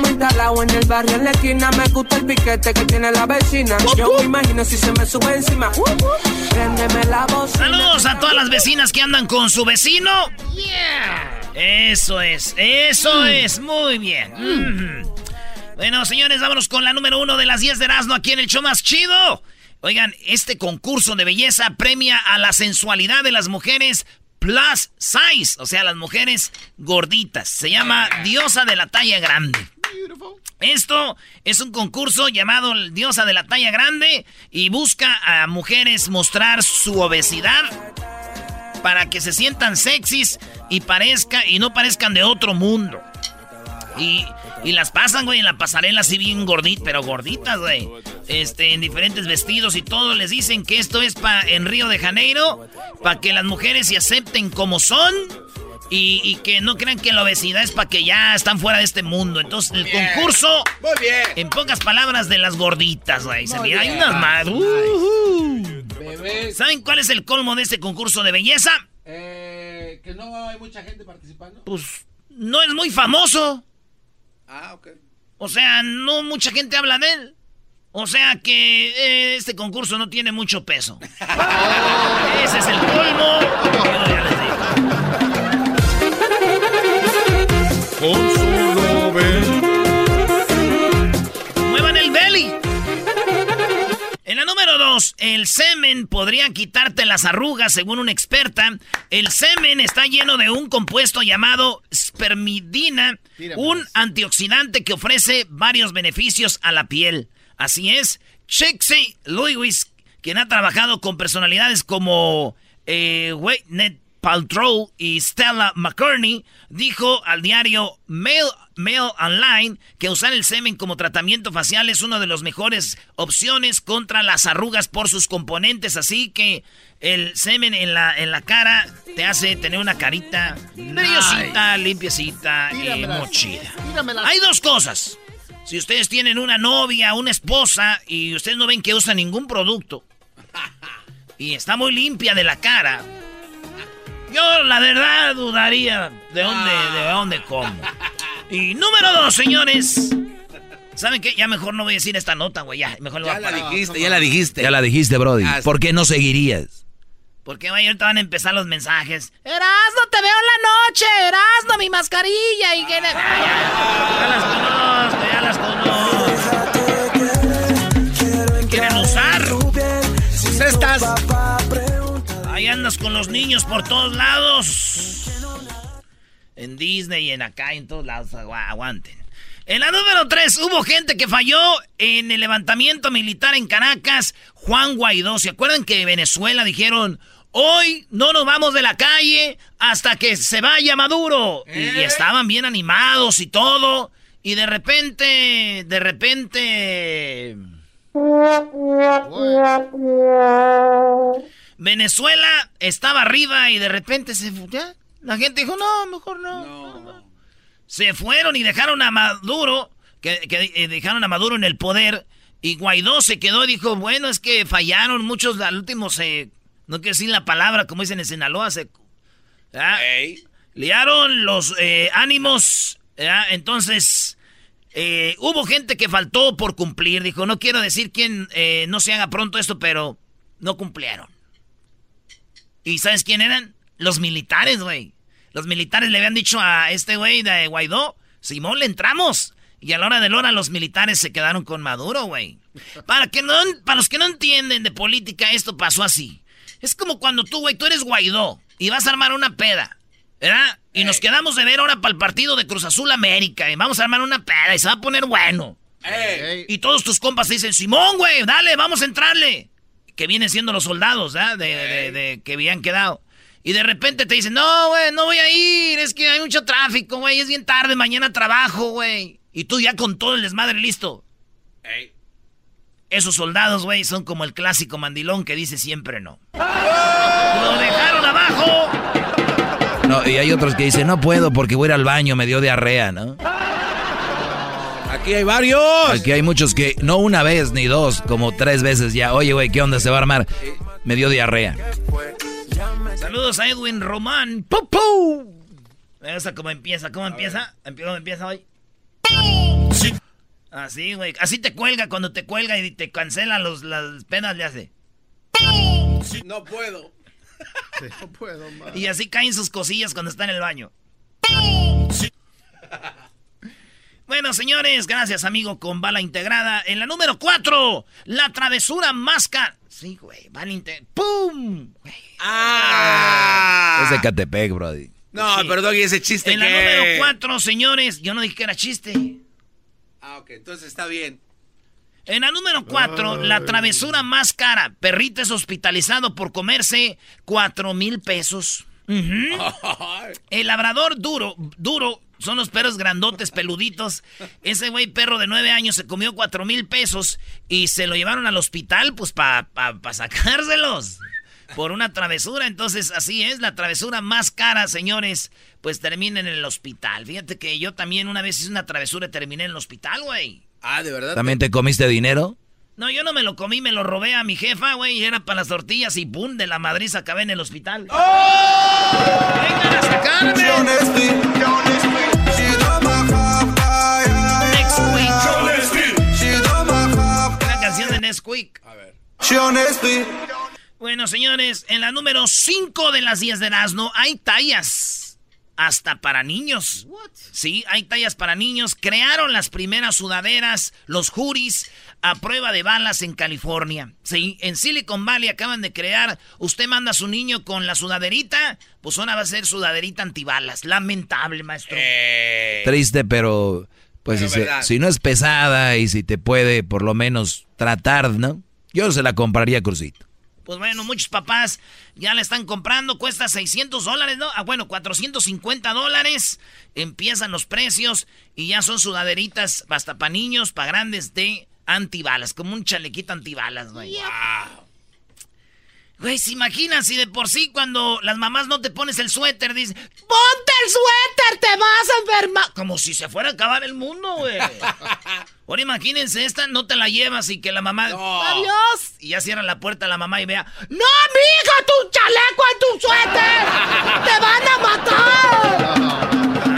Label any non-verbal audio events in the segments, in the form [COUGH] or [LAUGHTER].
instalados en el barrio en la esquina. Me gusta el piquete que tiene la vecina. Yo me imagino si se me sube encima. Préndeme la bocina. Saludos a todas las vecinas que andan con su vecino. Eso es, eso es, muy bien. Mm. Bueno, señores, vámonos con la número uno de las 10 de Erasmo aquí en el show más chido. Oigan, este concurso de belleza premia a la sensualidad de las mujeres plus size, o sea, las mujeres gorditas. Se llama Diosa de la Talla Grande. Esto es un concurso llamado Diosa de la Talla Grande y busca a mujeres mostrar su obesidad para que se sientan sexys y parezca y no parezcan de otro mundo. Y, y las pasan, güey, en la pasarela así bien gorditas, pero gorditas, güey. Este, en diferentes vestidos y todo. Les dicen que esto es pa, en Río de Janeiro, para que las mujeres se acepten como son. Y, y que no crean que la obesidad es para que ya están fuera de este mundo. Entonces, el concurso, Muy bien. en pocas palabras, de las gorditas, güey. Se Muy mira, hay unas más. Bebés. ¿Saben cuál es el colmo de este concurso de belleza? Eh, que no hay mucha gente participando. Pues no es muy famoso. Ah, ok. O sea, no mucha gente habla de él. O sea que eh, este concurso no tiene mucho peso. [LAUGHS] Ese es el colmo. Dos, el semen podría quitarte las arrugas, según una experta. El semen está lleno de un compuesto llamado spermidina, un antioxidante que ofrece varios beneficios a la piel. Así es, Chixie Lewis, quien ha trabajado con personalidades como eh, Paltrow y Stella McCartney, dijo al diario Mail, Mail Online que usar el semen como tratamiento facial es una de las mejores opciones contra las arrugas por sus componentes. Así que el semen en la, en la cara te hace tener una carita brillosita, limpiecita y Tíramelas. muy chida. Tíramelas. Hay dos cosas. Si ustedes tienen una novia, una esposa y ustedes no ven que usa ningún producto [LAUGHS] y está muy limpia de la cara, yo la verdad dudaría de dónde, de dónde como. Y número dos, señores. ¿Saben qué? Ya mejor no voy a decir esta nota, güey. Ya, mejor lo voy Ya a la dijiste, ya la dijiste. Ya la dijiste, Brody. Ah, sí. ¿Por qué no seguirías? Porque vaya, ahorita van a empezar los mensajes. Erasno, te veo en la noche. Erasno, mi mascarilla. Y que... Ah, ya, ya las conozco, andas con los niños por todos lados. En Disney y en acá, en todos lados. Agua- Aguanten. En la número 3, hubo gente que falló en el levantamiento militar en Caracas. Juan Guaidó. ¿Se acuerdan que Venezuela dijeron, hoy no nos vamos de la calle hasta que se vaya Maduro? Y, y estaban bien animados y todo. Y de repente, de repente... Venezuela estaba arriba y de repente se ya, La gente dijo, no, mejor no. no, no". Se fueron y dejaron a Maduro que, eh, dejaron a Maduro en el poder. Y Guaidó se quedó y dijo, bueno, es que fallaron muchos, al último se... No quiero decir la palabra, como dicen en Sinaloa, se... Liaron los eh, ánimos, entonces... Eh, hubo gente que faltó por cumplir. Dijo, no quiero decir quién eh, no se haga pronto esto, pero no cumplieron. ¿Y sabes quién eran? Los militares, güey. Los militares le habían dicho a este güey de Guaidó, Simón, le entramos. Y a la hora de la hora los militares se quedaron con Maduro, güey. Para, que no, para los que no entienden de política, esto pasó así. Es como cuando tú, güey, tú eres Guaidó y vas a armar una peda. ¿Verdad? Y nos quedamos de ver ahora para el partido de Cruz Azul América. Y vamos a armar una peda y se va a poner bueno. Y todos tus compas dicen, Simón, güey, dale, vamos a entrarle. Que vienen siendo los soldados, ¿verdad? De, que habían quedado. Y de repente te dicen, no, güey, no voy a ir, es que hay mucho tráfico, güey, es bien tarde, mañana trabajo, güey. Y tú ya con todo el desmadre listo. Esos soldados, güey, son como el clásico mandilón que dice siempre no. ¡Lo dejaron abajo! No, y hay otros que dicen, no puedo porque voy a ir al baño, me dio diarrea, ¿no? Aquí hay varios. Aquí hay muchos que, no una vez ni dos, como tres veces ya. Oye, güey, ¿qué onda se va a armar? Me dio diarrea. Saludos a Edwin Román. ¡Pum, pum! cómo empieza, ¿cómo empieza? ¿Cómo empieza hoy? Así, güey. Así te cuelga cuando te cuelga y te cancela los, las penas, le hace. No puedo. no puedo, man. Y así caen sus cosillas cuando está en el baño. Bueno, señores, gracias, amigo, con bala integrada. En la número 4, la travesura máscara. Sí, güey, bala integrada. ¡Pum! ¡Ah! Es de Catepec, brody. No, perdón, y ese chiste En la número 4, señores, yo no dije que era chiste. Ah, ok, entonces está bien. En la número 4, la travesura más cara. Perrito es hospitalizado por comerse 4 mil pesos. [LAUGHS] El labrador duro, duro, son los perros grandotes, peluditos. Ese güey perro de 9 años se comió 4 mil pesos y se lo llevaron al hospital pues para pa, sacárselos. Por una travesura, entonces así es, la travesura más cara, señores, pues termina en el hospital. Fíjate que yo también una vez hice una travesura y terminé en el hospital, güey. Ah, ¿de verdad? ¿También te comiste dinero? No, yo no me lo comí, me lo robé a mi jefa, güey, y era para las tortillas y ¡pum! De la Madrid acabé en el hospital. ¡Oh! ¡Vengan a sacarme! Nesquik. A ver. Bueno, señores, en la número 5 de las 10 de Erasmo hay tallas hasta para niños. Sí, hay tallas para niños. Crearon las primeras sudaderas, los juris, a prueba de balas en California. Sí, en Silicon Valley acaban de crear. Usted manda a su niño con la sudaderita, pues ahora va a ser sudaderita antibalas. Lamentable, maestro. Eh. Triste, pero pues si, si, no es pesada y si te puede por lo menos tratar, ¿no? Yo se la compraría Crucito. Pues bueno, muchos papás ya la están comprando, cuesta 600 dólares, ¿no? Ah, bueno, 450 dólares. Empiezan los precios y ya son sudaderitas hasta para niños, para grandes de antibalas, como un chalequito antibalas, güey. Wow. Güey, ¿se imaginan si de por sí cuando las mamás no te pones el suéter, dicen, ponte el suéter, te vas a enfermar? Como si se fuera a acabar el mundo, güey. [LAUGHS] Ahora imagínense esta, no te la llevas y que la mamá, adiós. Y ya cierra la puerta a la mamá y vea, no, mija, tu chaleco en tu suéter. te van a matar.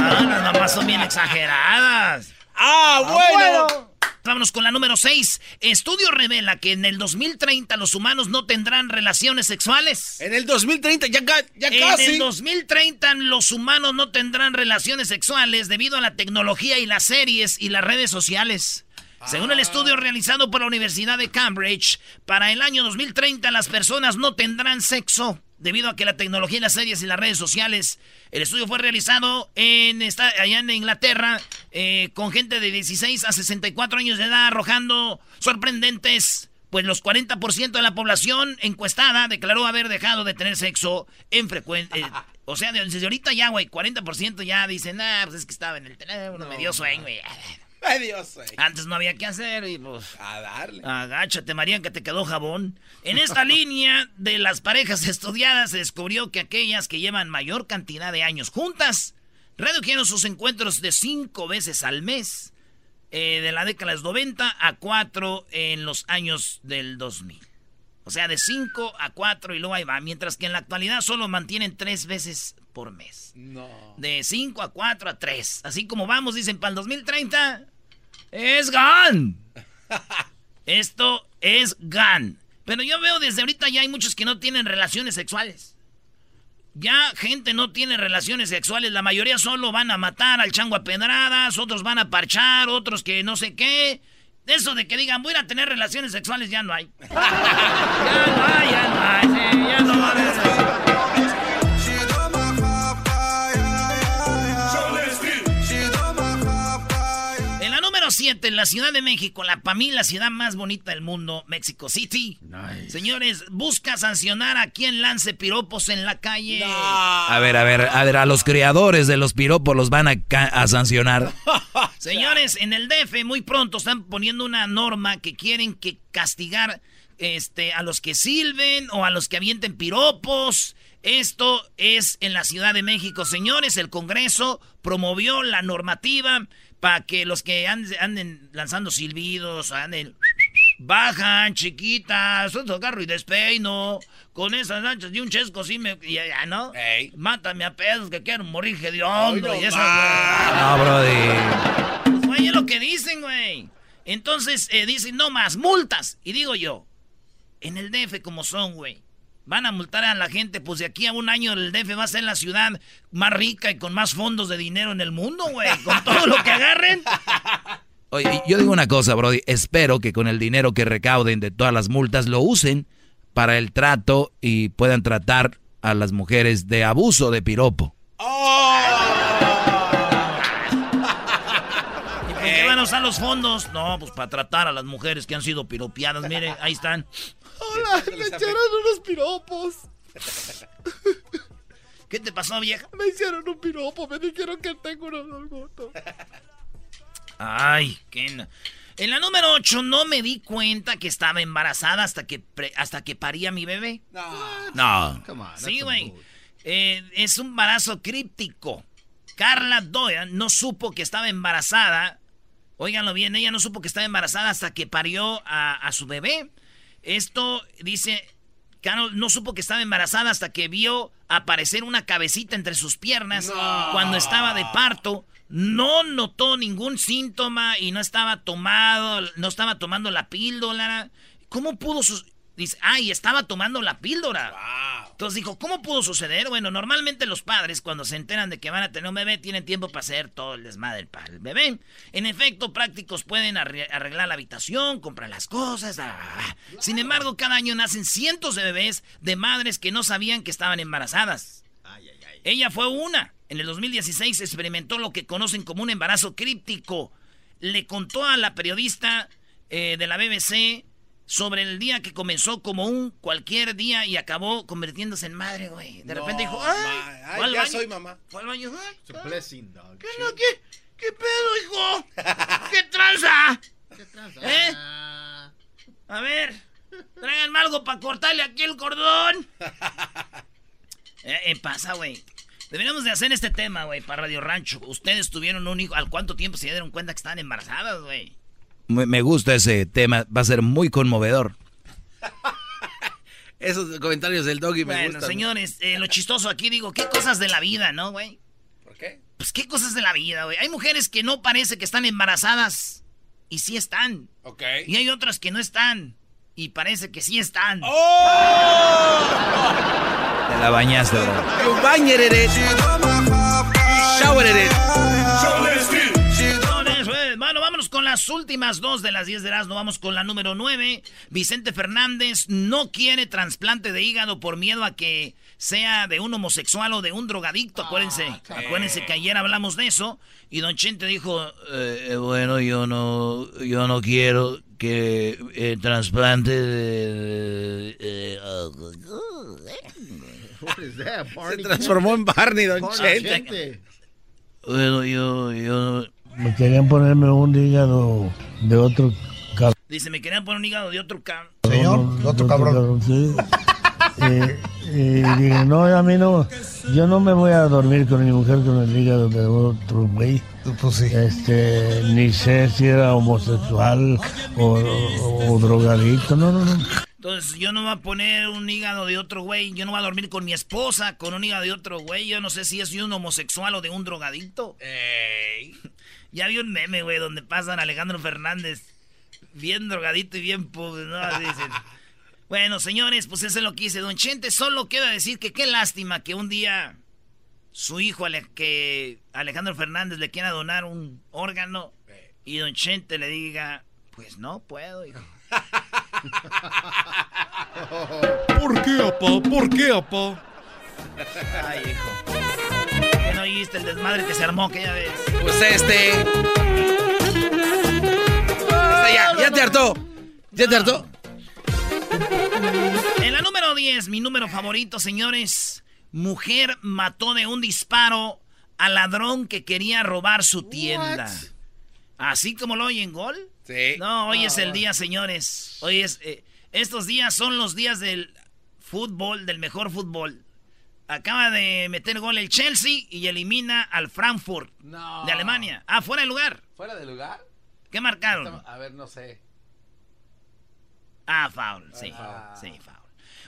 Ah, las mamás son bien exageradas. Ah, bueno. bueno. Vámonos con la número 6. Estudio revela que en el 2030 los humanos no tendrán relaciones sexuales. En el 2030, ya, ya casi. En el 2030 los humanos no tendrán relaciones sexuales debido a la tecnología y las series y las redes sociales. Según el estudio realizado por la Universidad de Cambridge, para el año 2030 las personas no tendrán sexo debido a que la tecnología y las series y las redes sociales. El estudio fue realizado en allá en Inglaterra eh, con gente de 16 a 64 años de edad arrojando sorprendentes. Pues los 40% de la población encuestada declaró haber dejado de tener sexo en frecuencia. Eh, [LAUGHS] o sea, desde ahorita ya, güey, 40% ya dicen, ah, pues es que estaba en el teléfono, me dio sueño, güey. Antes no había que hacer y pues. A darle. Agáchate, María, que te quedó jabón. En [LAUGHS] esta línea de las parejas estudiadas se descubrió que aquellas que llevan mayor cantidad de años juntas redujeron sus encuentros de cinco veces al mes. eh, de la década de los 90 a 4 en los años del 2000. O sea, de 5 a 4 y luego ahí va. Mientras que en la actualidad solo mantienen 3 veces por mes. No. De 5 a 4 a 3. Así como vamos, dicen, para el 2030 es GAN. Esto es GAN. Pero yo veo desde ahorita ya hay muchos que no tienen relaciones sexuales. Ya gente no tiene relaciones sexuales, la mayoría solo van a matar al chango a pedradas, otros van a parchar, otros que no sé qué. Eso de que digan, voy a tener relaciones sexuales, ya no hay. [LAUGHS] ya no hay, ya no hay, sí, ya no va a. 7, en la Ciudad de México, la para mí la ciudad más bonita del mundo, Mexico City. Señores, busca sancionar a quien lance piropos en la calle. A ver, a ver, a ver, a los creadores de los piropos los van a, sancionar. [LAUGHS] Señores, en el DF muy pronto están poniendo una norma que quieren que castigar este, a los que silben o a los que avienten piropos. Esto es en la Ciudad de México, señores. El Congreso promovió la normativa para que los que anden, anden lanzando silbidos, anden... Bajan, chiquitas, otro carro y despeino. Con esas anchas y un chesco sí me... Ya, ya, ¿no? Mátame a pedos que quiero morir hediondo y esas... No, Brody. Pues, Güey, es lo que dicen, güey. Entonces eh, dicen, no más, multas. Y digo yo, en el DF como son, güey. Van a multar a la gente, pues de aquí a un año el DF va a ser la ciudad más rica y con más fondos de dinero en el mundo, güey. Con todo lo que agarren. [LAUGHS] Oye, yo digo una cosa, Brody. Espero que con el dinero que recauden de todas las multas lo usen para el trato y puedan tratar a las mujeres de abuso de piropo. ¿Y por qué van a usar los fondos? No, pues para tratar a las mujeres que han sido piropeadas. Mire, ahí están. Hola, me echaron unos piropos. [LAUGHS] ¿Qué te pasó, vieja? Me hicieron un piropo, me dijeron que tengo unos orgotos. Ay, qué... na- En la número 8 no me di cuenta que estaba embarazada hasta que, pre- hasta que paría mi bebé. No. Sí, güey. Eh, es un embarazo críptico. Carla Doyan no supo que estaba embarazada. Óiganlo bien, ella no supo que estaba embarazada hasta que parió a, a su bebé. Esto dice, Carol no supo que estaba embarazada hasta que vio aparecer una cabecita entre sus piernas cuando estaba de parto. No notó ningún síntoma y no estaba tomado, no estaba tomando la píldora. ¿Cómo pudo sus Dice, ay, estaba tomando la píldora. Entonces dijo, ¿cómo pudo suceder? Bueno, normalmente los padres cuando se enteran de que van a tener un bebé tienen tiempo para hacer todo el desmadre para el bebé. En efecto, prácticos pueden arre- arreglar la habitación, comprar las cosas. ah, ah, ah. Sin embargo, cada año nacen cientos de bebés de madres que no sabían que estaban embarazadas. Ella fue una. En el 2016 experimentó lo que conocen como un embarazo críptico. Le contó a la periodista eh, de la BBC sobre el día que comenzó como un cualquier día y acabó convirtiéndose en madre, güey. De repente dijo, ¡ay! ya baño, soy mamá. Fue al baño, ¡ay! It's a blessing, dog. ¿Qué, no, qué, qué pedo, hijo? [LAUGHS] ¿Qué tranza? ¿Qué tranza? ¿Eh? Ah, A ver, tráiganme algo para cortarle aquí el cordón. [LAUGHS] Eh, eh, pasa, güey. Deberíamos de hacer este tema, güey, para Radio Rancho. Ustedes tuvieron un hijo. ¿Al cuánto tiempo se dieron cuenta que estaban embarazadas, güey? Me gusta ese tema, va a ser muy conmovedor. [LAUGHS] Esos comentarios del doggy me Bueno, gustan. señores, eh, lo chistoso aquí digo, ¿qué cosas de la vida, no, güey? ¿Por qué? Pues qué cosas de la vida, güey. Hay mujeres que no parece que están embarazadas y sí están. Ok. Y hay otras que no están y parece que sí están. ¡Oh! [LAUGHS] Te la bañaste, bro. It. Las últimas dos de las 10 de Erasmo. Vamos con la número 9. Vicente Fernández no quiere trasplante de hígado por miedo a que sea de un homosexual o de un drogadicto. Acuérdense, acuérdense que ayer hablamos de eso. Y Don Chente dijo, Eh, eh, bueno, yo no, yo no quiero que el trasplante de... de- [LAUGHS] What is that, Se transformó en Barney, Don Barney Chente. Chente. bueno, yo, yo... Me querían ponerme un hígado de otro cabrón. dice, me querían poner un hígado de otro cabrón. Señor, de otro cabrón. sí. [LAUGHS] este, y dije, no, a mí no, yo no me voy a dormir con mi mujer con el hígado de otro güey. Pues sí. Este, ni sé si era homosexual o, o, o drogadicto, no, no, no. Entonces, yo no voy a poner un hígado de otro güey. Yo no voy a dormir con mi esposa con un hígado de otro güey. Yo no sé si es de un homosexual o de un drogadicto. Ya vi un meme, güey, donde pasan a Alejandro Fernández bien drogadito y bien pobre, ¿no? Dicen. [LAUGHS] Bueno, señores, pues eso es lo que dice Don Chente. Solo queda decir que qué lástima que un día su hijo, que Alejandro Fernández, le quiera donar un órgano y Don Chente le diga, pues no puedo, hijo. [LAUGHS] ¿Por qué, apá? ¿Por qué, apá? Ay, hijo. ¿Qué no oíste el desmadre que se armó aquella vez? Pues este. este ya, ya te hartó. ¿Ya te hartó? En la número 10, mi número favorito, señores. Mujer mató de un disparo al ladrón que quería robar su tienda. Así como lo oyen, gol. Sí. No, hoy es el día, señores. Hoy es. eh, estos días son los días del fútbol, del mejor fútbol. Acaba de meter gol el Chelsea y elimina al Frankfurt No. de Alemania. Ah, fuera de lugar. ¿Fuera de lugar? ¿Qué marcaron? Estamos- A ver, no sé. Ah, foul, sí. Ah. Sí, foul.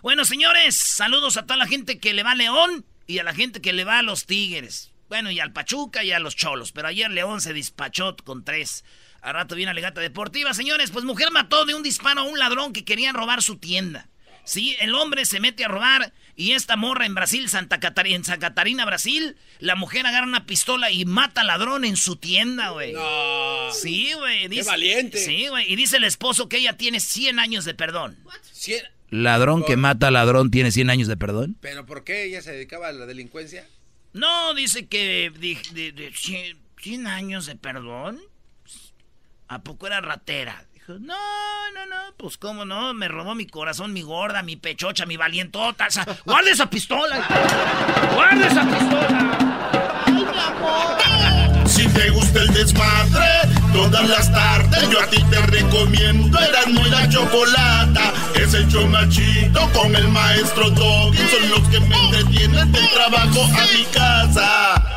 Bueno, señores, saludos a toda la gente que le va a León y a la gente que le va a los Tigres. Bueno, y al Pachuca y a los Cholos. Pero ayer León se dispachó con tres. A rato viene Alegata Deportiva. Señores, pues mujer mató de un disparo a un ladrón que quería robar su tienda. Sí, el hombre se mete a robar y esta morra en Brasil, Santa Catarina, en Santa Catarina, Brasil, la mujer agarra una pistola y mata al ladrón en su tienda, güey. No. Sí, güey. dice- valiente. Sí, güey. Y dice el esposo que ella tiene 100 años de perdón. Cien- Ladrón que mata a ladrón tiene 100 años de perdón. ¿Pero por qué ella se dedicaba a la delincuencia? No, dice que de, de- de 100, 100 años de perdón. ¿A poco era ratera? Dijo, no, no, no, pues cómo no, me robó mi corazón, mi gorda, mi pechocha, mi valientota. O sea, guarda esa pistola. Guarda esa pistola. Ay, mi amor. Si te gusta el desmadre, todas las tardes yo a ti te recomiendo Eran muy la chocolata. Es el chido con el maestro Doggy. Son los que me entretienen del trabajo a mi casa.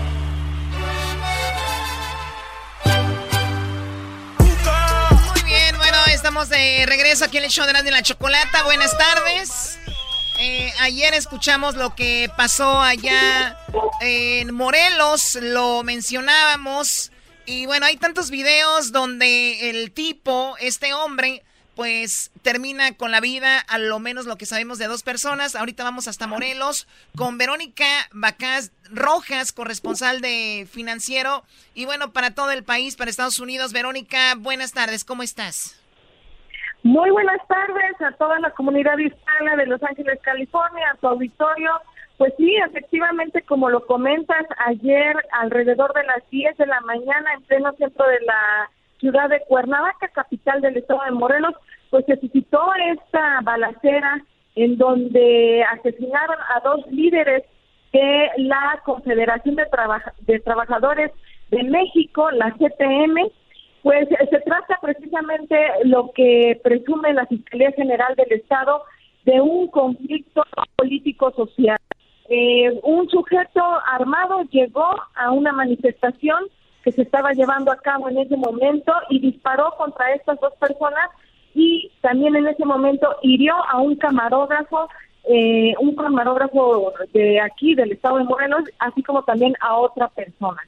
estamos de regreso aquí en el show de la Chocolata. Buenas tardes. Eh, ayer escuchamos lo que pasó allá en Morelos, lo mencionábamos. Y bueno, hay tantos videos donde el tipo, este hombre, pues termina con la vida, a lo menos lo que sabemos de dos personas. Ahorita vamos hasta Morelos con Verónica Bacás Rojas, corresponsal de Financiero. Y bueno, para todo el país, para Estados Unidos. Verónica, buenas tardes, ¿cómo estás? Muy buenas tardes a toda la comunidad hispana de Los Ángeles, California, a tu auditorio. Pues sí, efectivamente, como lo comentas, ayer alrededor de las 10 de la mañana, en pleno centro de la ciudad de Cuernavaca, capital del estado de Morelos, pues se suscitó esta balacera en donde asesinaron a dos líderes de la Confederación de, de Trabajadores de México, la CTM, pues eh, se trata precisamente lo que presume la Fiscalía General del Estado de un conflicto político-social. Eh, un sujeto armado llegó a una manifestación que se estaba llevando a cabo en ese momento y disparó contra estas dos personas y también en ese momento hirió a un camarógrafo, eh, un camarógrafo de aquí, del estado de Morelos, así como también a otra persona.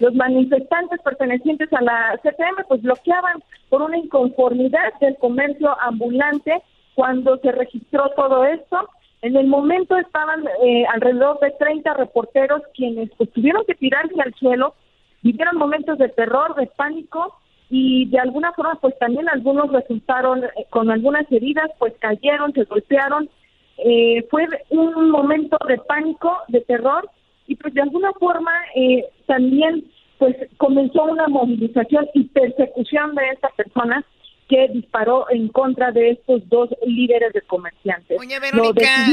Los manifestantes pertenecientes a la CTM pues bloqueaban por una inconformidad del comercio ambulante cuando se registró todo esto. En el momento estaban eh, alrededor de 30 reporteros quienes pues, tuvieron que tirarse al suelo, vivieron momentos de terror, de pánico y de alguna forma pues también algunos resultaron eh, con algunas heridas, pues cayeron, se golpearon. Eh, fue un momento de pánico, de terror y pues de alguna forma eh, también pues comenzó una movilización y persecución de esta persona que disparó en contra de estos dos líderes de comerciantes. Oye, Verónica,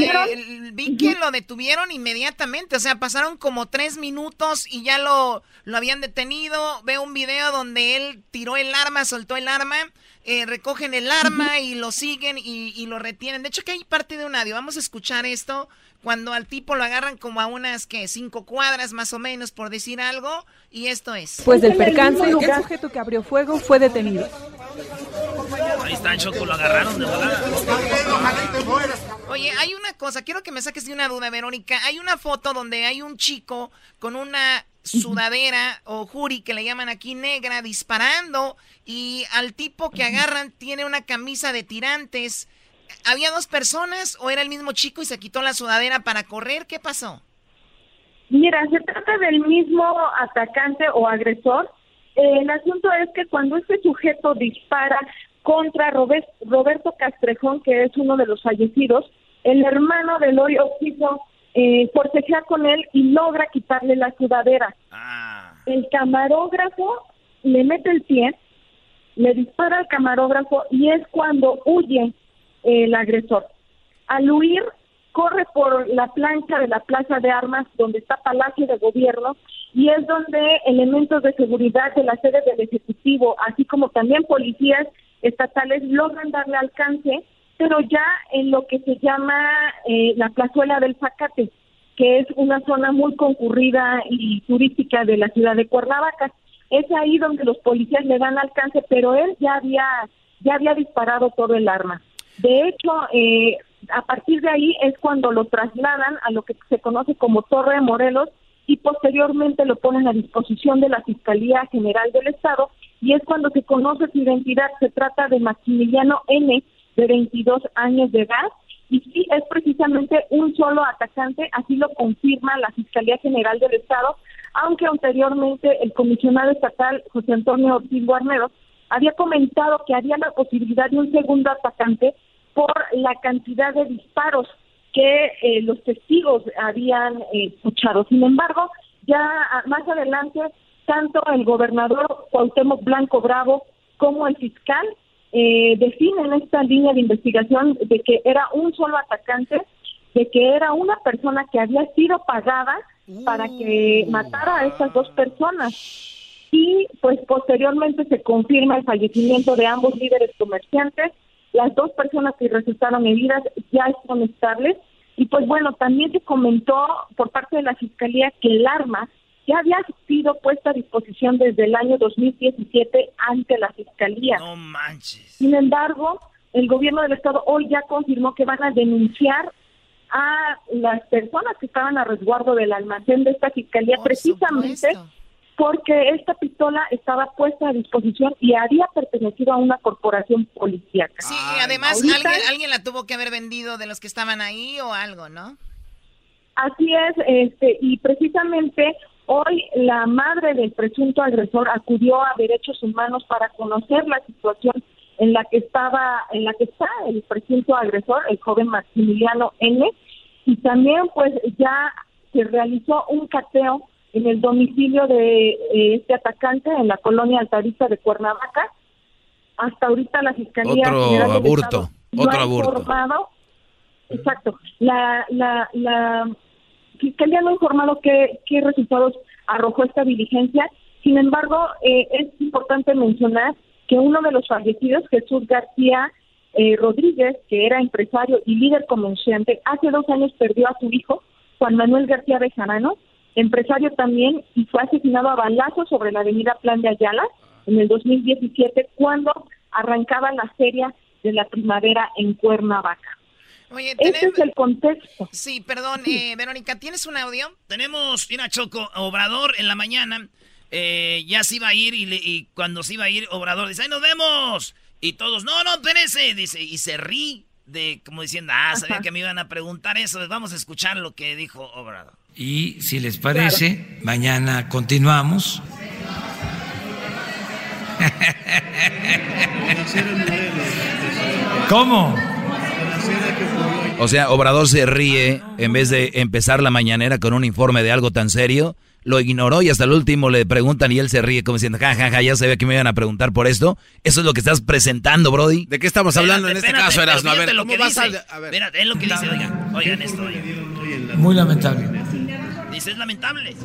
vi que lo detuvieron inmediatamente, o sea, pasaron como tres minutos y ya lo, lo habían detenido. Veo un video donde él tiró el arma, soltó el arma, eh, recogen el arma y lo siguen y, y, lo retienen. De hecho, que hay parte de un audio, vamos a escuchar esto cuando al tipo lo agarran como a unas que cinco cuadras más o menos por decir algo y esto es. Pues del percance, el sujeto que abrió fuego fue detenido. Ahí está Choco, lo agarraron de volada. Oye, hay una cosa, quiero que me saques de una duda, Verónica. Hay una foto donde hay un chico con una sudadera o juri que le llaman aquí negra disparando y al tipo que agarran tiene una camisa de tirantes ¿Había dos personas o era el mismo chico y se quitó la sudadera para correr? ¿Qué pasó? Mira, se trata del mismo atacante o agresor. el asunto es que cuando este sujeto dispara contra Roberto Castrejón, que es uno de los fallecidos, el hermano del hoy quiso eh, forcejear con él y logra quitarle la sudadera. Ah. El camarógrafo le mete el pie, le dispara al camarógrafo y es cuando huye el agresor. Al huir, corre por la plancha de la Plaza de Armas, donde está Palacio de Gobierno, y es donde elementos de seguridad de la sede del Ejecutivo, así como también policías estatales, logran darle alcance, pero ya en lo que se llama eh, la plazuela del Zacate, que es una zona muy concurrida y turística de la ciudad de Cuernavaca. Es ahí donde los policías le dan alcance, pero él ya había ya había disparado todo el arma. De hecho, eh, a partir de ahí es cuando lo trasladan a lo que se conoce como Torre de Morelos y posteriormente lo ponen a disposición de la Fiscalía General del Estado y es cuando se conoce su identidad. Se trata de Maximiliano N, de 22 años de edad, y sí es precisamente un solo atacante, así lo confirma la Fiscalía General del Estado, aunque anteriormente el comisionado estatal José Antonio Ortiz Guarneros había comentado que había la posibilidad de un segundo atacante por la cantidad de disparos que eh, los testigos habían eh, escuchado. Sin embargo, ya más adelante, tanto el gobernador Cuauhtémoc Blanco Bravo como el fiscal eh, definen esta línea de investigación de que era un solo atacante, de que era una persona que había sido pagada para que uh. matara a estas dos personas. Y pues posteriormente se confirma el fallecimiento de ambos líderes comerciantes las dos personas que resultaron heridas ya están estables. Y pues bueno, también se comentó por parte de la Fiscalía que el arma ya había sido puesta a disposición desde el año 2017 ante la Fiscalía. No manches. Sin embargo, el gobierno del Estado hoy ya confirmó que van a denunciar a las personas que estaban a resguardo del almacén de esta Fiscalía precisamente porque esta pistola estaba puesta a disposición y había pertenecido a una corporación policíaca. Sí, además alguien, la tuvo que haber vendido de los que estaban ahí o algo, ¿no? Así es, este, y precisamente hoy la madre del presunto agresor acudió a Derechos Humanos para conocer la situación en la que estaba, en la que está el presunto agresor, el joven Maximiliano N, y también pues ya se realizó un cateo en el domicilio de eh, este atacante en la colonia Altavista de Cuernavaca. Hasta ahorita la Fiscalía otro aborto, otro aborto. exacto. La, la, la Fiscalía no ha informado qué, qué resultados arrojó esta diligencia. Sin embargo, eh, es importante mencionar que uno de los fallecidos, Jesús García eh, Rodríguez, que era empresario y líder comerciante, hace dos años perdió a su hijo, Juan Manuel García Bejarano, empresario también, y fue asesinado a balazos sobre la avenida Plan de Ayala en el 2017, cuando arrancaba la feria de la primavera en Cuernavaca. Oye, Ese es el contexto. Sí, perdón, Eh, Verónica, ¿tienes un audio? Tenemos, mira, Choco, Obrador en la mañana eh, ya se iba a ir y, y, cuando se iba a ir, Obrador dice, ¡ay, nos vemos! Y todos, no, no, espérense, dice, y se ríe de como diciendo, ah, sabía que me iban a preguntar eso, vamos a escuchar lo que dijo Obrador. Y si les parece, mañana continuamos. ¿Cómo? O sea, Obrador se ríe en vez de empezar la mañanera con un informe de algo tan serio. Lo ignoró y hasta el último le preguntan y él se ríe como diciendo, ja, ja, ja, ya sabía que me iban a preguntar por esto. Eso es lo que estás presentando, Brody. ¿De qué estamos hablando en este caso, Erasmo? A ver. A, ver. Espérate, es lo que dice, oigan, oigan esto. Oigan. Muy lamentable. Es lamentable.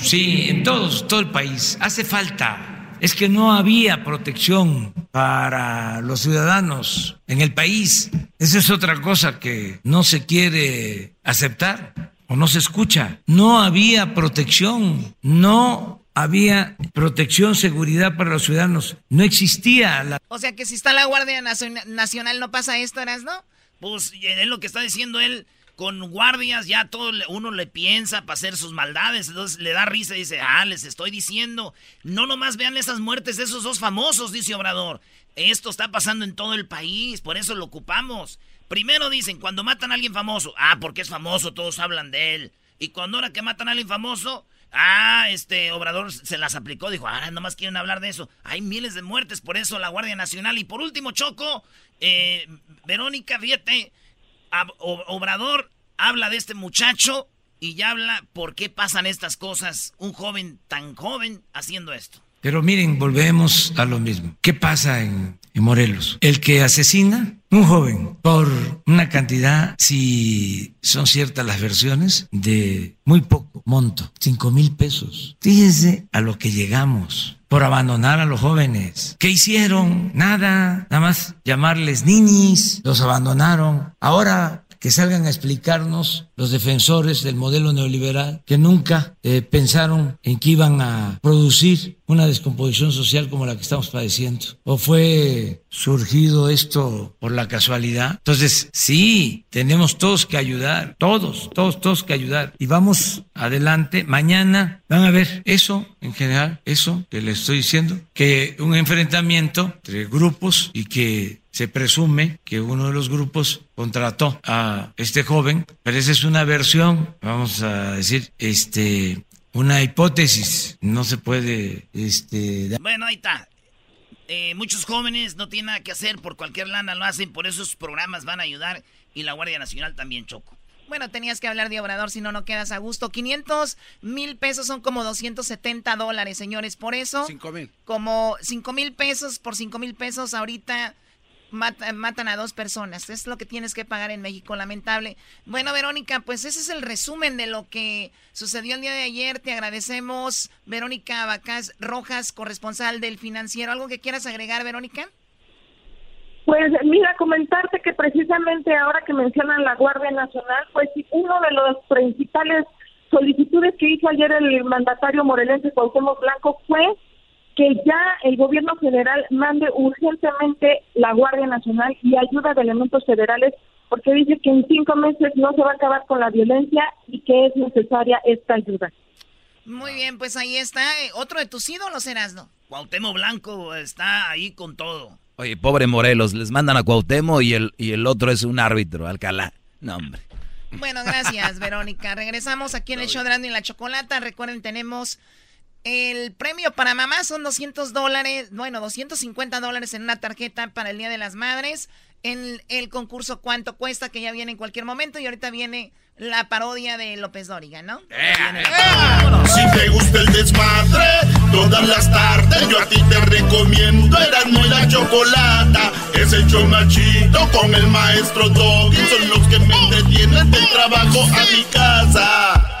Sí, en todos, todo el país. Hace falta es que no había protección para los ciudadanos en el país. Esa es otra cosa que no se quiere aceptar o no se escucha. No había protección, no había protección, seguridad para los ciudadanos. No existía la... O sea que si está la Guardia Nacional no pasa esto, ¿no? Pues es lo que está diciendo él con guardias, ya todo uno le piensa para hacer sus maldades, entonces le da risa y dice, ah, les estoy diciendo, no nomás vean esas muertes de esos dos famosos, dice Obrador, esto está pasando en todo el país, por eso lo ocupamos. Primero dicen, cuando matan a alguien famoso, ah, porque es famoso, todos hablan de él. Y cuando ahora que matan a alguien famoso, ah, este Obrador se las aplicó, dijo, ah, nomás quieren hablar de eso. Hay miles de muertes, por eso la Guardia Nacional. Y por último, Choco, eh, Verónica, fíjate, Obrador habla de este muchacho y ya habla por qué pasan estas cosas, un joven tan joven haciendo esto. Pero miren, volvemos a lo mismo. ¿Qué pasa en, Morelos? El que asesina un joven por una cantidad, si son ciertas las versiones, de muy poco monto, cinco mil pesos. Fíjense a lo que llegamos por abandonar a los jóvenes. ¿Qué hicieron? Nada, nada más llamarles ninis, los abandonaron. Ahora que salgan a explicarnos los defensores del modelo neoliberal que nunca eh, pensaron en que iban a producir una descomposición social como la que estamos padeciendo. ¿O fue surgido esto por la casualidad? Entonces, sí, tenemos todos que ayudar, todos, todos, todos que ayudar. Y vamos adelante. Mañana van a ver eso en general, eso que les estoy diciendo, que un enfrentamiento entre grupos y que se presume que uno de los grupos contrató a este joven, pero esa es una versión, vamos a decir, este, una hipótesis, no se puede, este... Bueno, ahí está. Eh, muchos jóvenes no tienen nada que hacer, por cualquier lana lo hacen, por esos programas van a ayudar y la Guardia Nacional también, Choco. Bueno, tenías que hablar de Obrador, si no, no quedas a gusto. 500 mil pesos son como 270 dólares, señores. Por eso, 5 mil. Como 5 mil pesos por 5 mil pesos ahorita matan a dos personas. Es lo que tienes que pagar en México, lamentable. Bueno, Verónica, pues ese es el resumen de lo que sucedió el día de ayer. Te agradecemos, Verónica Abacás Rojas, corresponsal del financiero. ¿Algo que quieras agregar, Verónica? Pues mira, comentarte que precisamente ahora que mencionan la Guardia Nacional, pues uno de los principales solicitudes que hizo ayer el mandatario morelense Cuauhtémoc Blanco fue que ya el gobierno federal mande urgentemente la Guardia Nacional y ayuda de elementos federales, porque dice que en cinco meses no se va a acabar con la violencia y que es necesaria esta ayuda. Muy bien, pues ahí está. Eh, otro de tus ídolos, no Cuauhtémoc Blanco está ahí con todo. Oye, pobre Morelos, les mandan a Cuauhtémoc y el, y el otro es un árbitro, Alcalá. No, hombre. Bueno, gracias, [LAUGHS] Verónica. Regresamos aquí en el show de y la Chocolata. Recuerden, tenemos el premio para mamá son 200 dólares, bueno, 250 dólares en una tarjeta para el Día de las Madres. En el concurso ¿Cuánto cuesta? que ya viene en cualquier momento y ahorita viene la parodia de López Dóriga, ¿no? Eh, si te gusta el desmadre, todas las tardes yo a ti te recomiendo Erasmo y la Chocolata. Es el show machito con el maestro Doggy, son los que me entretienen del trabajo a mi casa.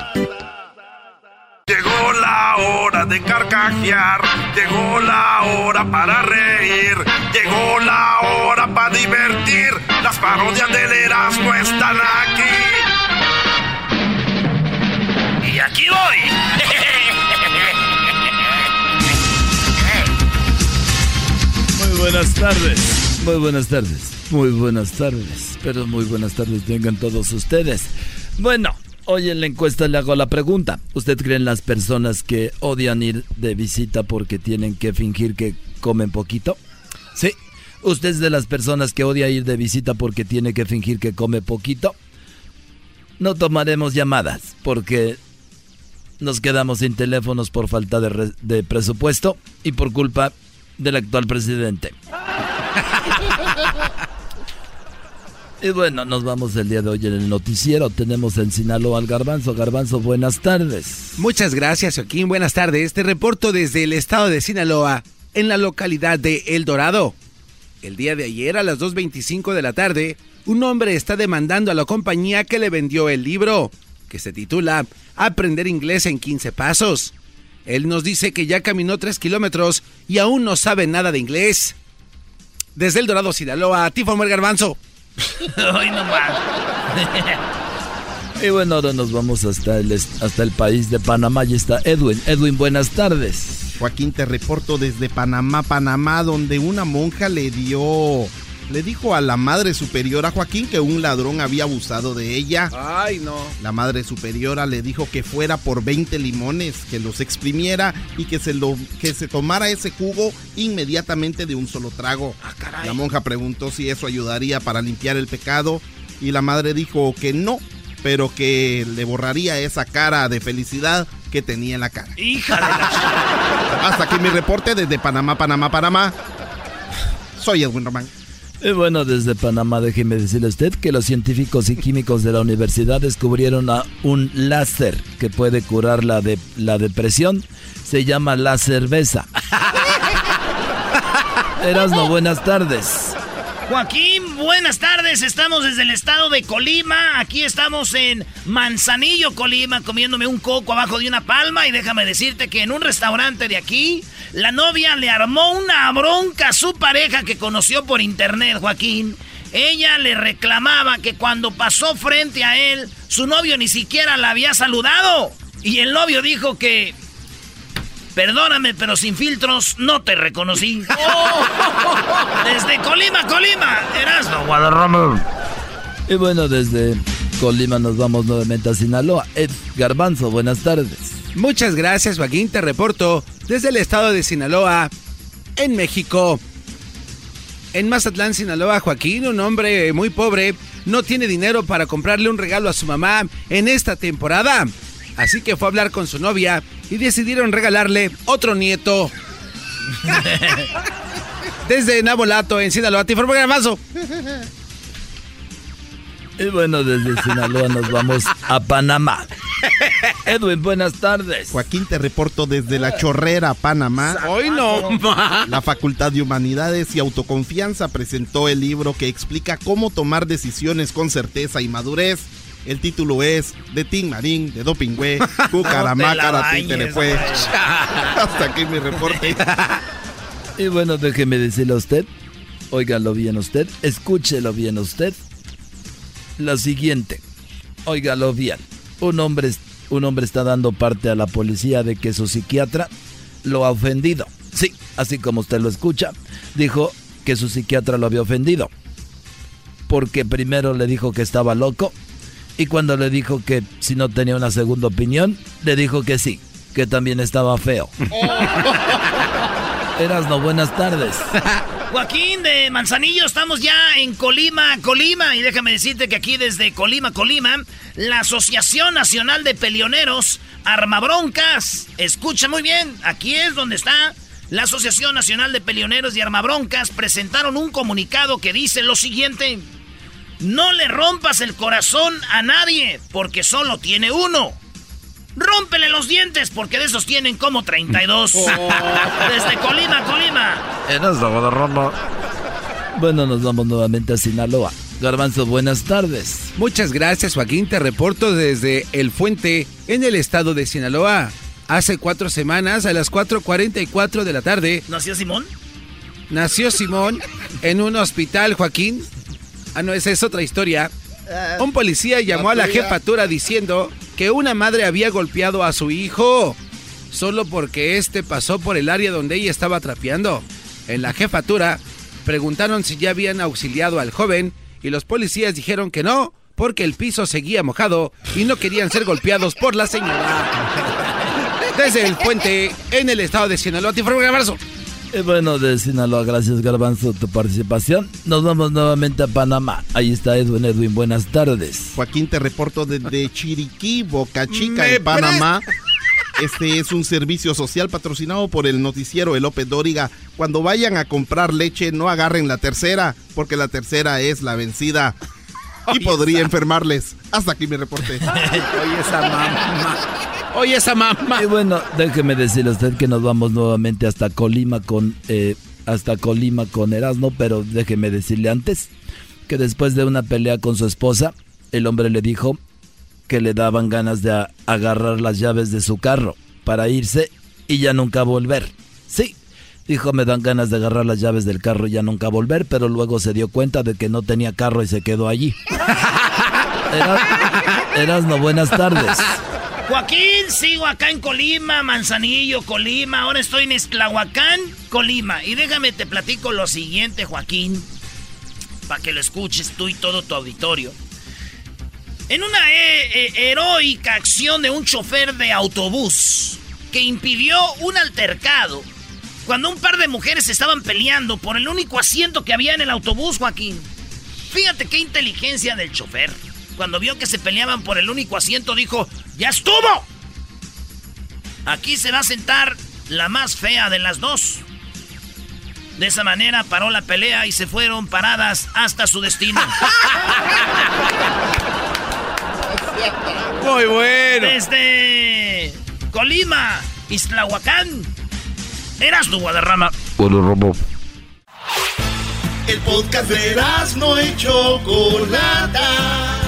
Llegó la hora de carcajear, llegó la hora para reír, llegó la hora para divertir. Las parodias del Erasmo están aquí. Y aquí voy. Muy buenas tardes, muy buenas tardes, muy buenas tardes, pero muy buenas tardes tengan todos ustedes. Bueno, Hoy en la encuesta le hago la pregunta. ¿Usted cree en las personas que odian ir de visita porque tienen que fingir que comen poquito? Sí. ¿Usted es de las personas que odia ir de visita porque tiene que fingir que come poquito? No tomaremos llamadas porque nos quedamos sin teléfonos por falta de, de presupuesto y por culpa del actual presidente. [LAUGHS] Y bueno, nos vamos el día de hoy en el noticiero. Tenemos en Sinaloa al Garbanzo. Garbanzo, buenas tardes. Muchas gracias, Joaquín. Buenas tardes. Te reporto desde el estado de Sinaloa, en la localidad de El Dorado. El día de ayer, a las 2.25 de la tarde, un hombre está demandando a la compañía que le vendió el libro, que se titula Aprender inglés en 15 pasos. Él nos dice que ya caminó 3 kilómetros y aún no sabe nada de inglés. Desde El Dorado, Sinaloa, a ti, el Garbanzo. [LAUGHS] Hoy nomás. [LAUGHS] y bueno, ahora nos vamos hasta el, hasta el país de Panamá. Y está Edwin. Edwin, buenas tardes. Joaquín, te reporto desde Panamá, Panamá, donde una monja le dio le dijo a la madre superiora Joaquín que un ladrón había abusado de ella. Ay, no. La madre superiora le dijo que fuera por 20 limones, que los exprimiera y que se, lo, que se tomara ese jugo inmediatamente de un solo trago. Ah, la monja preguntó si eso ayudaría para limpiar el pecado y la madre dijo que no, pero que le borraría esa cara de felicidad que tenía en la cara. Hija de la [LAUGHS] Hasta aquí mi reporte desde Panamá, Panamá, Panamá. Soy Edwin Román. Bueno, desde Panamá déjeme decirle a usted que los científicos y químicos de la universidad descubrieron a un láser que puede curar la, de, la depresión. Se llama la cerveza. [LAUGHS] Erasmo, buenas tardes. Joaquín, buenas tardes. Estamos desde el estado de Colima. Aquí estamos en Manzanillo, Colima, comiéndome un coco abajo de una palma. Y déjame decirte que en un restaurante de aquí, la novia le armó una bronca a su pareja que conoció por internet, Joaquín. Ella le reclamaba que cuando pasó frente a él, su novio ni siquiera la había saludado. Y el novio dijo que Perdóname, pero sin filtros no te reconocí. [LAUGHS] Desde Colima, Colima, Erasmo Guadarrama. Y bueno, desde Colima nos vamos nuevamente a Sinaloa. Ed Garbanzo, buenas tardes. Muchas gracias, Joaquín. Te reporto desde el estado de Sinaloa, en México. En Mazatlán, Sinaloa, Joaquín, un hombre muy pobre, no tiene dinero para comprarle un regalo a su mamá en esta temporada. Así que fue a hablar con su novia y decidieron regalarle otro nieto. [LAUGHS] desde Nabolato, en Sinaloa, te informo gramazo. Y bueno, desde Sinaloa nos vamos a Panamá. Edwin, buenas tardes. Joaquín, te reporto desde La Chorrera, Panamá. Hoy no. La Facultad de Humanidades y Autoconfianza presentó el libro que explica cómo tomar decisiones con certeza y madurez el título es De Tim Marín, de Dopingüe, [LAUGHS] Cucaramácara, le fue. [LAUGHS] Hasta aquí mi reporte. [LAUGHS] y bueno, déjeme decirle a usted, óigalo bien usted, escúchelo bien usted. Lo siguiente, óigalo bien. Un hombre, un hombre está dando parte a la policía de que su psiquiatra lo ha ofendido. Sí, así como usted lo escucha, dijo que su psiquiatra lo había ofendido. Porque primero le dijo que estaba loco y cuando le dijo que si no tenía una segunda opinión, le dijo que sí, que también estaba feo. Eras no, buenas tardes. [LAUGHS] Joaquín de Manzanillo, estamos ya en Colima, Colima. Y déjame decirte que aquí desde Colima, Colima, la Asociación Nacional de Pelioneros Armabroncas. Escucha muy bien, aquí es donde está la Asociación Nacional de Pelioneros y Armabroncas. Presentaron un comunicado que dice lo siguiente. No le rompas el corazón a nadie, porque solo tiene uno. Rómpele los dientes, porque de esos tienen como 32. [LAUGHS] Desde Colima, Colima. Bueno, nos vamos nuevamente a Sinaloa. Garbanzo, buenas tardes. Muchas gracias, Joaquín. Te reporto desde El Fuente, en el estado de Sinaloa. Hace cuatro semanas, a las 4.44 de la tarde. ¿Nació Simón? Nació Simón en un hospital, Joaquín. Ah, no, esa es otra historia. Ah, un policía llamó a la jefatura diciendo que una madre había golpeado a su hijo solo porque este pasó por el área donde ella estaba trapeando. En la jefatura preguntaron si ya habían auxiliado al joven y los policías dijeron que no, porque el piso seguía mojado y no querían ser golpeados por la señora. [LAUGHS] Desde el puente en el estado de Sinaloa, te informo y bueno, de Sinaloa, gracias Garbanzo tu participación. Nos vamos nuevamente a Panamá. Ahí está Edwin. Edwin, buenas tardes. Joaquín, te reporto desde Chiriquí, Boca Chica, en Panamá. Este es un servicio social patrocinado por el noticiero El López Dóriga. Cuando vayan a comprar leche, no agarren la tercera, porque la tercera es la vencida. y podría enfermarles. Hasta aquí mi reporte. Oye, esa mamá. Oye, esa mamá. Y bueno, déjeme decirle a usted que nos vamos nuevamente hasta Colima con eh, hasta Colima con Erasmo, pero déjeme decirle antes que después de una pelea con su esposa, el hombre le dijo que le daban ganas de agarrar las llaves de su carro para irse y ya nunca volver. Sí, dijo me dan ganas de agarrar las llaves del carro y ya nunca volver, pero luego se dio cuenta de que no tenía carro y se quedó allí. [LAUGHS] Erasmo, buenas tardes. Joaquín, sigo acá en Colima, Manzanillo, Colima. Ahora estoy en Estlahuacán, Colima. Y déjame te platico lo siguiente, Joaquín, para que lo escuches tú y todo tu auditorio. En una eh, eh, heroica acción de un chofer de autobús que impidió un altercado cuando un par de mujeres estaban peleando por el único asiento que había en el autobús, Joaquín. Fíjate qué inteligencia del chofer. Cuando vio que se peleaban por el único asiento, dijo, ¡Ya estuvo! Aquí se va a sentar la más fea de las dos. De esa manera paró la pelea y se fueron paradas hasta su destino. [LAUGHS] Muy bueno. Desde Colima, Islahuacán, eras tu Guadarrama. El podcast de no y Chocolata.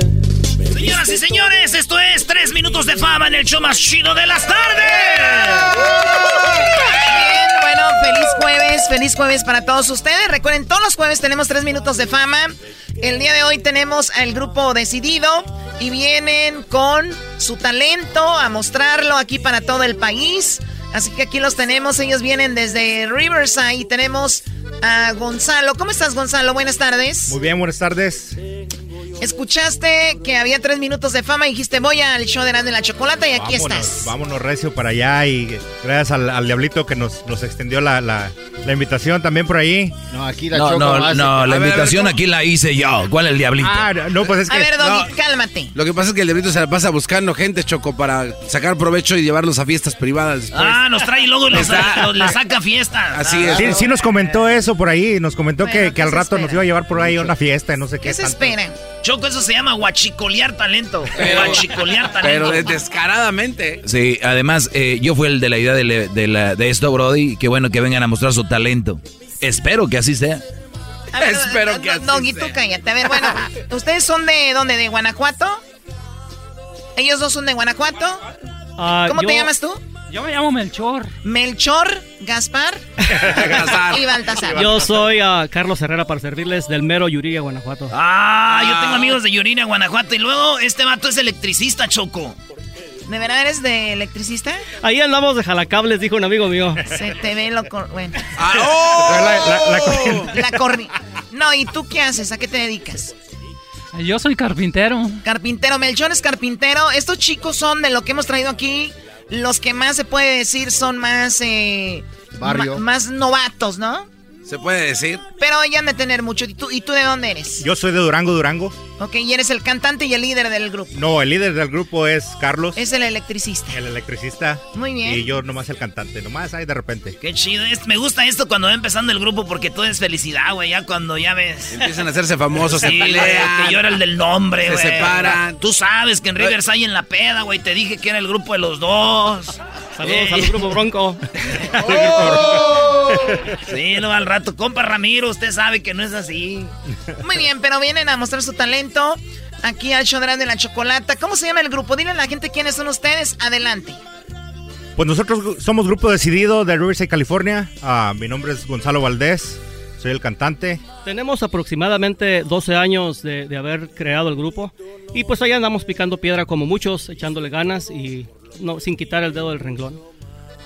Y señores, esto es 3 minutos de fama en el show más chido de las tardes. Bien, bueno, feliz jueves, feliz jueves para todos ustedes. Recuerden, todos los jueves tenemos 3 minutos de fama. El día de hoy tenemos al grupo decidido y vienen con su talento a mostrarlo aquí para todo el país. Así que aquí los tenemos, ellos vienen desde Riverside y tenemos a Gonzalo. ¿Cómo estás, Gonzalo? Buenas tardes. Muy bien, buenas tardes. Escuchaste que había tres minutos de fama y dijiste voy al show de Grande la Chocolata y aquí estás. Vámonos recio para allá y gracias al, Diablito que nos, nos extendió la, la, invitación también por ahí. No, aquí la no, no, no, la invitación aquí la hice yo. ¿Cuál es el Diablito? Ah, no, pues es que... A ver, Doggy, cálmate. Lo que pasa es que el Diablito se la pasa buscando gente, Choco, para sacar provecho y llevarlos a fiestas privadas después. Ah, nos trae y luego les, saca fiestas. Así es. Sí, sí, nos comentó eso por ahí, nos comentó que, que al rato nos iba a llevar por ahí a una fiesta, no sé qué. ¿Qué se esperan? Choco, eso se llama guachicolear talento. guachicolear talento. Pero descaradamente. Sí, además, eh, yo fui el de la idea de, esto, Brody. Qué bueno que vengan a mostrar su talento. Espero que así sea. Espero que así sea. tú cállate. A ver, bueno, [LAUGHS] ¿ustedes son de dónde? ¿De Guanajuato? ¿Ellos dos son de Guanajuato? Ah, ¿Cómo te llamas tú? Yo me llamo Melchor. Melchor, Gaspar [LAUGHS] y Baltasar. Yo soy uh, Carlos Herrera para servirles del mero Yuriria, Guanajuato. Ah, yo tengo amigos de Yuriria, Guanajuato. Y luego este vato es electricista, Choco. ¿De verdad eres de electricista? Ahí andamos de jalacables, dijo un amigo mío. Se te ve lo... Bueno. Ah, oh. La, corriente. La corriente. No, ¿y tú qué haces? ¿A qué te dedicas? Yo soy carpintero. Carpintero, Melchor es carpintero. Estos chicos son de lo que hemos traído aquí los que más se puede decir son más... Eh, Barrio. más novatos, ¿no? Se puede decir. Pero ya han de tener mucho. ¿Y tú, ¿Y tú de dónde eres? Yo soy de Durango, Durango. Ok, y eres el cantante y el líder del grupo. No, el líder del grupo es Carlos. Es el electricista. El electricista. Muy bien. Y yo nomás el cantante, nomás ahí de repente. Qué chido. me gusta esto cuando va empezando el grupo porque todo es felicidad, güey. Ya cuando ya ves. Empiezan a hacerse famosos, sí, se pelean. que yo era el del nombre, güey. Se separan. Tú sabes que en Rivers hay en la peda, güey. Te dije que era el grupo de los dos. Saludos al grupo Bronco. Oh. [LAUGHS] sí, no al rato. Compa Ramiro, usted sabe que no es así. Muy bien, pero vienen a mostrar su talento aquí al Chodrán de la Chocolata. ¿Cómo se llama el grupo? Dile a la gente quiénes son ustedes. Adelante. Pues nosotros somos Grupo Decidido de Riverside, California. Ah, mi nombre es Gonzalo Valdés. Soy el cantante. Tenemos aproximadamente 12 años de, de haber creado el grupo. Y pues ahí andamos picando piedra como muchos, echándole ganas y no, sin quitar el dedo del renglón.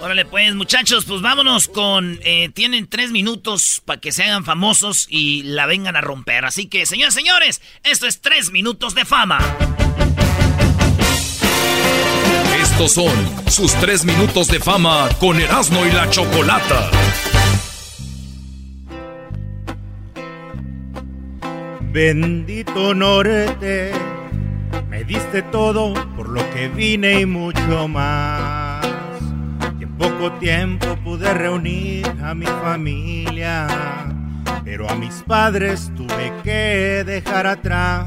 Órale, pues, muchachos, pues vámonos con. Eh, tienen tres minutos para que se hagan famosos y la vengan a romper. Así que, señores, señores, esto es tres minutos de fama. Estos son sus tres minutos de fama con Erasmo y la Chocolata. Bendito norte, me diste todo por lo que vine y mucho más. Poco tiempo pude reunir a mi familia, pero a mis padres tuve que dejar atrás.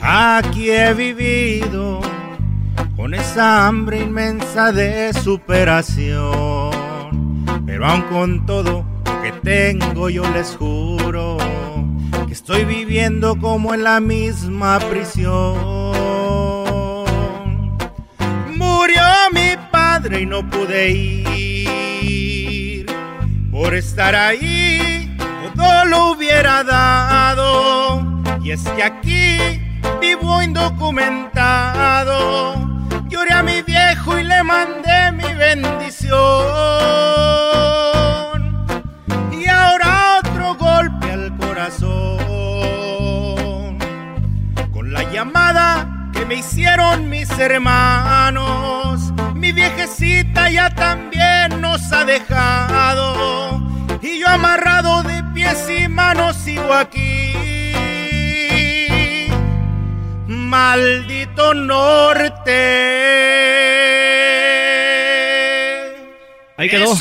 Aquí he vivido con esa hambre inmensa de superación, pero aun con todo que tengo yo les juro que estoy viviendo como en la misma prisión. Y no pude ir por estar ahí, todo lo hubiera dado. Y es que aquí vivo indocumentado. Lloré a mi viejo y le mandé mi bendición. Y ahora otro golpe al corazón. Con la llamada que me hicieron mis hermanos. Mi viejecita ya también nos ha dejado. Y yo amarrado de pies y manos sigo aquí. Maldito norte. Ahí quedó.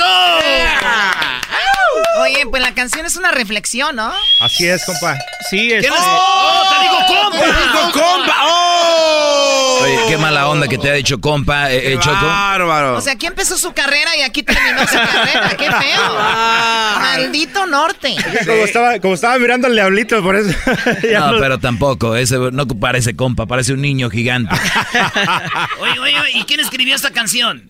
Pues la canción es una reflexión, ¿no? Así es, compa. Sí, es. ¡Oh! ¡Te digo compa! ¡Te digo compa! ¡Oh! Oye, qué mala onda que te ha dicho compa, eh, eh, Choco. Bárbaro. O sea, aquí empezó su carrera y aquí terminó su carrera. ¡Qué feo! [LAUGHS] Maldito norte. Como, estaba, como estaba mirando al diablito, por eso. [LAUGHS] No, no- pero tampoco, ese no parece compa, parece un niño gigante. [LAUGHS] Oye, oye, oye, ¿y quién escribió esta canción?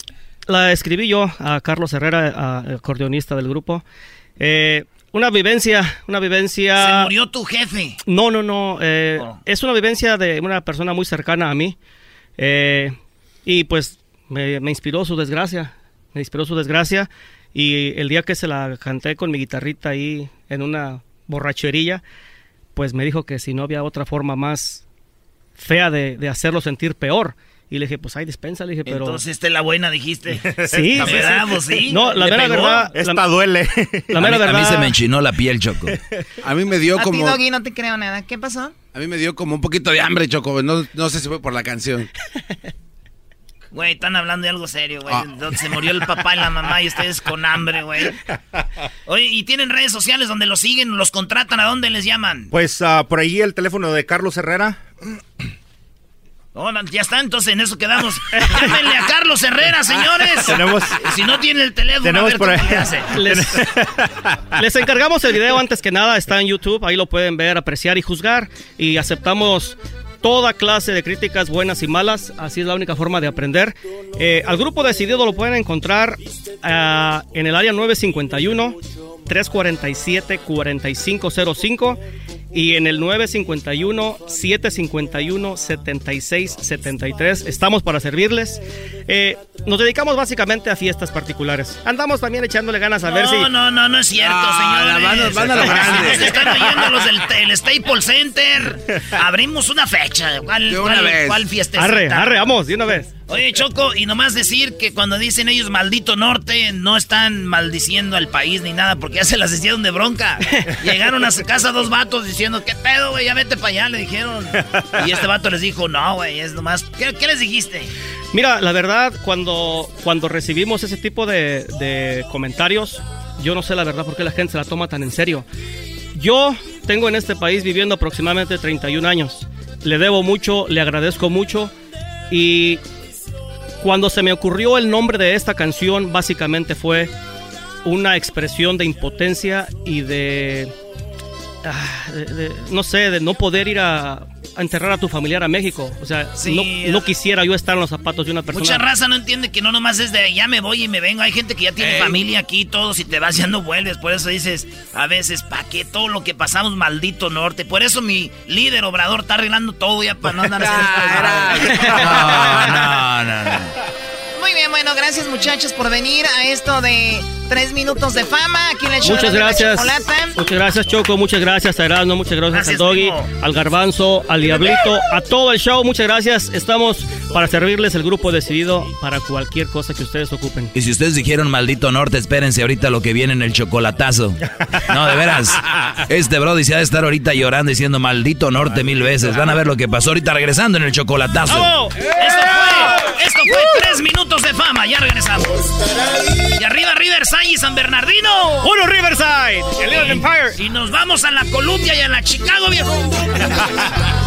La escribí yo a Carlos Herrera, a- acordeonista del grupo. Eh, una vivencia, una vivencia... Se murió tu jefe. No, no, no. eh, Oh. Es una vivencia de una persona muy cercana a mí. eh, y pues me, me inspiró su desgracia. Me inspiró su desgracia. Y el día que se la canté con mi guitarrita ahí en una borrachería, pues me dijo que si no había otra forma más fea de, de hacerlo sentir peor. Y le dije, pues ay, dispensa, le dije, pero... Entonces, esta es la buena, dijiste. [LAUGHS] Sí, La sí, verdad, sí. pues, sí. No, la mera pegó. verdad... Esta la, duele. [LAUGHS] la A mera mí, a mí verdad... se me enchinó la piel, Choco. [LAUGHS] A mí me dio A ti, como. Doggy, no te creo nada. ¿Qué pasó? A mí me dio como un poquito de hambre, Choco. No, no sé si fue por la canción. Güey, están hablando de algo serio, güey. Donde se murió el papá y la mamá y ustedes con hambre, güey. Oye, ¿y tienen redes sociales donde los siguen, los contratan? ¿A dónde les llaman? Pues ah, por ahí el teléfono de Carlos Herrera. Oh, no, ya está, entonces en eso quedamos. Llámenle a Carlos Herrera, señores. Tenemos- Si no tiene el teléfono, Tenemos a ver por cómo ahí- le hace. [LAUGHS] Les, [LAUGHS] les encargamos el video antes que nada, está en YouTube, ahí lo pueden ver, apreciar y juzgar. Y aceptamos toda clase de críticas buenas y malas, así es la única forma de aprender. Eh, al grupo decidido lo pueden encontrar ah, en el área 951. 347-4505 y en el 951-751-7673. Estamos para servirles. Eh, nos dedicamos básicamente a fiestas particulares. Andamos también echándole ganas a ver no, si... no, no, no es cierto, Ah, señores. van a- van a lo grande. [LAUGHS] Se están oyendo los del el Staples Center. Abrimos una fecha. ¿Cuál, De una cuál, vez. cuál fiestecita? Arre, arre, vamos, de una vez. Oye, Choco, y nomás decir que cuando dicen ellos maldito norte, no están maldiciendo al país ni nada, porque ya se las hicieron de bronca. [LAUGHS] Llegaron a su casa dos vatos diciendo, ¿qué pedo, güey? Ya vete para allá, le dijeron. Y este vato les dijo, no, güey, es nomás. ¿Qué, qué les dijiste? Mira, la verdad, cuando, cuando recibimos ese tipo de, de comentarios, yo no sé la verdad por qué la gente se la toma tan en serio. Yo tengo en este país viviendo aproximadamente 31 años. Le debo mucho, le agradezco mucho y cuando se me ocurrió el nombre de esta canción, básicamente fue una expresión de impotencia y de, ah, no sé, de no poder ir a, a enterrar a tu familiar a México. O sea, Sí. no, no quisiera yo estar en los zapatos de una persona. Mucha raza no entiende que no nomás es de ya me voy y me vengo. Hay gente que ya tiene Ey. familia aquí y todo. Si te vas ya no vuelves. Por eso dices, a veces, ¿pa' qué todo lo que pasamos, maldito norte? Por eso mi líder Obrador está arreglando todo ya para no andar [LAUGHS] haciendo esto. [LAUGHS] No, no, no, no. bueno, gracias muchachos por venir a esto de tres minutos de fama aquí en el show Muchas de gracias. Muchas gracias, Choco. Muchas gracias a Erasmo. Muchas gracias, al Doggy, al Garbanzo, al Diablito, a todo el show. Muchas gracias. Estamos para servirles el grupo decidido para cualquier cosa que ustedes ocupen. Y si ustedes dijeron maldito norte, espérense ahorita lo que viene en el chocolatazo. No, de veras. Este Brody se ha de estar ahorita llorando diciendo maldito norte mil veces. Van a ver lo que pasó ahorita regresando en el chocolatazo. Esto fue, esto fue tres minutos de fama. Ya regresamos. Y arriba Riverside y San Bernardino. ¡Uno Riverside! El Little Empire. Y nos vamos a la Columbia y a la Chicago, viejo. [LAUGHS]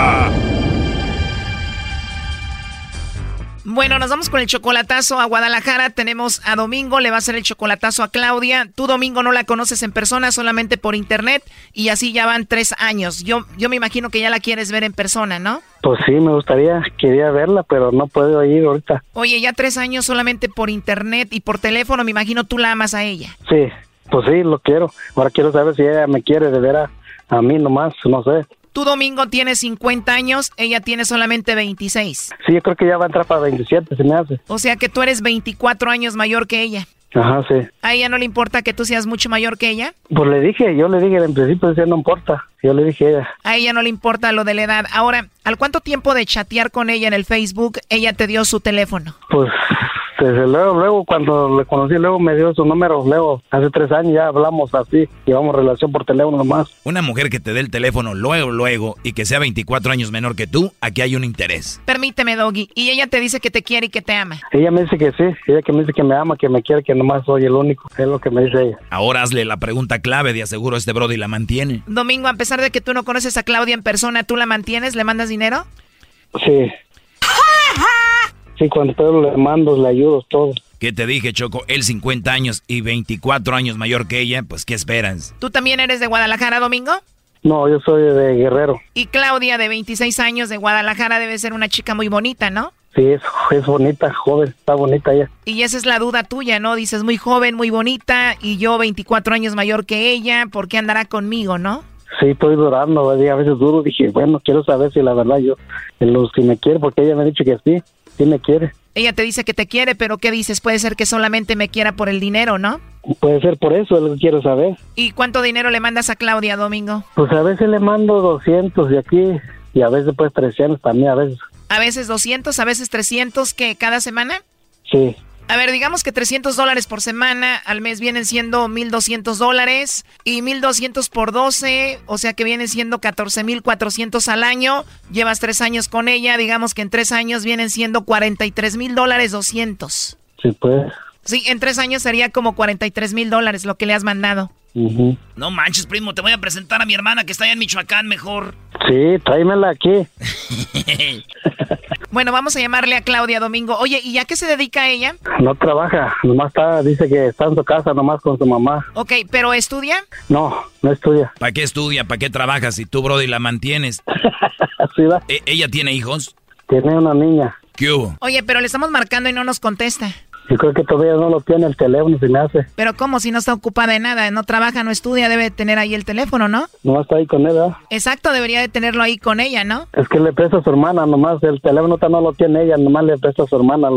Bueno, nos vamos con el chocolatazo a Guadalajara. Tenemos a Domingo, le va a hacer el chocolatazo a Claudia. Tú, Domingo, no la conoces en persona, solamente por internet. Y así ya van tres años. Yo, yo me imagino que ya la quieres ver en persona, ¿no? Pues sí, me gustaría, quería verla, pero no puedo ir ahorita. Oye, ya tres años solamente por internet y por teléfono, me imagino tú la amas a ella. Sí, pues sí, lo quiero. Ahora quiero saber si ella me quiere de veras a mí nomás, no sé. Tú, Domingo, tienes 50 años, ella tiene solamente 26. Sí, yo creo que ya va a entrar para 27, se me hace. O sea que tú eres 24 años mayor que ella. Ajá, sí. ¿A ella no le importa que tú seas mucho mayor que ella? Pues le dije, yo le dije en principio, decía, no importa. Yo le dije a ella. A ella no le importa lo de la edad. Ahora, ¿al cuánto tiempo de chatear con ella en el Facebook ella te dio su teléfono? Pues desde luego, luego cuando le conocí, luego me dio su número, luego hace tres años ya hablamos así, llevamos relación por teléfono nomás. Una mujer que te dé el teléfono luego, luego, y que sea 24 años menor que tú, aquí hay un interés. Permíteme, Doggy. Y ella te dice que te quiere y que te ama. Ella me dice que sí, ella que me dice que me ama, que me quiere, que nomás soy el único, es lo que me dice ella. Ahora hazle la pregunta clave, de aseguro este Brody la mantiene. Domingo, a pesar de que tú no conoces a Claudia en persona, ¿tú la mantienes? ¿Le mandas dinero? Sí. Sí, cuando puedo le mando, le ayudo, todo. ¿Qué te dije, Choco? Él 50 años y 24 años mayor que ella, pues ¿qué esperas? ¿Tú también eres de Guadalajara, Domingo? No, yo soy de Guerrero. Y Claudia, de 26 años, de Guadalajara, debe ser una chica muy bonita, ¿no? Sí, es, es bonita, joven, está bonita ella. Y esa es la duda tuya, ¿no? Dices, muy joven, muy bonita, y yo 24 años mayor que ella, ¿por qué andará conmigo, no? Sí, estoy durando, a veces duro, dije, bueno, quiero saber si la verdad yo, los si me quiere, porque ella me ha dicho que sí, sí me quiere. Ella te dice que te quiere, pero ¿qué dices? Puede ser que solamente me quiera por el dinero, ¿no? Puede ser por eso, es lo que quiero saber. ¿Y cuánto dinero le mandas a Claudia, Domingo? Pues a veces le mando 200 de aquí y a veces pues 300 también, a veces. A veces 200, a veces 300, ¿qué? ¿Cada semana? Sí. A ver, digamos que 300 dólares por semana al mes vienen siendo 1.200 dólares y 1.200 por 12, o sea que vienen siendo 14.400 al año. Llevas tres años con ella, digamos que en tres años vienen siendo 43 mil dólares 200. Sí, pues. Sí, en tres años sería como 43 mil dólares lo que le has mandado. No manches, primo, te voy a presentar a mi hermana que está allá en Michoacán mejor. Sí, tráemela aquí. [LAUGHS] bueno, vamos a llamarle a Claudia Domingo. Oye, ¿y a qué se dedica ella? No trabaja, nomás está, dice que está en su casa nomás con su mamá. Ok, ¿pero estudia? No, no estudia. ¿Para qué estudia? ¿Para qué trabaja si tú, Brody, la mantienes? [LAUGHS] ¿Sí, va? ¿E ¿Ella tiene hijos? Tiene una niña. ¿Qué hubo? Oye, pero le estamos marcando y no nos contesta. Yo creo que todavía no lo tiene el teléfono, se me hace. Pero ¿cómo? Si no está ocupada de nada, no trabaja, no estudia, debe tener ahí el teléfono, ¿no? No está ahí con ella. Exacto, debería de tenerlo ahí con ella, ¿no? Es que le presta a su hermana, nomás el teléfono no lo tiene ella, nomás le presta a su hermana,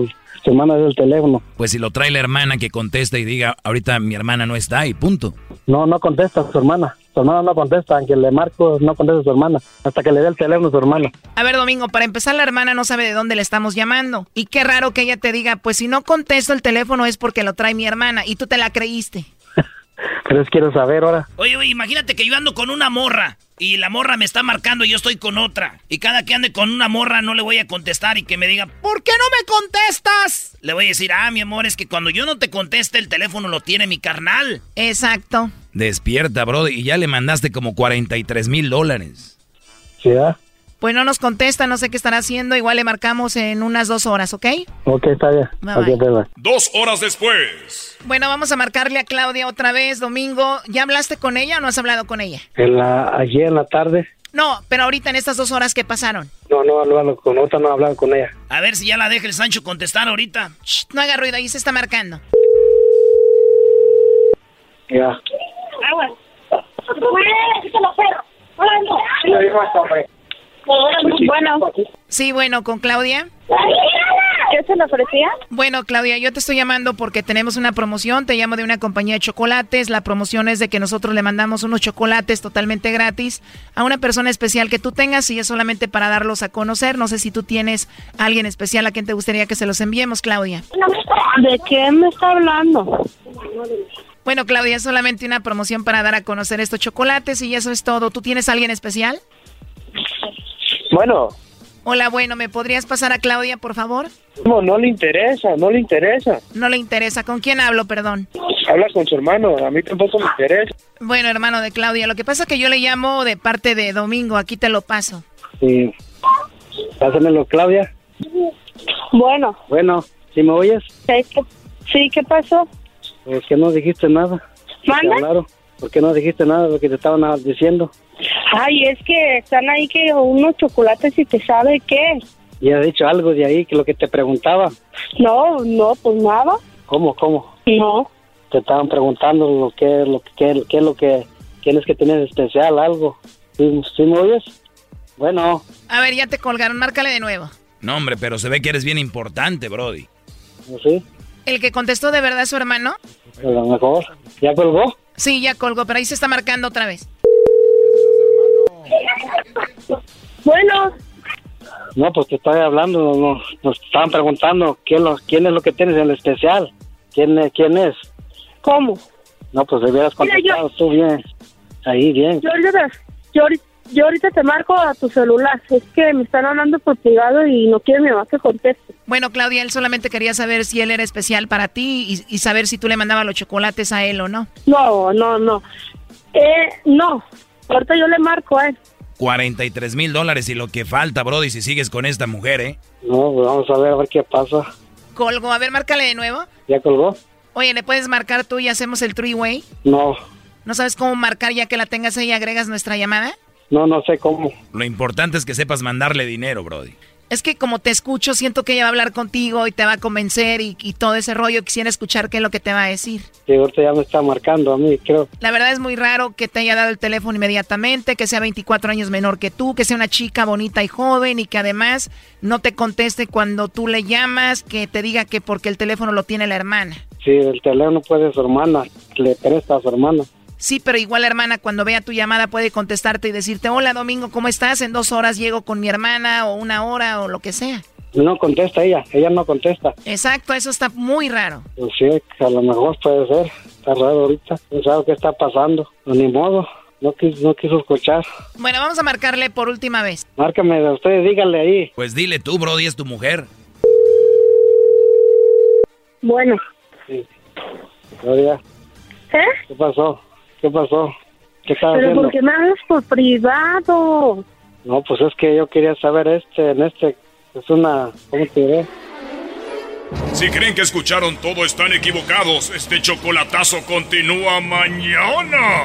su hermana es el teléfono. Pues si lo trae la hermana que contesta y diga, ahorita mi hermana no está y punto. No, no contesta a su hermana. Su hermana no contesta, aunque le marco, no contesta a su hermana, hasta que le dé el teléfono a su hermana. A ver, Domingo, para empezar, la hermana no sabe de dónde le estamos llamando. Y qué raro que ella te diga, pues si no contesto el teléfono es porque lo trae mi hermana, y tú te la creíste. [LAUGHS] Pero es quiero saber ahora. Oye, oye, imagínate que yo ando con una morra. Y la morra me está marcando y yo estoy con otra. Y cada que ande con una morra no le voy a contestar y que me diga, ¿por qué no me contestas? Le voy a decir, ah, mi amor, es que cuando yo no te conteste el teléfono lo tiene mi carnal. Exacto. Despierta, bro, y ya le mandaste como 43 mil dólares. Sí, ¿ah? Pues no nos contesta, no sé qué estará haciendo. Igual le marcamos en unas dos horas, ¿ok? Ok, está bien. Bye, bye. Dos horas después. Bueno, vamos a marcarle a Claudia otra vez, domingo. ¿Ya hablaste con ella o no has hablado con ella? En la, ayer en la tarde. No, pero ahorita en estas dos horas que pasaron. No, no hablado con otra, no he hablado con ella. A ver si ya la deja el Sancho contestar ahorita. Shh, no haga ruido, ahí se está marcando. Ya. Bueno. Sí, bueno, con Claudia. ¿Qué se le ofrecía? Bueno, Claudia, yo te estoy llamando porque tenemos una promoción. Te llamo de una compañía de chocolates. La promoción es de que nosotros le mandamos unos chocolates totalmente gratis a una persona especial que tú tengas y es solamente para darlos a conocer. No sé si tú tienes a alguien especial a quien te gustaría que se los enviemos, Claudia. ¿De qué me está hablando? Bueno, Claudia, es solamente una promoción para dar a conocer estos chocolates y eso es todo. ¿Tú tienes a alguien especial? Bueno. Hola, bueno, ¿me podrías pasar a Claudia, por favor? No, no le interesa, no le interesa. No le interesa. ¿Con quién hablo, perdón? Habla con su hermano, a mí tampoco me interesa. Bueno, hermano de Claudia, lo que pasa es que yo le llamo de parte de Domingo, aquí te lo paso. Sí. Pásamelo, Claudia. Bueno. Bueno, ¿sí me oyes? Sí, ¿qué pasó? Pues que no dijiste nada. ¿Manda? Claro. ¿Por qué no dijiste nada de lo que te estaban diciendo? Ay, es que están ahí que unos chocolates y te sabe qué. ¿Y has dicho algo de ahí que lo que te preguntaba? No, no, pues nada. ¿Cómo, cómo? No. Te estaban preguntando lo que, lo que, qué, es lo que tienes que tener especial, algo. ¿Sí, sí me oyes? Bueno. A ver, ya te colgaron, márcale de nuevo. No, hombre, pero se ve que eres bien importante, Brody. ¿Sí? ¿El que contestó de verdad es su hermano? A lo mejor. ¿Ya colgó? Sí, ya colgó, pero ahí se está marcando otra vez. Bueno. No, pues te estoy hablando, no, nos estaban preguntando quién, lo, quién es lo que tienes en especial. ¿Quién, es- quién es? ¿Cómo? No, pues debieras contestado tú bien. Ahí, bien. Yo ahorita, yo, yo ahorita te marco a tu celular. Es que me están hablando por privado y no quiere mi mamá que conteste. Bueno, Claudia, él solamente quería saber si él era especial para ti y, y saber si tú le mandabas los chocolates a él o no. No, no, no. Eh, no. Ahorita yo le marco a él. 43 mil dólares y lo que falta, Brody, si sigues con esta mujer, ¿eh? No, pues vamos a ver, a ver qué pasa. Colgó, a ver, márcale de nuevo. ¿Ya colgó? Oye, ¿le puedes marcar tú y hacemos el three-way? No, ¿No sabes cómo marcar ya que la tengas ahí y agregas nuestra llamada? no, no sé cómo. Lo importante es que sepas mandarle dinero, Brody. Es que como te escucho, siento que ella va a hablar contigo y te va a convencer y, y todo ese rollo. Quisiera escuchar qué es lo que te va a decir. Sí, ahorita ya me está marcando a mí, creo. La verdad es muy raro que te haya dado el teléfono inmediatamente, que sea 24 años menor que tú, que sea una chica bonita y joven y que además no te conteste cuando tú le llamas, que te diga que porque el teléfono lo tiene la hermana. Sí, el teléfono puede su hermana, le presta a su hermana. Sí, pero igual la hermana cuando vea tu llamada puede contestarte y decirte, hola Domingo, ¿cómo estás? En dos horas llego con mi hermana o una hora o lo que sea. No contesta ella, ella no contesta. Exacto, eso está muy raro. Pues sí, a lo mejor puede ser. Está raro ahorita. No sabe qué está pasando. Pues ni modo. No quiso, no quiso escuchar. Bueno, vamos a marcarle por última vez. Márcame de ustedes, díganle ahí. Pues dile tú, Brody, es tu mujer. Bueno. Sí. Gloria, ¿Eh? ¿qué pasó? ¿Qué pasó? ¿Qué estás Pero haciendo? ¿por qué me hablas por privado? No, pues es que yo quería saber este, en este, es una, ¿cómo te diré? Si creen que escucharon todo, están equivocados. Este chocolatazo continúa mañana.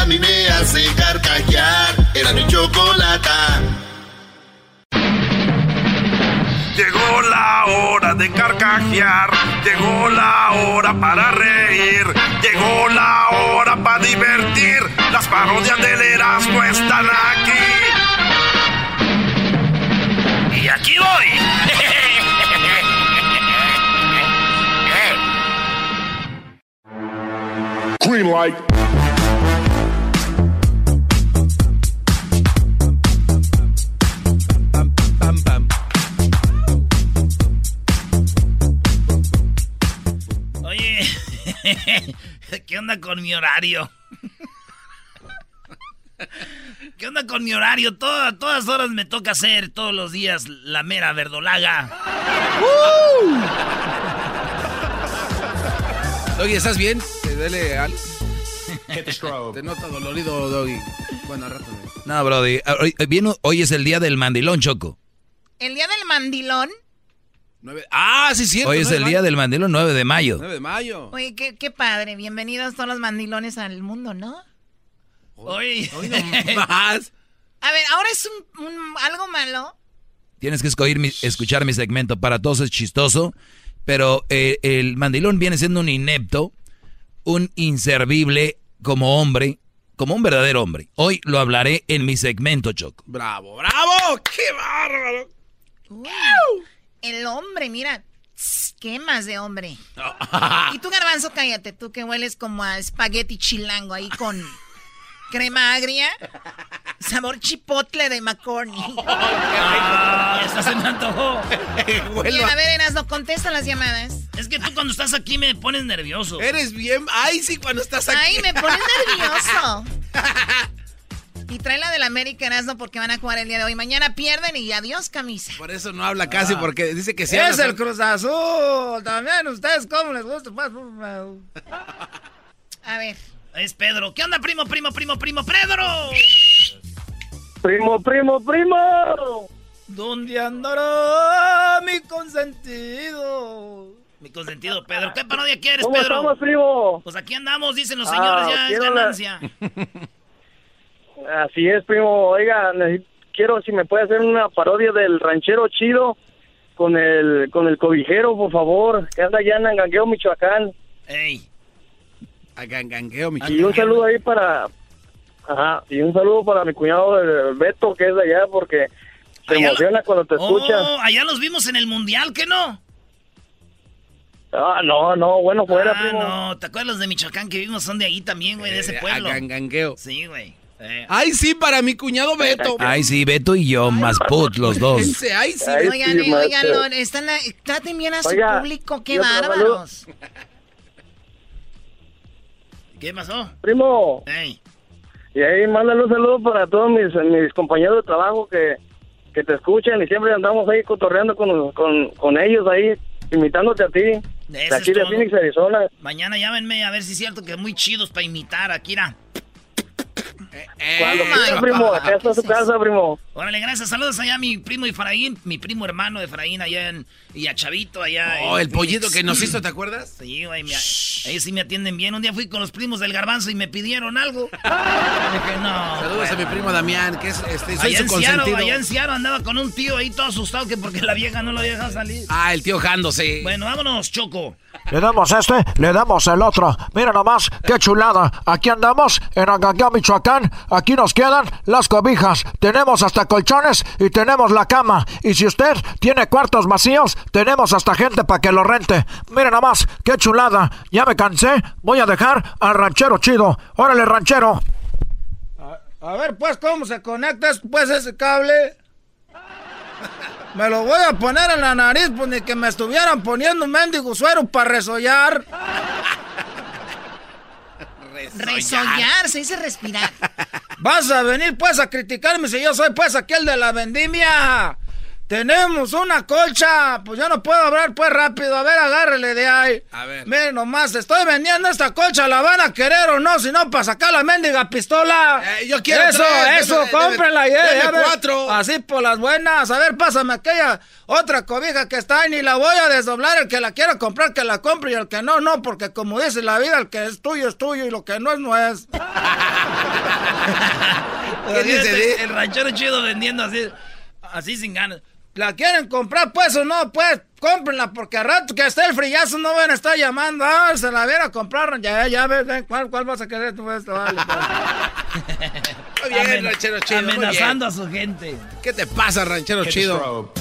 a mí me hace carcajear. Era mi chocolata. Llegó la hora de carcajear, llegó la hora para reír, llegó la hora para divertir. Las parodias del Erasmo están aquí. Y aquí voy. Green light. Onda con mi horario? ¿Qué onda con mi horario? Todas, todas horas me toca hacer todos los días la mera verdolaga. Doggy, ¿estás bien? ¿Te duele algo? Te noto dolorido, Doggy. Bueno, al rato. No, Brody. Hoy, bien, hoy es el día del mandilón, Choco. El día del mandilón. Ah, sí, cierto. Hoy es el día del mandilón, 9 de mayo. 9 de mayo. Oye, qué, qué padre. Bienvenidos todos los mandilones al mundo, ¿no? Hoy. Hoy no más. [LAUGHS] A ver, ahora es un, un- algo malo. Tienes que escoger mi- escuchar mi segmento. Para todos es chistoso, pero eh, el mandilón viene siendo un inepto, un inservible como hombre, como un verdadero hombre. Hoy lo hablaré en mi segmento, Choco. Bravo, bravo. ¡Qué bárbaro! Uy, el hombre, mira. Quemas de hombre. [LAUGHS] Y tú, garbanzo, cállate. Tú que hueles como a espagueti chilango ahí con crema agria. Sabor chipotle de McCorney. [LAUGHS] Ah, esta se me antojó. [LAUGHS] Bien, a ver, Erasno, contesta las llamadas. Es que tú cuando estás aquí me pones nervioso. Eres bien. Ay, sí, cuando estás aquí. Ay, me pones nervioso. Y trae la del América Erasno porque van a jugar el día de hoy. Mañana pierden y adiós, camisa. Por eso no habla casi, porque dice que sí Es el Cruz Azul. También ustedes, ¿cómo les gusta? A ver. Es Pedro. ¿Qué onda, primo, primo, primo, primo, Pedro? Primo, primo, primo. ¿Dónde andará mi consentido? Mi consentido, Pedro. ¿Qué parodia quieres, ¿Cómo Pedro? estamos, primo? Pues aquí andamos, dicen los Ah, señores, ya es la- ganancia. [LAUGHS] Así es, primo. Oiga, quiero si me puede hacer una parodia del ranchero chido con el con el cobijero, por favor, que anda allá en Angangueo, Michoacán. Ey. A gangangueo, mi Y un saludo ahí para Ajá, y un saludo para mi cuñado el Beto que es de allá porque se Allá lo- emociona cuando te escucha. Oh, allá los vimos en el mundial, ¿qué no? Ah, no, no, bueno fuera, ah, primo. no, ¿te acuerdas los de Michoacán que vimos? Son de ahí también, güey, de ese Eh, pueblo. a gangangueo. Sí, güey. Eh. Ay, sí, para mi cuñado Beto. Ay, sí, Beto y yo, más put, los dos. [LAUGHS] Ay, sí. Ay, Oigan, sí, eh, oigan, lo- están, traten bien a su Oiga, público, qué bárbaros. [LAUGHS] ¿Qué pasó? Primo, y ahí mándale un saludo para todos mis, mis compañeros de trabajo que, que te escuchan y siempre andamos ahí cotorreando con, con, con ellos ahí, imitándote a ti, de Eso aquí es de. Phoenix, Arizona. Mañana llámenme a ver si es cierto que muy chidos para imitar, Akira. Cuando my quieras, God. primo, acá está su casa, primo. Órale, gracias. Saludos allá a mi primo Efraín, mi primo hermano de Efraín allá en... Y a Chavito allá Oh, en el pollito que nos hizo, ¿te acuerdas? Sí, güey, me- ellos sí me atienden bien. Un día fui con los primos del garbanzo y me pidieron algo. [LAUGHS] Dije, no. Saludos a mi primo Damián, que es este, soy Allá su consentido. allá en Seattle andaba con un tío ahí todo asustado que porque la vieja no lo había dejado salir. Ah, el tío Jando, sí. Bueno, vámonos, Choco. Le damos este, le damos el otro. Mira nomás, qué chulada. Aquí andamos en Angangueo, Michoacán. Aquí nos quedan las cobijas. Tenemos hasta colchones y tenemos la cama. Y si usted tiene cuartos vacíos, tenemos hasta gente para que lo rente. Mira nomás, qué chulada. Ya me cansé. Voy a dejar al ranchero chido. Órale, ranchero. A ver, pues, ¿cómo se conecta pues ese cable? [LAUGHS] Me lo voy a poner en la nariz, pues ni que me estuvieran poniendo un mendigo suero para resollar. Resollar, se dice respirar. Vas a venir pues a criticarme si yo soy pues aquel de la vendimia. Tenemos una colcha. Pues yo no puedo hablar pues rápido. A ver, agárrele de ahí. A ver. Miren nomás, estoy vendiendo esta colcha. ¿La van a querer o no? Si no, para sacar la mendiga pistola. Eh, yo quiero Eso, tres, eso, deme- cómprenla. deme- deme ve. cuatro. Así por las buenas. A ver, pásame aquella otra cobija que está ahí. Ni la voy a desdoblar. El que la quiera comprar, que la compre. Y el que no, no. Porque como dice la vida, el que es tuyo es tuyo. Y lo que no es, no es. [LAUGHS] ¿Qué dice, El ranchero chido vendiendo así, así sin ganas. ¿La quieren comprar pues o no? Pues cómprenla porque a rato que esté el frillazo no van a estar llamando. Ah, se la viera a comprar. Ya, ya, ves, ven, ¿cuál, ¿cuál vas a querer tú esto? Vale, [LAUGHS] Muy bien, ranchero chido. muy Amenazando bien. a su gente. ¿Qué te pasa, ranchero chido?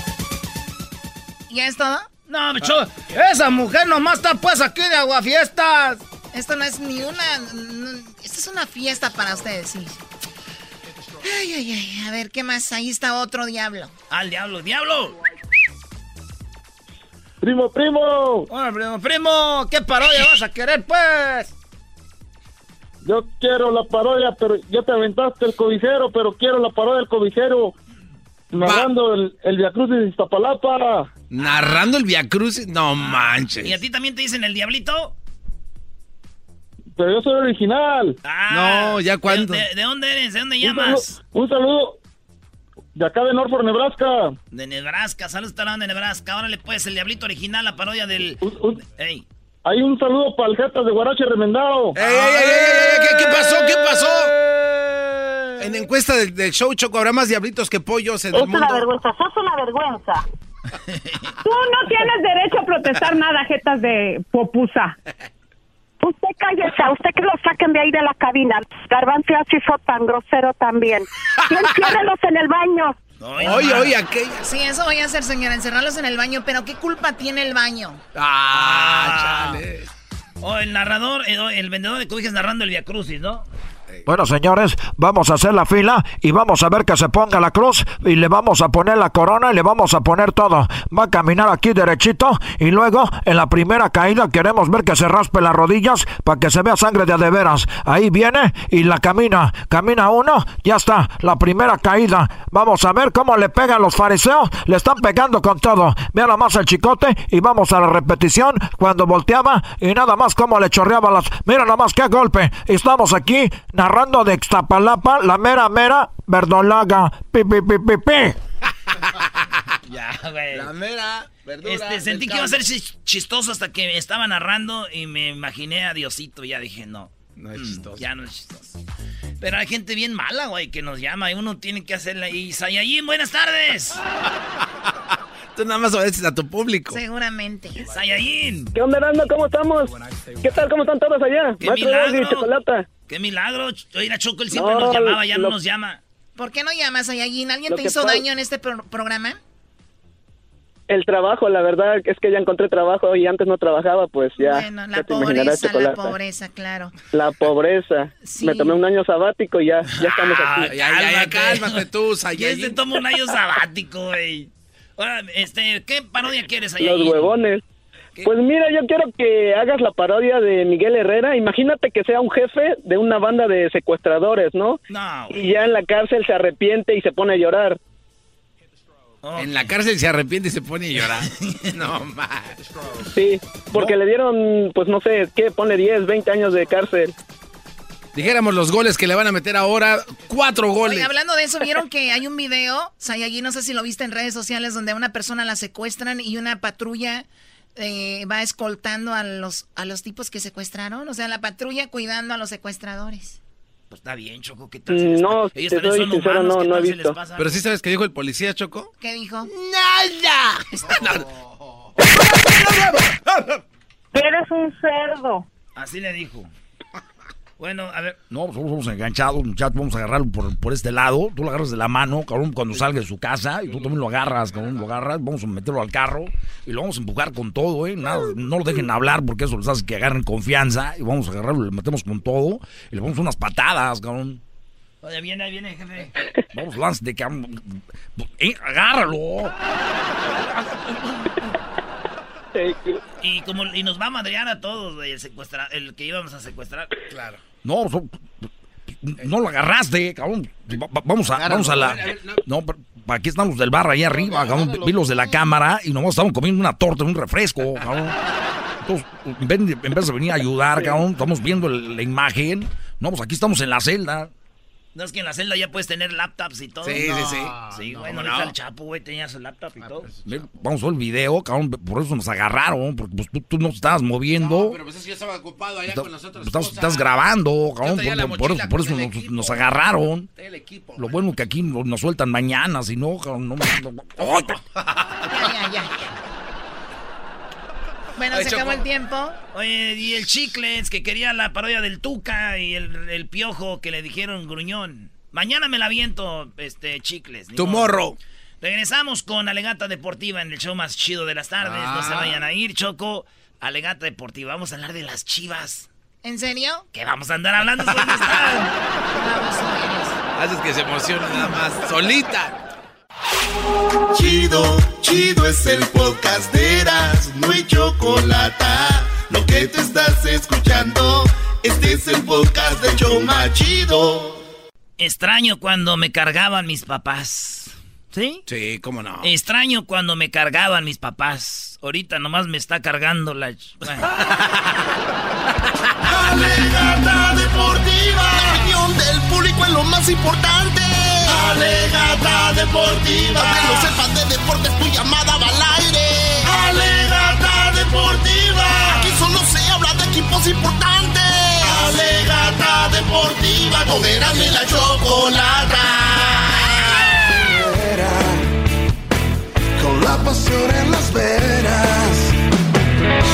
¿Ya es todo? No, bicho, esa mujer nomás está pues aquí de aguafiestas. Esto no es ni una... no, esto es una fiesta para ustedes, sí. Ay, ay, ay. A ver, ¿qué más? Ahí está otro diablo. Al diablo, diablo. Primo, primo. Hola, primo, primo. ¿Qué parodia vas a querer, pues? Yo quiero la parodia, pero ya te aventaste el cobijero, pero quiero la parodia del cobijero. Narrando el, el Via Cruz de Iztapalapa. Narrando el Via Cruz. No ¿Y manches. a ti también te dicen el diablito? Pero yo soy original. No, ya cuándo. ¿De, de dónde eres? ¿De dónde Un llamas? saludo, un saludo de acá de Norfolk, Nebraska. De Nebraska, saludos talón de Nebraska. Órale pues, el diablito original, la parodia del... Ey. Hay un saludo para el Jetas de Guarache Remendado. ¡Ey, ey, ey, ey, ey! ¿Qué, qué pasó? ¿Qué pasó? En encuesta del, del show Choco habrá más diablitos que pollos en el Es una mundo. vergüenza, sos una vergüenza. [LAUGHS] Tú no tienes derecho a protestar nada, jetas de popusa. [LAUGHS] Usted cállese, a usted que lo saquen de ahí de la cabina. Garbanzo así fue tan grosero también. Y enciérrelos [LAUGHS] en el baño. Oye, oye, aquella. Sí, eso voy a hacer, señora, encerrarlos en el baño. Pero ¿qué culpa tiene el baño? Ah, chale. O el narrador, eh, el vendedor de cobijas narrando el Via Crucis, ¿no? Bueno, señores, vamos a hacer la fila y vamos a ver que se ponga la cruz y le vamos a poner la corona y le vamos a poner todo. Va a caminar aquí derechito y luego en la primera caída queremos ver que se raspe las rodillas para que se vea sangre de a de veras. Ahí viene y la camina. Camina uno, ya está, la primera caída. Vamos a ver cómo le pegan los fariseos. Le están pegando con todo. Vea nada más el chicote y vamos a la repetición cuando volteaba y nada más cómo le chorreaba las... Mira nada más qué golpe. Estamos aquí narrando de Ixtapalapa, la mera mera verdolaga. Pi, pi, pi, pi, pi. [LAUGHS] Ya, güey. La mera verdura Este, sentí que iba a ser chistoso hasta que estaba narrando y me imaginé a Diosito. Y ya dije, no. No es Mm, chistoso. Ya no es chistoso. Pero hay gente bien mala, güey, que nos llama y uno tiene que hacerle ahí. Sayayin, buenas tardes. [LAUGHS] Tú nada más obedeces a tu público. Seguramente. Sayayin. ¿Qué onda, Erasmo? ¿Cómo estamos? ¿Qué tal? ¿Cómo están todos allá? ¡Qué Maestro milagro! Chocolata. ¡Qué milagro! Oye, Choco, él siempre No, nos llamaba, ya no lo- nos llama. ¿Por qué no llamas a Yayin? ¿Alguien Lo te hizo daño en este pro- programa? El trabajo, la verdad es que ya encontré trabajo y antes no trabajaba, pues ya. bueno, la ya te pobreza, la pobreza, claro. La pobreza. Sí. Me tomé un año sabático y ya, ya estamos [LAUGHS] aquí. Ay, ay, ay, ay, cálmate tú, ¿Quién se Sayayin. toma un año sabático, güey? Ahora, este, ¿qué parodia quieres, Los Sayayin? huevones. Pues mira, yo quiero que hagas la parodia de Miguel Herrera. Imagínate que sea un jefe de una banda de secuestradores, ¿no? No. Y ya en la cárcel se arrepiente y se pone a llorar. En la cárcel se arrepiente y se pone a llorar. [LAUGHS] no, más. Sí, porque le dieron, pues no sé, ¿qué? Ponle 10, 20 años de cárcel. Dijéramos los goles que le van a meter ahora. Cuatro goles. Oye, hablando de eso, [LAUGHS] ¿vieron que hay un video, Sayayin, no sé si lo viste en redes sociales, donde a una persona la secuestran y una patrulla eh, va escoltando a los, a los tipos que secuestraron? O sea, la patrulla cuidando a los secuestradores. Pues está bien, Choco, ¿qué tal? si les No, te soy sincero, humanos, no, ¿qué no he visto. Pero sí sabes qué dijo el policía, Choco. ¿Qué dijo? ¡Nada! [LAUGHS] [LAUGHS] Eres un cerdo. Así le dijo. Bueno, a ver. No, pues vamos enganchados, muchachos, vamos a agarrarlo por, por este lado. Tú lo agarras de la mano, cabrón, cuando salga de su casa. Y tú también lo agarras, cabrón, lo agarras. Vamos a meterlo al carro y lo vamos a empujar con todo, ¿eh? Nada, no lo dejen hablar porque eso les hace que agarren confianza. Y vamos a agarrarlo, le metemos con todo y le ponemos unas patadas, cabrón. Oye, viene, ahí viene, jefe. Vamos, lánzate, cabrón. Eh, agárralo. Y como y nos va a madrear a todos, güey, el secuestra, el que íbamos a secuestrar. Claro. No, so- no lo agarraste, cabrón. Va- va- Vamos a, vamos a la. No, pero aquí están los del bar ahí arriba, cabrón. Vi los de la cámara y nomás estaban comiendo una torta, un refresco, cabrón. Entonces, en vez de, venir a ayudar, cabrón, estamos viendo la imagen. No, pues aquí estamos en la celda. No es que en la celda ya puedes tener laptops y todo. Sí, sí, sí. Sí, No, güey, no, no, no. el Chapo, güey, tenía su laptop y todo. Ve, Vamos a ver el video, cabrón. Por eso nos agarraron, porque pues, tú, tú no estabas moviendo. Pero pues es que yo estaba ocupado allá Está- con las otras estás, cosas. estás grabando, cabrón. Por, por- eso, por eso nos, equipo, nos agarraron. El equipo, Lo bueno que aquí nos, sueltan mañana, si no, cabrón, no. no- [LAUGHS] ¡Ay! Ya, ya, ya. Bueno, se acabó el tiempo. Oye, y el Chicles que quería la parodia del Tuca y el, Piojo que le dijeron gruñón. Mañana me la viento, este, Chicles. Tu morro. Regresamos con Alegata Deportiva en el show más chido de las tardes. No se ah. vayan a ir, Choco. Alegata Deportiva. Vamos a hablar de las chivas. ¿En serio? ¿Qué vamos a andar hablando? ¿Dónde están? [LAUGHS] Haces que se emocione nada más. Solita. Chido, chido es el podcast de Eras, no hay chocolate. Lo que te estás escuchando, este es el podcast de Choma Chido. Extraño cuando me cargaban mis papás. ¿Sí? Sí, cómo no. Extraño cuando me cargaban mis papás. Ahorita nomás me está cargando la. [LAUGHS] Alegata deportiva. La opinión del público es lo más importante. Alegata deportiva. Que no sepas de deportes, tu llamada va al aire. Alegata deportiva. Aquí solo se habla de equipos importantes. Alegata deportiva. Con y la chocolata. con la pasión en las venas.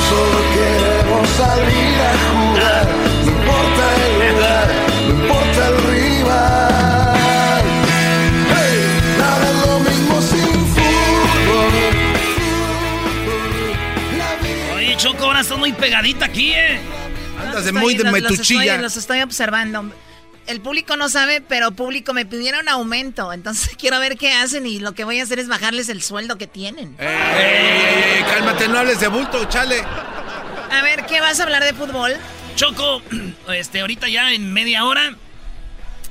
Solo queremos salir a jugar, Choco, ahora estás muy pegadita aquí, ¿eh? Andas de muy de metuchilla. los estoy observando el público no sabe, pero público me pidieron aumento. Entonces [LAUGHS] quiero ver qué hacen y lo que voy a hacer es bajarles el sueldo que tienen. ¡Eh! cálmate, no hables de bulto, chale. A ver, ¿qué vas a hablar de fútbol? Choco, [CLEARS THROAT] este, ahorita ya en media hora,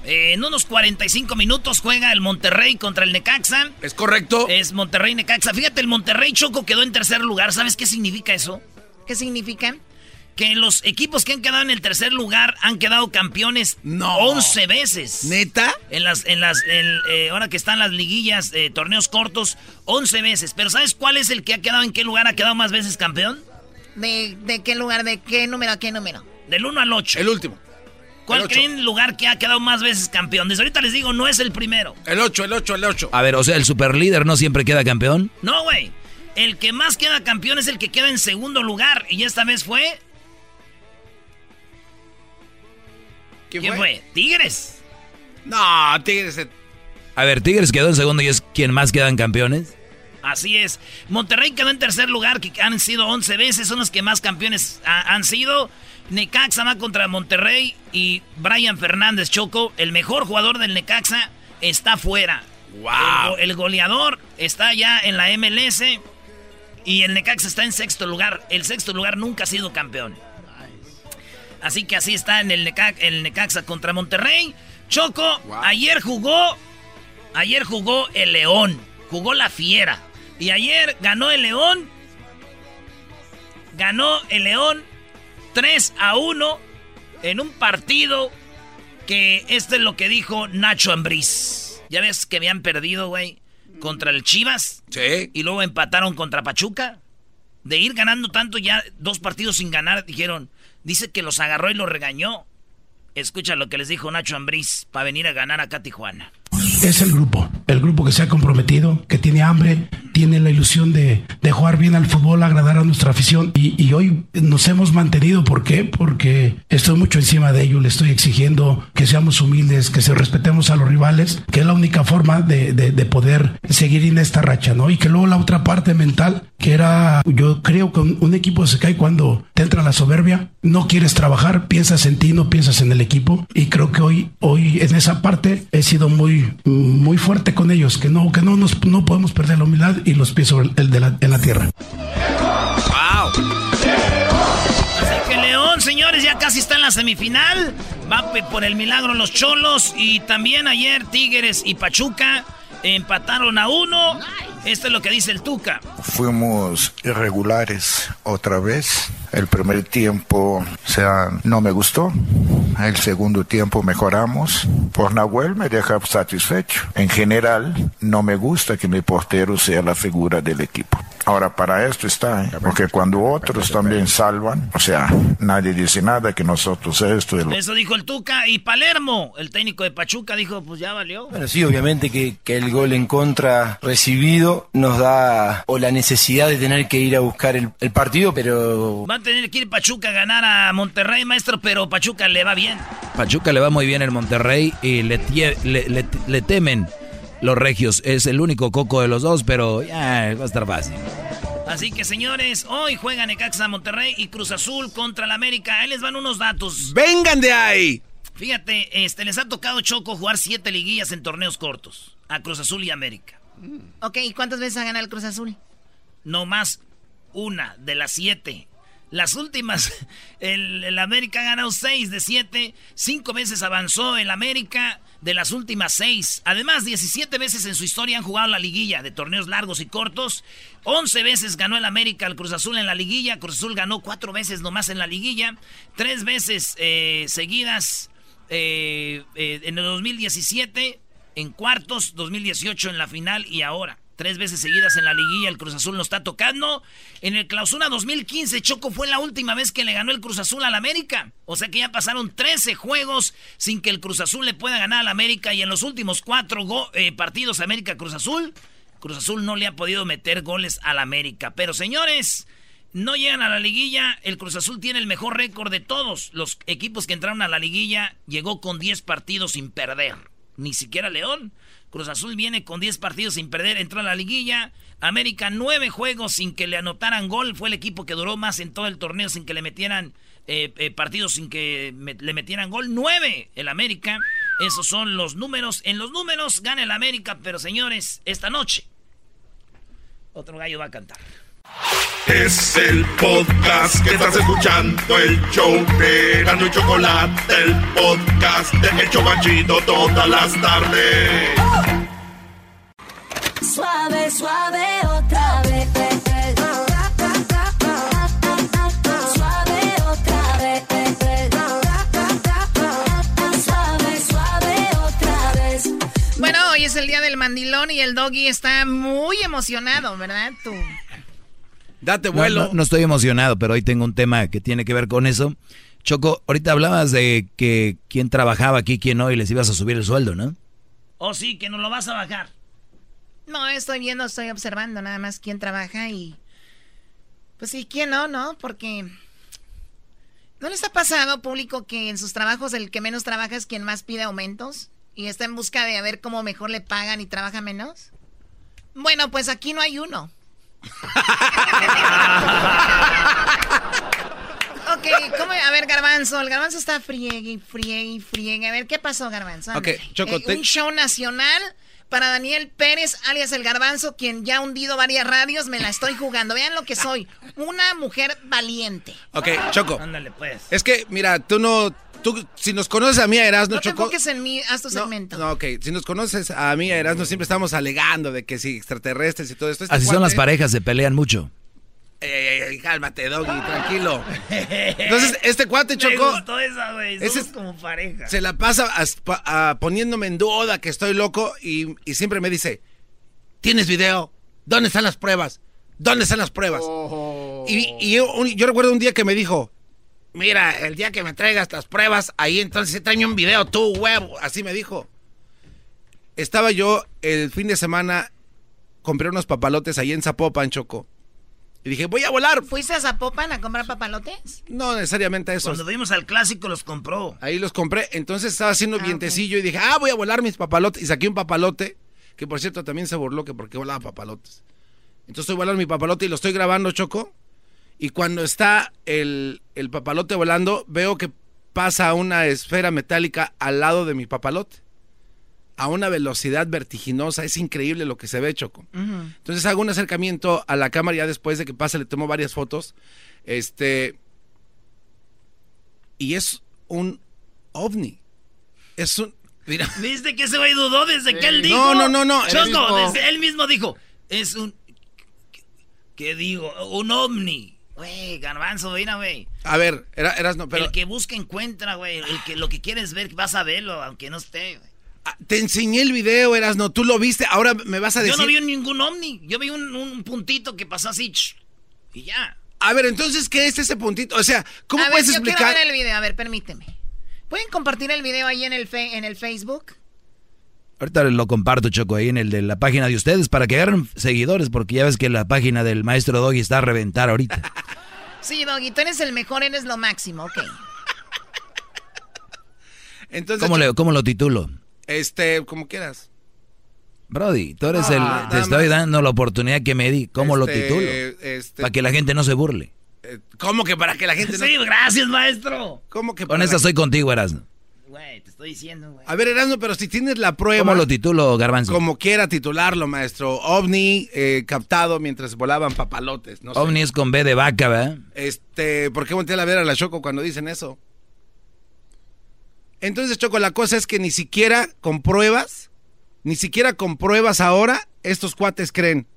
eh, en unos 45 minutos juega el Monterrey contra el Necaxa. ¿Es correcto? Es Monterrey-Necaxa. Fíjate, el Monterrey Choco quedó en tercer lugar. ¿Sabes qué significa eso? ¿Qué significa? que los equipos que han quedado en el tercer lugar han quedado campeones no. 11 veces. ¿Neta? En las, en las, eh, ahora que están las liguillas, eh, torneos cortos, 11 veces. Pero ¿sabes cuál es el que ha quedado, en qué lugar ha quedado más veces campeón? ¿De, de qué lugar, de qué número a qué número? Del 1 al 8. El último. ¿Cuál creen lugar que ha quedado más veces campeón? Desde ahorita les digo, no es el primero. El 8, el 8, el 8. A ver, o sea, el superlíder no siempre queda campeón. No, güey. El que más queda campeón es el que queda en segundo lugar. Y esta vez fue ¿Quién, fue? ¿Tigres? No, Tigres. A ver, Tigres quedó en segundo y es quien más quedan campeones. Así es. Monterrey quedó en tercer lugar, que han sido 11 veces, son los que más campeones han sido. Necaxa va contra Monterrey y Brian Fernández Choco, el mejor jugador del Necaxa, está fuera. Wow. El, el, goleador está ya en la MLS y el Necaxa está en sexto lugar. El sexto lugar nunca ha sido campeón. Así que así está en el, Necaxa contra Monterrey. Choco, ayer jugó. Ayer jugó el León. Jugó la Fiera. Y ayer ganó el León. Ganó el León 3 a 1 en un partido que esto es lo que dijo Nacho Ambriz. Ya ves que habían perdido, güey, contra el Chivas. Sí. Y luego empataron contra Pachuca. De ir ganando tanto ya dos partidos sin ganar, dijeron, Dice que los agarró y los regañó. Escucha lo que les dijo Nacho Ambriz para venir a ganar acá a Tijuana. Es el grupo, el grupo que se ha comprometido, que tiene hambre, tiene la ilusión de, jugar bien al fútbol, agradar a nuestra afición. Y, hoy nos hemos mantenido, ¿por qué? Porque estoy mucho encima de ello, le estoy exigiendo que seamos humildes, que se respetemos a los rivales, que es la única forma de, de poder seguir en esta racha, ¿no? Y que luego la otra parte mental, que era, yo creo que un, equipo se cae cuando te entra la soberbia, no quieres trabajar, piensas en ti, no piensas en el equipo. Y creo que hoy, hoy en esa parte he sido muy, muy fuerte con ellos, que no, que no nos, no podemos perder la humildad y los pies sobre el de la, en la tierra. ¡Wow! Así que León, señores, ya casi está en la semifinal. Va por el milagro los Cholos y también ayer Tigres y Pachuca empataron a uno. Esto es lo que dice el Tuca. Fuimos irregulares otra vez. El primer tiempo, o sea, no me gustó. El segundo tiempo mejoramos. Por Nahuel me deja satisfecho. En general, no me gusta que mi portero sea la figura del equipo. Ahora, para esto está, ¿eh? porque cuando otros también salvan, o sea, nadie dice nada que nosotros esto. Y lo... Eso dijo el Tuca y Palermo, el técnico de Pachuca, dijo, pues ya valió. Bueno, sí, obviamente que, que el gol en contra recibido nos da o la necesidad de tener que ir a buscar el, el partido, pero... Va a tener que ir Pachuca a ganar a Monterrey, maestro, pero Pachuca le va bien. Pachuca le va muy bien el Monterrey y le, tie- le, le- le temen los regios. Es el único coco de los dos, pero ya va a estar fácil. Así que, señores, hoy juegan Necaxa Monterrey y Cruz Azul contra el América. Ahí les van unos datos. ¡Vengan de ahí! Fíjate, este, les ha tocado Choco jugar siete liguillas en torneos cortos. A Cruz Azul y América. Ok, ¿y cuántas veces ha ganado el Cruz Azul? No más una de las siete. Las últimas, [LAUGHS] el, el América ha ganado seis de siete. Cinco veces avanzó el América de las últimas seis. Además, 17 veces en su historia han jugado la liguilla de torneos largos y cortos. 11 veces ganó el América al Cruz Azul en la liguilla. Cruz Azul ganó cuatro veces nomás en la liguilla. Tres veces eh, seguidas eh, eh, en el 2017 en cuartos, 2018 en la final y ahora. Tres veces seguidas en la liguilla el Cruz Azul nos está tocando. En el clausura 2015, Choco fue la última vez que le ganó el Cruz Azul al América. O sea que ya pasaron 13 juegos sin que el Cruz Azul le pueda ganar al América. Y en los últimos cuatro eh, partidos América-Cruz Azul, Cruz Azul no le ha podido meter goles al América. Pero señores, no llegan a la liguilla. El Cruz Azul tiene el mejor récord de todos. Los equipos que entraron a la liguilla llegó con 10 partidos sin perder. Ni siquiera León. Cruz Azul viene con 10 partidos sin perder, entró a la liguilla. América 9 juegos sin que le anotaran gol. Fue el equipo que duró más en todo el torneo sin que le metieran eh, eh, partidos sin que le metieran gol. 9 el América. Esos son los números. En los números gana el América, pero señores, esta noche otro gallo va a cantar. Es el podcast que estás escuchando, el show de Gano y Chocolate, el podcast de El Chobachito todas las tardes. Suave, suave, otra vez. Suave, otra vez. Suave, suave, otra vez. Bueno, hoy es el día del mandilón y el doggy está muy emocionado, ¿verdad? Tú. Date No, no, no estoy emocionado, pero hoy tengo un tema que tiene que ver con eso. Choco, ahorita hablabas de que quién trabajaba aquí, quién no, y les ibas a subir el sueldo, ¿no? Oh, sí, que nos lo vas a bajar. No, estoy viendo, estoy observando nada más quién trabaja y... Pues sí, quién no, ¿no? Porque... ¿No les ha pasado, público, que en sus trabajos el que menos trabaja es quien más pide aumentos? Y está en busca de a ver cómo mejor le pagan y trabaja menos. Bueno, pues aquí no hay uno. Ok, ¿cómo? A ver, Garbanzo, el Garbanzo está friegue y friegue y friegue. A ver, ¿qué pasó, Garbanzo? Ok, Ándale. Choco, Eh, te- Un show nacional para Daniel Pérez, alias el Garbanzo, quien ya ha hundido varias radios. Me la estoy jugando. Vean lo que soy. Una mujer valiente. Ok, Choco. Ándale, pues. Es que, mira, tú no. Tú, si nos conoces a mí, a Erasmo, No te Choco. enfoques en mí, haz tu segmento. No, ok. Si nos conoces a mí, a Erasmo, siempre estamos alegando de que si extraterrestres y todo esto. Este Así son las parejas, se pelean mucho. Ey, ey, ey, cálmate, Doggy, tranquilo. Entonces, este cuate, Me Choco. gustó esa, güey. ese Somos es- como pareja. Se la pasa a- poniéndome en duda que estoy loco y, y siempre me dice, ¿tienes video? ¿Dónde están las pruebas? ¿Dónde están las pruebas? Y, y yo, un- yo recuerdo un día que me dijo, mira, el día que me traigas las pruebas, ahí entonces tráeme un video tú, huevo. Así me dijo. Estaba yo el fin de semana, compré unos papalotes ahí en Zapopan, Choco. Y dije, voy a volar. ¿Fuiste a Zapopan a comprar papalotes? No necesariamente eso. Cuando fuimos al clásico los compró. Ahí los compré. Entonces estaba haciendo vientecillo y dije, ah, voy a volar mis papalotes. Y saqué un papalote, que por cierto también se burló que porque volaba papalotes. Entonces estoy volando mi papalote y lo estoy grabando, Choco. Y cuando está el, el papalote volando, veo que pasa una esfera metálica al lado de mi papalote. A una velocidad vertiginosa. Es increíble lo que se ve, Choco. Entonces hago un acercamiento a la cámara ya después de que pasa, le tomo varias fotos. Este. Y es un ovni. Es un. Mira. [LAUGHS] ¿Viste que ese güey dudó desde que él No, dijo? no, no, no, él Choco, mismo. desde él mismo dijo. Es un. ¿Qué digo? Un ovni. Güey, garbanzo, mira, güey. A ver, era, eras no, pero. El que busca encuentra, güey. El que lo que quieres ver, vas a verlo, aunque no esté, güey. Ah, Te enseñé el video, Erasno, tú lo viste, ahora me vas a decir... Yo no vi ningún ovni. Yo vi un, un puntito que pasó así. Y ya. A ver, entonces, ¿qué es ese puntito? O sea, ¿cómo a ver, puedes yo explicar? quiero ver el video. A ver, permíteme. ¿Pueden compartir el video ahí en el, fe- en el Facebook? Ahorita lo comparto, Choco, ahí en el de la página de ustedes para que agarren seguidores, porque ya ves que la página del maestro Doggy está a reventar ahorita. [LAUGHS] Sí, Doggy, tú eres el mejor, eres lo máximo, ok. Entonces, ¿Cómo, le, ¿Cómo lo titulo? Este, como quieras. Brody, tú eres Ah, el... Te estoy dando la oportunidad que me di. ¿Cómo lo Este, titulo? este- Para que la gente no se burle. Eh, ¿Cómo que para que la gente no... Sí, gracias, maestro. ¿Cómo que Con para esta la- soy contigo, Erasmo. Güey, te estoy diciendo, güey. A ver, Erasmo, pero si tienes la prueba... ¿Cómo lo titulo, Garbanzo? Como quiera titularlo, maestro. OVNI eh, captado mientras volaban papalotes. No sé. OVNI es con B de vaca, ¿verdad? Este, ¿por qué volteé a ver a la Choco cuando dicen eso? Entonces, Choco, la cosa es que ni siquiera con pruebas, ni siquiera con pruebas ahora, estos cuates creen.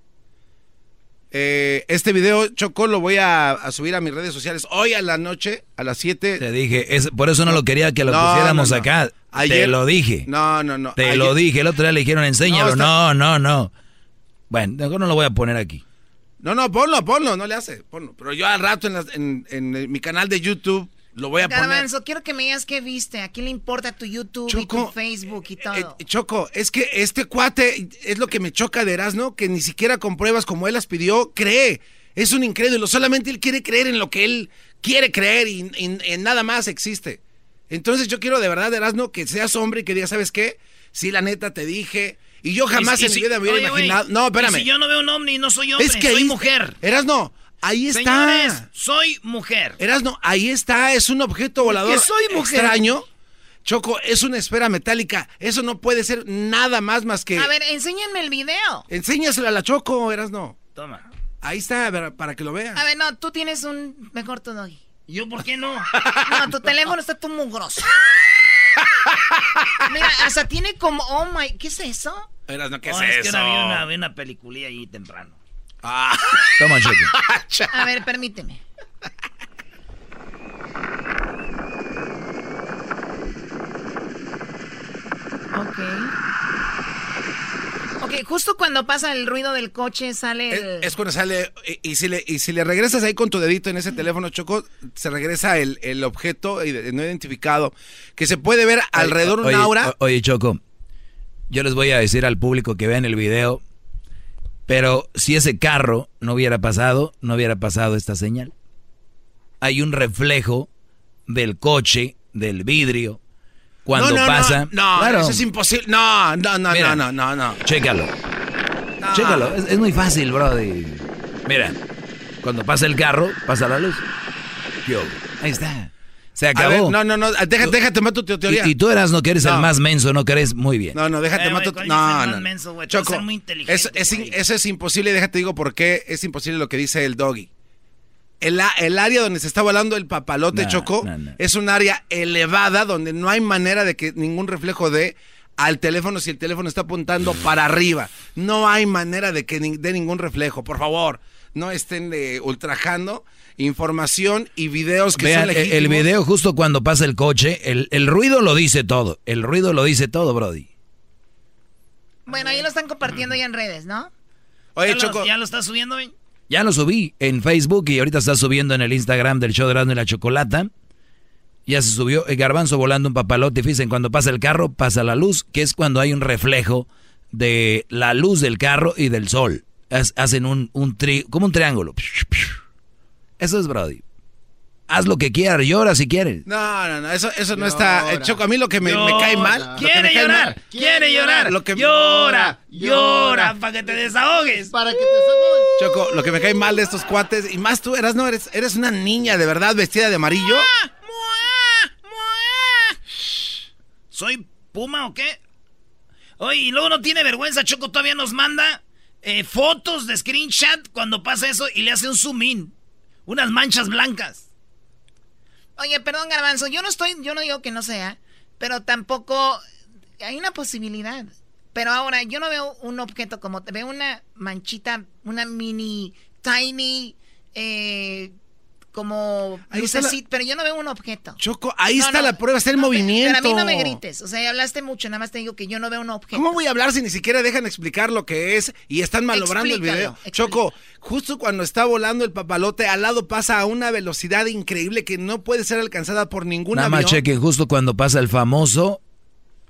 Eh, este video, Choco, lo voy a, a subir a mis redes sociales hoy a la noche, a las 7. Te dije, es, por eso no lo quería que lo No, pusiéramos no, no. acá. Te Ayer- lo dije. No, no, no. Te Ayer- lo dije. El otro día le dijeron, enséñalo. No, No, está- no, no. Bueno, mejor no lo voy a poner aquí. No, no, ponlo, ponlo, no le hace, ponlo. Pero yo al rato en, las- en- en mi canal de YouTube lo voy a poner. Garbanzo, quiero que me digas qué viste. ¿A quién le importa tu YouTube y tu Facebook y todo? Eh, Choco, es que este cuate es lo que me choca de Erasmo, que ni siquiera con pruebas como él las pidió, cree. Es un incrédulo, solamente él quiere creer en lo que él quiere creer y, y- en nada más existe. Entonces yo quiero de verdad, Erasmo, que seas hombre y que digas, ¿sabes qué? Sí, la neta te dije. Y yo jamás Y- y en si- mi vida me hubiera oye, imaginado. No, espérame. Si yo no veo un ovni y no soy hombre, es que soy mujer. Erasno, ahí está. Señores, soy mujer. Erasno, ahí está, es un objeto volador que soy mujer. extraño. Choco, es una esfera metálica. Eso no puede ser nada más más que. A ver, enséñenme el video. Enséñaselo a la Choco, Erasno. Toma. Ahí está, a ver, para que lo vea. A ver, no, tú tienes un mejor tu Doggy. ¿Yo por qué no? [LAUGHS] No, tu teléfono está tú mugroso. [LAUGHS] Mira, hasta tiene como, oh my, ¿qué es eso? Erasno, ¿qué No, es, es eso? que vi una, una peliculilla ahí temprano. Ah. Toma, Choco. A ver, permíteme. Ok. Ok, justo cuando pasa el ruido del coche sale el... Es, es cuando sale. Y, y si le, y si le regresas ahí con tu dedito en ese teléfono, Choco, se regresa el, el objeto no identificado que se puede ver alrededor Oye, una aura. o- Oye, Choco, yo les voy a decir al público que vean el video, pero si ese carro no hubiera pasado, no hubiera pasado esta señal. Hay un reflejo del coche, del vidrio, cuando no, no, pasa. No, no, Claro. eso es imposible. No, no, no, Mira. no, no, no, no. Chécalo. Chécalo. Es, es muy fácil, brody. Mira, cuando pasa el carro, pasa la luz. Yo, ahí está. Se A acabó. ver, no, no, no. Déjate, déjate mato tu teoría. Y, y tú eras, no que eres el No. más menso, no crees muy bien. No, no, déjate Eh, mato. ¿cuál No, es el no. más menso, Choco, eres muy inteligente, es- es in- eso es imposible. Déjate digo por qué es imposible lo que dice el doggy. El, área donde se está volando el papalote No, Choco no, no. es un área elevada donde no hay manera de que ningún reflejo dé al teléfono si el teléfono está apuntando para arriba. No hay manera de que ni- dé ningún reflejo. Por favor, no estén eh, ultrajando información y videos que Vean, son el, legítimos. el video justo cuando pasa el coche, el, el ruido lo dice todo. El ruido lo dice todo, Brody. Bueno, ahí lo están compartiendo ya en redes, ¿no? Oye, ¿Ya lo- Choco. ¿Ya lo estás subiendo, güey? Ya lo subí en Facebook y ahorita está subiendo en el Instagram del show de Erasmo y la Chocolata. Ya se subió el garbanzo volando un papalote. Fíjense, cuando pasa el carro, pasa la luz, que es cuando hay un reflejo de la luz del carro y del sol. Hacen un, un tri, como un triángulo. Eso es Brody. Haz lo que quieras, llora si quieres. No, no, no, eso, eso no está. eh, Choco, a mí lo que me, me cae mal. Quiere llorar, mal- quiere llorar. Lo que- Llora, llora, para que te desahogues. Para que te desahogues. Choco, lo que me cae mal de estos cuates, y más tú eras, no, eres, eres una niña de verdad vestida de amarillo. ¿Soy Puma o qué? Oye, y luego no tiene vergüenza, Choco todavía nos manda eh, fotos de screenshot cuando pasa eso y le hace un zoom in. Unas manchas blancas. Oye, perdón, Garbanzo, yo no estoy, yo no digo que no sea, pero tampoco hay una posibilidad. Pero ahora, yo no veo un objeto como, veo una manchita, una mini, tiny, eh, como Ahí está la- pero yo no veo un objeto. Choco, ahí No, está no, la prueba, está el no, movimiento. Pero a mí no me grites, o sea, ya hablaste mucho, nada más te digo que yo no veo un objeto. ¿Cómo voy a hablar si ni siquiera dejan explicar lo que es y están malogrando el Explícalo, video? Choco, justo cuando está volando el papalote, al lado pasa a una velocidad increíble que no puede ser alcanzada por ningún Nada más chequen justo cuando pasa el famoso,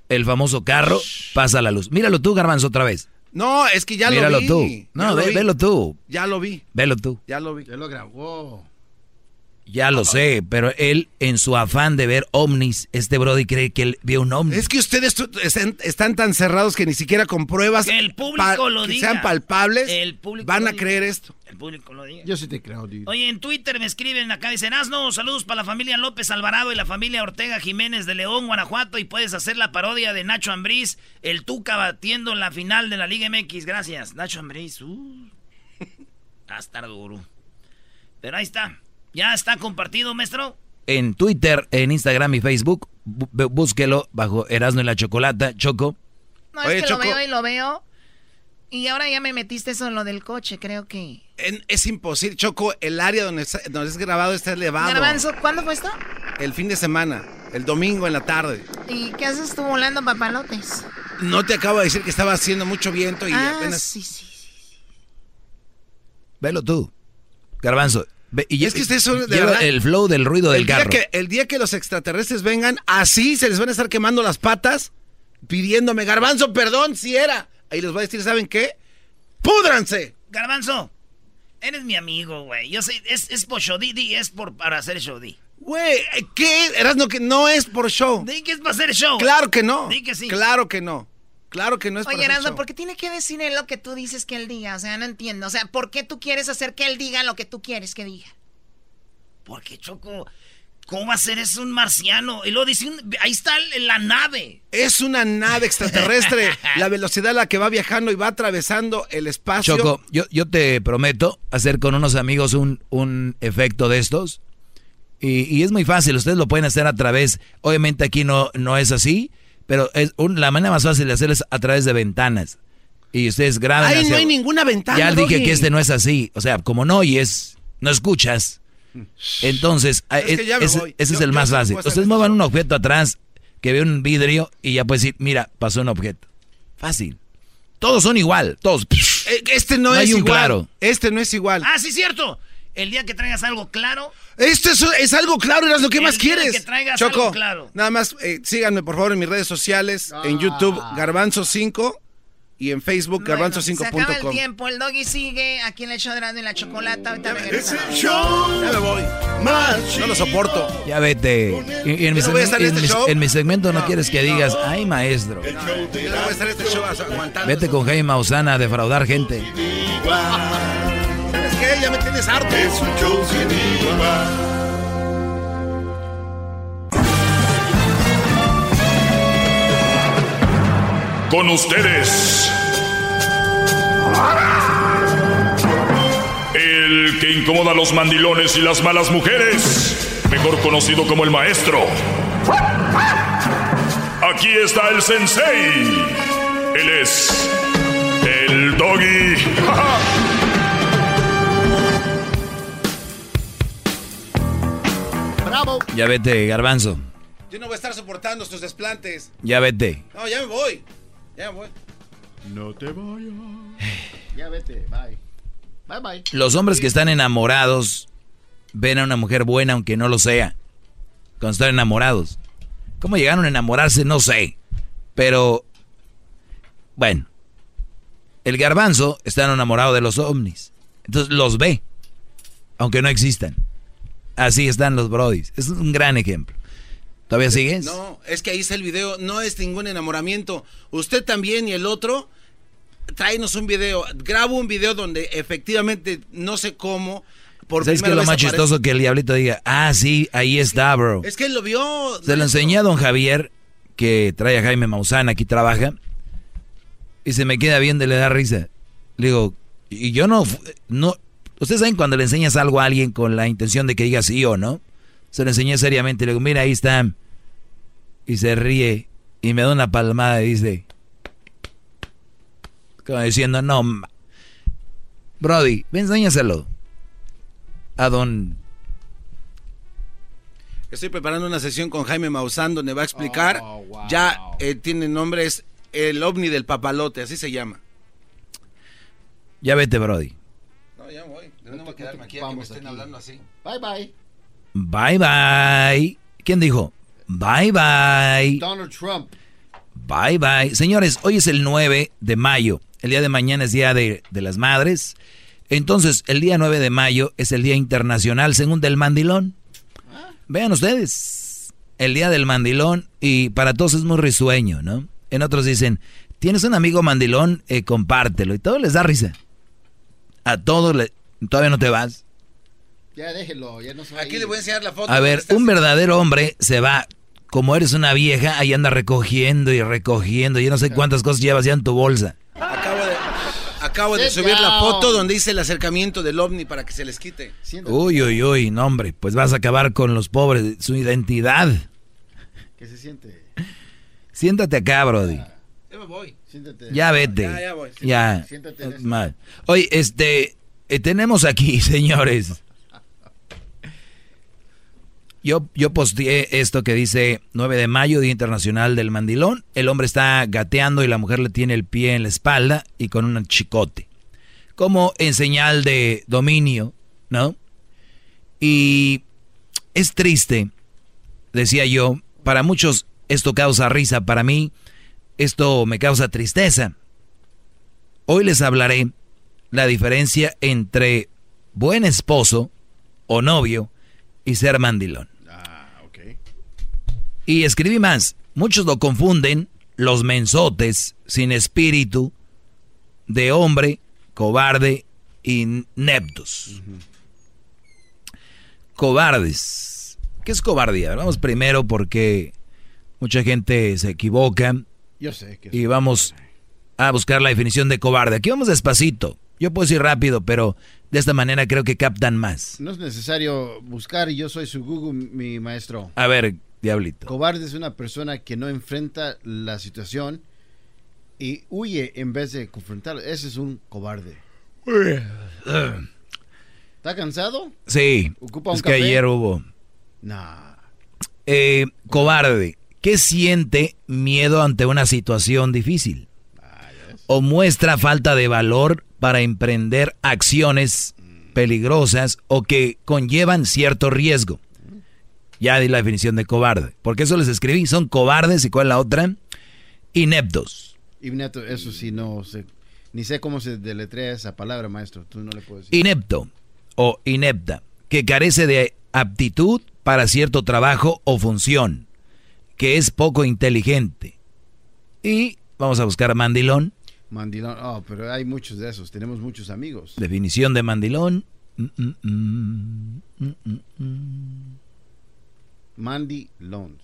el famoso carro, pasa la luz. Míralo tú, Garbanzo, otra vez. No, es que ya Míralo lo vi. tú. Ya No, ve- vi. velo tú. Ya lo vi. Velo tú. Ya lo vi. Ya lo grabó. Ya lo sé, pero él, en su afán de ver ovnis, este Brody cree que él vio un ovni. Es que ustedes están, están tan cerrados que ni siquiera con pruebas Que el público lo que diga. sean palpables El público van a diga. creer esto. El público lo diga. Yo sí te creo, dude. Oye, en Twitter me escriben acá, dicen, Asno, saludos para la familia López Alvarado y la familia Ortega Jiménez de León, Guanajuato, y puedes hacer la parodia de Nacho Ambriz, el Tuca batiendo en la final de la Liga MX. Gracias, Nacho Ambriz. Uh, [LAUGHS] va a estar duro. Pero ahí está. Ya está compartido, maestro. En Twitter, en Instagram y Facebook, bú- búsquelo bajo Erasmo y la Chocolata, Choco. No, Oye, es que Choco. lo veo y lo veo. Y ahora ya me metiste eso en lo del coche, creo que. En- es imposible. Choco, el área donde, está- donde es grabado está elevado. Garbanzo, ¿cuándo fue esto? El fin de semana, el domingo en la tarde. ¿Y qué haces tú volando papalotes? No te acabo de decir que estaba haciendo mucho viento y ah, apenas... sí, sí. Velo tú. Garbanzo. Y Es que ustedes son, de verdad, el flow del ruido del el día carro. Que, el día que los extraterrestres vengan, así se les van a estar quemando las patas, pidiéndome, garbanzo, perdón, si era. Ahí les voy a decir, ¿saben qué? ¡Púdranse! Garbanzo, eres mi amigo, güey. Yo sé, es, es por show, di, di, es por, para hacer show, di. Güey, ¿qué? Eras no que no es por show. Di que es para hacer show. Claro que no. Di que sí. Claro que no. Claro que no es Oye, Erasmo. ¿por qué tiene que decir él lo que tú dices que él diga? O sea, no entiendo. O sea, ¿por qué tú quieres hacer que él diga lo que tú quieres que diga? Porque, Choco, ¿cómo va a ser eso un marciano? Y luego dice, un- ahí está la nave. Es una nave extraterrestre. [LAUGHS] la velocidad a la que va viajando y va atravesando el espacio. Choco, yo, yo te prometo hacer con unos amigos un, un efecto de estos. Y, y es muy fácil, ustedes lo pueden hacer a través, obviamente aquí no, no es así, pero es un- la manera más fácil de hacer es a través de ventanas. Y ustedes graban. Ahí hacia- no hay ninguna ventana. Ya dije Doggy. que este no es así. O sea, como no oyes, no escuchas. Entonces, Es que es- me ese, es el más fácil. Ustedes muevan un objeto atrás que ve un vidrio y ya puedes decir, mira, pasó un objeto. Fácil. Todos son igual, todos. Eh, Este no, No es hay un igual. claro. Este no es igual. Ah, sí, cierto. El día que traigas algo claro, Esto es, es algo claro, Eras lo que más día quieres. que traigas Choco, algo claro. nada más eh, síganme por favor en mis redes sociales, en YouTube Garbanzo5 y en Facebook Se acaba el garbanzo5.com. tiempo, el doggy sigue aquí en el show de la chocolata. Ahorita regresamos. Ya me voy. No lo soporto. Ya vete. Y, y en, mi Yo no voy a segmento, estar en en este mi- en mi segmento no quieres que digas, ay maestro. Yo no voy a estar en este show aguantando. Vete con Jaime Mausana a defraudar gente. Ya me tienes harto. Es un show. Con ustedes. El que incomoda a los mandilones y las malas mujeres. Mejor conocido como el maestro. Aquí está el sensei. Él es el doggy. [LAUGHS] Bravo. Ya vete, garbanzo. Yo no voy a estar soportando estos desplantes. Ya vete. No, ya me voy. Ya me voy. No te vayas. Ya vete, bye. Bye, bye. Los hombres que están enamorados ven a una mujer buena aunque no lo sea. Cuando están enamorados. ¿Cómo llegaron a enamorarse? No sé. Pero, bueno. El garbanzo está enamorado de los ovnis. Entonces los ve. Aunque no existan. Así están los brodis. Es un gran ejemplo. ¿Todavía sigues? No, es que ahí está el video. No es ningún enamoramiento. Usted también y el otro. Tráenos un video. Grabo un video donde efectivamente no sé cómo. Por ¿Sabes primera lo más aparece- chistoso? Que el diablito diga, ah, sí, ahí está, bro. Es que él lo vio. Se lo enseñé a don Javier, que trae a Jaime Maussan, aquí trabaja, y se me queda bien de le da risa. Le digo, y yo no, no, ustedes saben cuando le enseñas algo a alguien con la intención de que diga sí o no, se lo enseñé seriamente, le digo, mira, ahí está, y se ríe, y me da una palmada y dice, como diciendo, no, Brody, ve, enséñaselo a don Estoy preparando una sesión con Jaime Maussan donde va a explicar. Ya eh, tiene nombre, es el ovni del papalote, así se llama. Ya vete, Brody. No, ya voy. No, no voy a quedarme aquí a que me estén hablando así. Bye bye. Bye bye. ¿Quién dijo? Bye bye. Donald Trump. Bye bye. Señores, hoy es el 9 de mayo. El día de mañana es Día de, de las Madres. Entonces, el día 9 de mayo es el Día Internacional, según del mandilón. Vean ustedes, el Día del Mandilón, y para todos es muy risueño, ¿no? En otros dicen, tienes un amigo mandilón, eh, compártelo, y todo les da risa. A todos le, todavía no te vas. Ya déjelo, ya no se va Aquí le voy a enseñar la foto. A ver, un verdadero hombre se va, como eres una vieja, ahí anda recogiendo y recogiendo, yo no sé cuántas cosas llevas ya en tu bolsa. Acabo de, acabo de subir la foto donde hice el acercamiento del ovni para que se les quite. Uy, uy, uy, no hombre, pues vas a acabar con los pobres, su identidad. Que se siente. Siéntate acá, Brody. Ya me voy. Siéntate. Ya vete. Ya, ya voy. Ya. Siéntate en eso. Mal. Oye, este, eh, tenemos aquí, [LAUGHS] señores. Yo, yo posteé esto que dice 9 de mayo, Día Internacional del Mandilón. El hombre está gateando y la mujer le tiene el pie en la espalda y con un chicote. Como en señal de dominio, ¿no? Y es triste, decía yo, para muchos esto causa risa, para mí esto me causa tristeza. Hoy les hablaré la diferencia entre buen esposo o novio y ser mandilón. Y escribí más. Muchos lo confunden, los mensotes, sin espíritu, de hombre, cobarde y neptos. Cobardes. ¿Qué es cobardía? Vamos primero porque mucha gente se equivoca Yo sé que y vamos a buscar la definición de cobarde. Aquí vamos despacito. Yo puedo ir rápido, pero de esta manera creo que captan más. no es necesario buscar yo soy su Google, mi maestro. A ver, diablito. Cobarde es una persona que no enfrenta la situación y huye en vez de confrontarlo. Ese es un cobarde. [CLEARS THROAT] ¿Está cansado? Sí, ¿Ocupa un es que café? ayer hubo. Nah. Eh, cobarde, ¿qué siente miedo ante una situación difícil? O muestra falta de valor para emprender acciones peligrosas o que conllevan cierto riesgo. Ya di la definición de cobarde. Porque eso les escribí. Son cobardes y cuál es la otra? Ineptos. Y neto, eso sí, no sé. Ni sé cómo se deletrea esa palabra, maestro. Tú no le puedes decir. Inepto o inepta, que carece de aptitud para cierto trabajo o función, que es poco inteligente. Y vamos a buscar mandilón. Mandilón. Oh, pero hay muchos de esos. Tenemos muchos amigos. Definición de mandilón. Mm, mm, mm, mm, mm. Mandy Loans.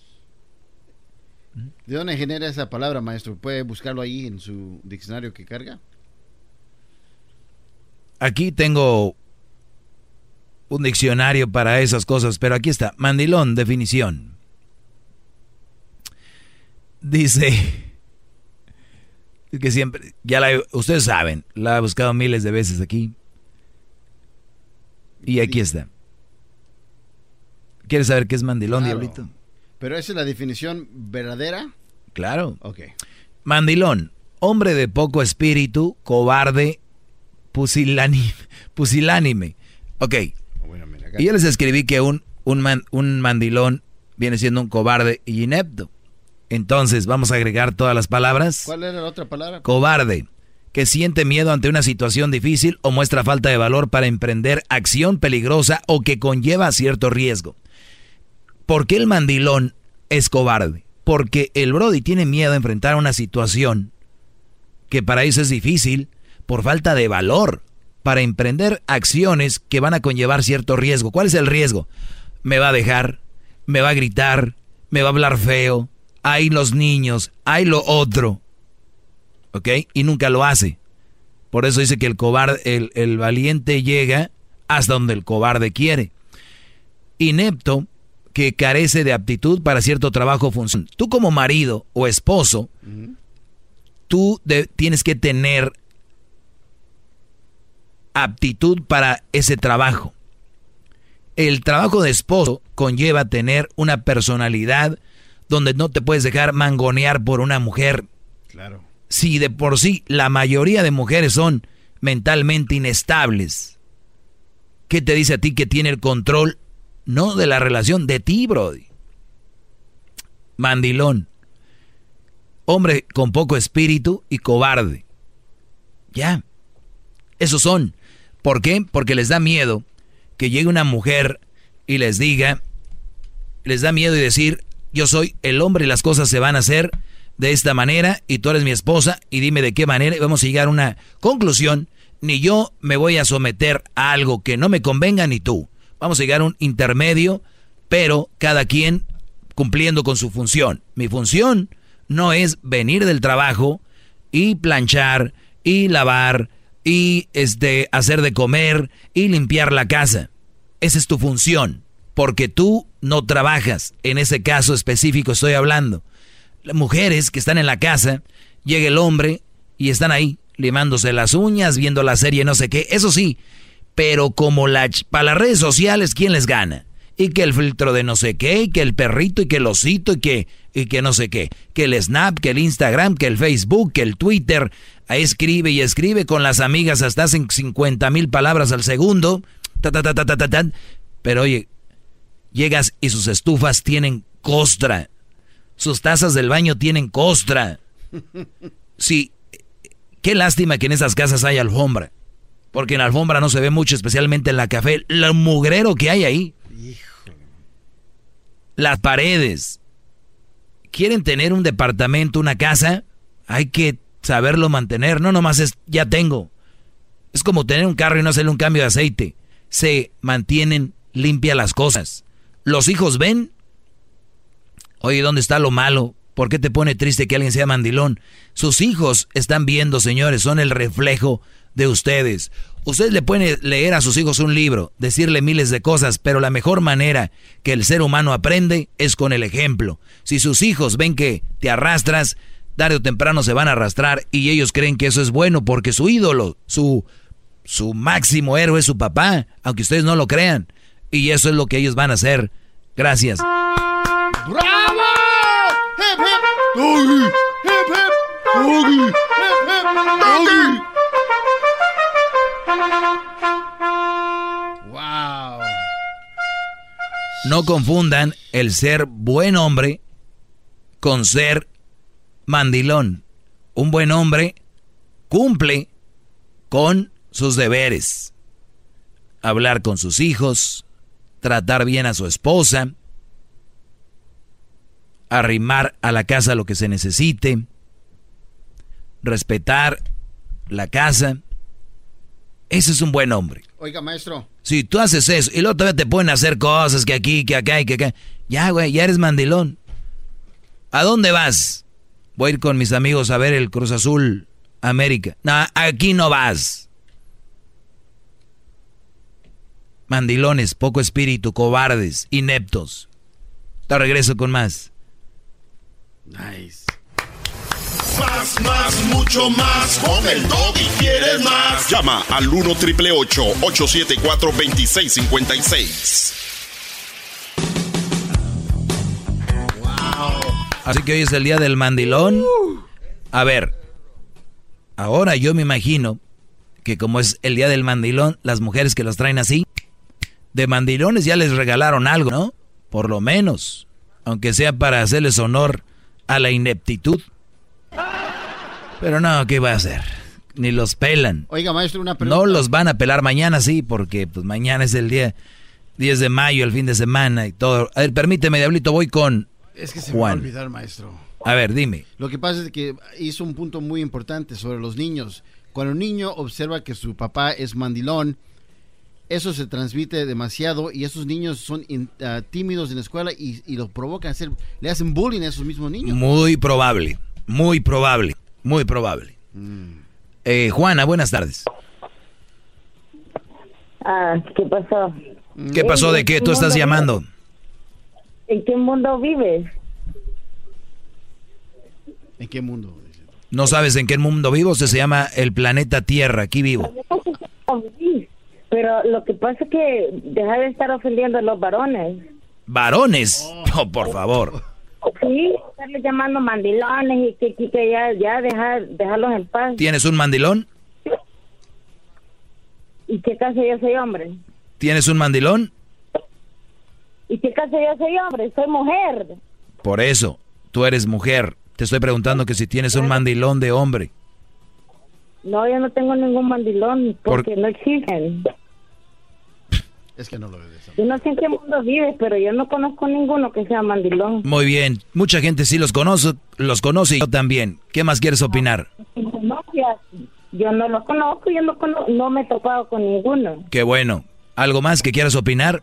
¿De dónde genera esa palabra, maestro? ¿Puede buscarlo ahí en su diccionario que carga? Aquí tengo un diccionario para esas cosas, pero aquí está. Mandilón, definición. Dice [LAUGHS] que siempre, ya la, ustedes saben, la he buscado miles de veces aquí. Y aquí está. ¿Quieres saber qué es mandilón, Claro. diablito? Pero esa es la definición verdadera. Claro. Ok. Mandilón, hombre de poco espíritu, cobarde, pusilánime. [LAUGHS] pusilánime. Ok. Y yo les escribí que un, un, man- un mandilón viene siendo un cobarde y inepto. Entonces, vamos a agregar todas las palabras. ¿Cuál era la otra palabra? Cobarde, que siente miedo ante una situación difícil o muestra falta de valor para emprender acción peligrosa o que conlleva cierto riesgo. ¿Por qué el mandilón es cobarde? Porque el Brody tiene miedo a enfrentar una situación que para eso es difícil por falta de valor para emprender acciones que van a conllevar cierto riesgo. ¿Cuál es el riesgo? Me va a dejar, me va a gritar, me va a hablar feo, hay los niños, hay lo otro. ¿Ok? Y nunca lo hace. Por eso dice que el cobarde, el, el valiente llega hasta donde el cobarde quiere. Inepto, que carece de aptitud para cierto trabajo o función. Tú como marido o esposo, tú de- tienes que tener aptitud para ese trabajo. El trabajo de esposo conlleva tener una personalidad donde no te puedes dejar mangonear por una mujer. Claro. Si de por sí la mayoría de mujeres son mentalmente inestables, ¿qué te dice a ti que tiene el control no de la relación, de ti, Brody? Mandilón. Hombre con poco espíritu y cobarde. Ya. Esos son. ¿Por qué? Porque les da miedo que llegue una mujer y les diga, les da miedo y decir, yo soy el hombre y las cosas se van a hacer de esta manera y tú eres mi esposa y dime de qué manera y vamos a llegar a una conclusión. Ni yo me voy a someter a algo que no me convenga ni tú. Vamos a llegar a un intermedio, pero cada quien cumpliendo con su función. Mi función no es venir del trabajo y planchar y lavar y este hacer de comer y limpiar la casa. Esa es tu función, porque tú no trabajas. En ese caso específico estoy hablando. Las mujeres que están en la casa, llega el hombre y están ahí limándose las uñas, viendo la serie no sé qué, eso sí, pero como la, para las redes sociales, ¿quién les gana? Y que el filtro de no sé qué, y que el perrito, y que el osito, y que, y que no sé qué, que el Snap, que el Instagram, que el Facebook, que el Twitter, ahí escribe y escribe con las amigas hasta hacen 50 mil palabras al segundo, ta, ta, ta, pero oye, llegas y sus estufas tienen costra, sus tazas del baño tienen costra. Sí, Qué lástima que en esas casas hay alfombra. Porque en la alfombra no se ve mucho, especialmente en la café. Lo mugrero que hay ahí. Las paredes. ¿Quieren tener un departamento, una casa? Hay que saberlo mantener. No nomás es, ya tengo. Es como tener un carro y no hacerle un cambio de aceite. Se mantienen limpias las cosas. Los hijos ven. Oye, ¿dónde está lo malo? ¿Por qué te pone triste que alguien sea mandilón? Sus hijos están viendo, señores, son el reflejo de ustedes. Ustedes le pueden leer a sus hijos un libro, decirle miles de cosas, pero la mejor manera que el ser humano aprende es con el ejemplo. Si sus hijos ven que te arrastras, tarde o temprano se van a arrastrar y ellos creen que eso es bueno porque su ídolo, su, su máximo héroe es su papá, aunque ustedes no lo crean. Y eso es lo que ellos van a hacer. Gracias. ¡Bravo! ¡Hip, hip! ¡Doggy! ¡Hip, hip! ¡Doggy! ¡Hip, hip! ¡Doggy! ¡Wow! No confundan el ser buen hombre con ser mandilón. Un buen hombre cumple con sus deberes. Hablar con sus hijos, tratar bien a su esposa, arrimar a la casa lo que se necesite, respetar la casa. Ese es un buen hombre. Oiga, maestro. Si tú haces eso y luego todavía te pueden hacer cosas que aquí, que acá y que acá. Ya, güey, ya eres mandilón. ¿A dónde vas? Voy a ir con mis amigos a ver el Cruz Azul América. No, aquí no vas. Mandilones, poco espíritu, cobardes, ineptos. Te regreso con más. Nice. Más, más, mucho más. Con el y quieres más. Llama al 1 triple 874 2656. Así que hoy es el día del mandilón. A ver, ahora yo me imagino que como es el día del mandilón, las mujeres que los traen así, de mandilones ya les regalaron algo, ¿no? Por lo menos, aunque sea para hacerles honor a la ineptitud. Pero no, ¿qué va a hacer? Ni los pelan. Oiga, maestro, una pregunta. No los van a pelar mañana, sí, porque pues mañana es el día 10 de mayo, el fin de semana y todo. A ver, permíteme, Diablito, voy con Es que se me Juan. va a olvidar, maestro. A ver, dime. Lo que pasa es que hizo un punto muy importante sobre los niños. Cuando un niño observa que su papá es mandilón, eso se transmite demasiado y esos niños son in- ah, tímidos en la escuela y, y los provocan a hacer, le hacen bullying a esos mismos niños. Muy probable, muy probable, muy probable. Eh, Juana, buenas tardes. Ah, ¿qué pasó? ¿Qué pasó de qué? Tú estás llamando. ¿En qué mundo vives? ¿En qué mundo? ¿No sabes en qué mundo vivo? Se, se llama el planeta Tierra. Aquí vivo. [LAUGHS] Pero lo que pasa es que deja de estar ofendiendo a los varones. Varones, oh, por favor. Sí, estarle llamando mandilones y que, que, que ya, ya dejar, dejarlos en paz. ¿Tienes un mandilón? ¿Y qué caso yo soy hombre? ¿Tienes un mandilón? ¿Y qué caso yo soy hombre? Soy mujer. Por eso, tú eres mujer. Te estoy preguntando que si tienes un mandilón de hombre. No, yo no tengo ningún mandilón Por- porque no existen. Es que no lo ves. Yo no sé en qué mundo vives, pero yo no conozco ninguno que sea mandilón. Muy bien, mucha gente sí los conoce, los conoce y yo también. ¿Qué más quieres opinar? No, yo no los conozco, yo no, cono- no me he topado con ninguno. Qué bueno. ¿Algo más que quieras opinar?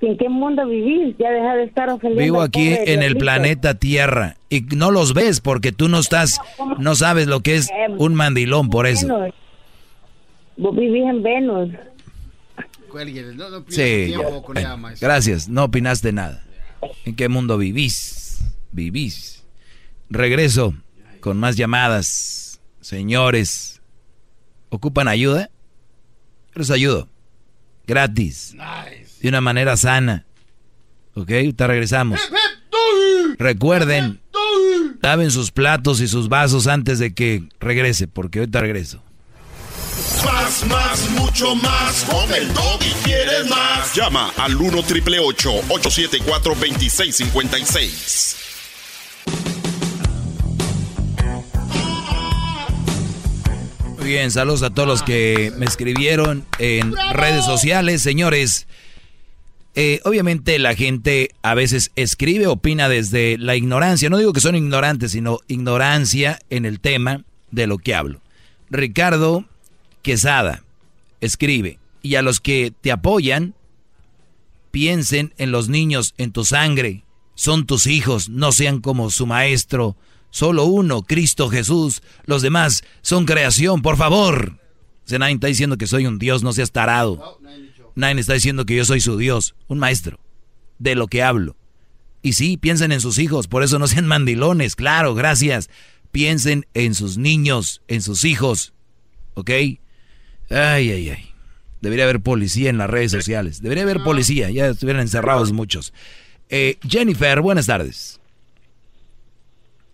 ¿En qué mundo vivís? Ya deja de estar ofendiendo. Vivo aquí pobre en el planeta Tierra y no los ves porque tú no estás, no sabes lo que es un mandilón por eso. Venus. Vos vivís en Venus. No, Sí, tiempo con maestro. gracias, no opinaste nada. ¿En qué mundo vivís? Vivís. Regreso con más llamadas. Señores, ¿ocupan ayuda? Les ayudo. Gratis. De una manera sana. ¿Ok? Te regresamos. Recuerden, laven sus platos y sus vasos antes de que regrese, porque ahorita regreso. Más, más, mucho más. Con el y quieres más. Llama al 1 triple 874 2656. Muy bien, saludos a todos los que me escribieron en redes sociales, señores. Eh, obviamente la gente a veces escribe, opina desde la ignorancia. No digo que son ignorantes, sino ignorancia en el tema de lo que hablo. Ricardo Quesada escribe, y a los que te apoyan, piensen en los niños, en tu sangre. Son tus hijos, no sean como su maestro. Solo uno, Cristo Jesús. Los demás son creación, por favor. O está diciendo que soy un Dios, no seas tarado. Nadie está diciendo que yo soy su Dios, un maestro. De lo que hablo. Y sí, piensen en sus hijos, por eso no sean mandilones, claro, gracias. Piensen en sus niños, en sus hijos. ¿Ok? Ay, ay, ay. Debería haber policía en las redes sociales. Debería haber policía, ya estuvieran encerrados muchos. Eh, Jennifer, buenas tardes.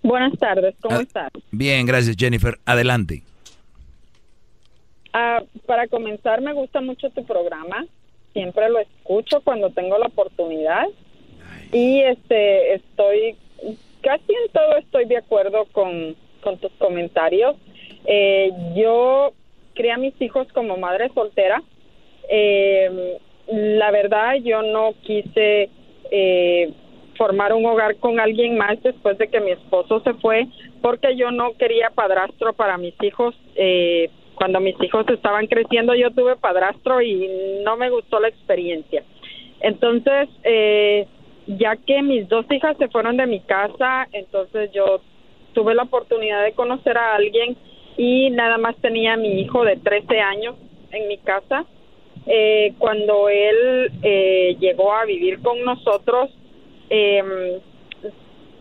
Buenas tardes, ¿cómo Ah. estás? Bien, gracias Jennifer. Adelante. Ah, para comenzar, me gusta mucho tu programa. Siempre lo escucho cuando tengo la oportunidad. Y este, estoy, casi en todo estoy de acuerdo con, con tus comentarios. Eh, yo crié a mis hijos como madre soltera. Eh, la verdad, yo no quise eh, formar un hogar con alguien más después de que mi esposo se fue, porque yo no quería padrastro para mis hijos. Eh, cuando mis hijos estaban creciendo, yo tuve padrastro y no me gustó la experiencia. Entonces, eh, ya que mis dos hijas se fueron de mi casa, entonces yo tuve la oportunidad de conocer a alguien y nada más tenía a mi hijo de 13 años en mi casa. Eh, cuando él eh, llegó a vivir con nosotros, eh,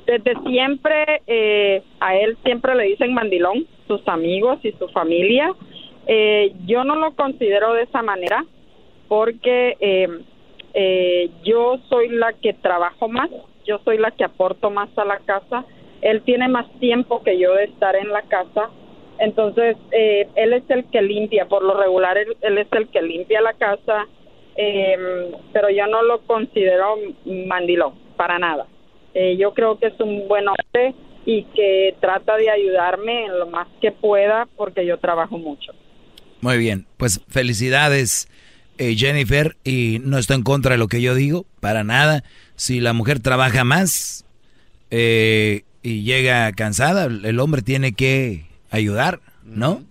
desde siempre eh, a él siempre le dicen mandilón, sus amigos y su familia. Eh, yo no lo considero de esa manera porque eh, eh, yo soy la que trabajo más, yo soy la que aporto más a la casa. Él tiene más tiempo que yo de estar en la casa. Entonces, eh, él es el que limpia, por lo regular, él, él es el que limpia la casa, eh, pero yo no lo considero mandilón, para nada. Eh, yo creo que es un buen hombre y que trata de ayudarme en lo más que pueda porque yo trabajo mucho. Muy bien, pues felicidades eh, Jennifer y no estoy en contra de lo que yo digo, para nada. Si la mujer trabaja más eh, y llega cansada, el hombre tiene que ayudar, ¿no?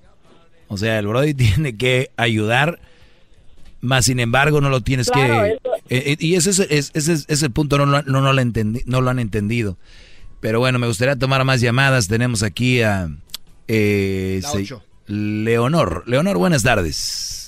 O sea, el Brody [LAUGHS] tiene que ayudar, más sin embargo no lo tienes Claro, que... eso- eh, eh, y ese es, es- ese es- ese es el punto, no, no, no, lo entendi- no lo han entendido. Pero bueno, me gustaría tomar más llamadas. Tenemos aquí a eh, La se- ocho. Leonor. Leonor, buenas tardes.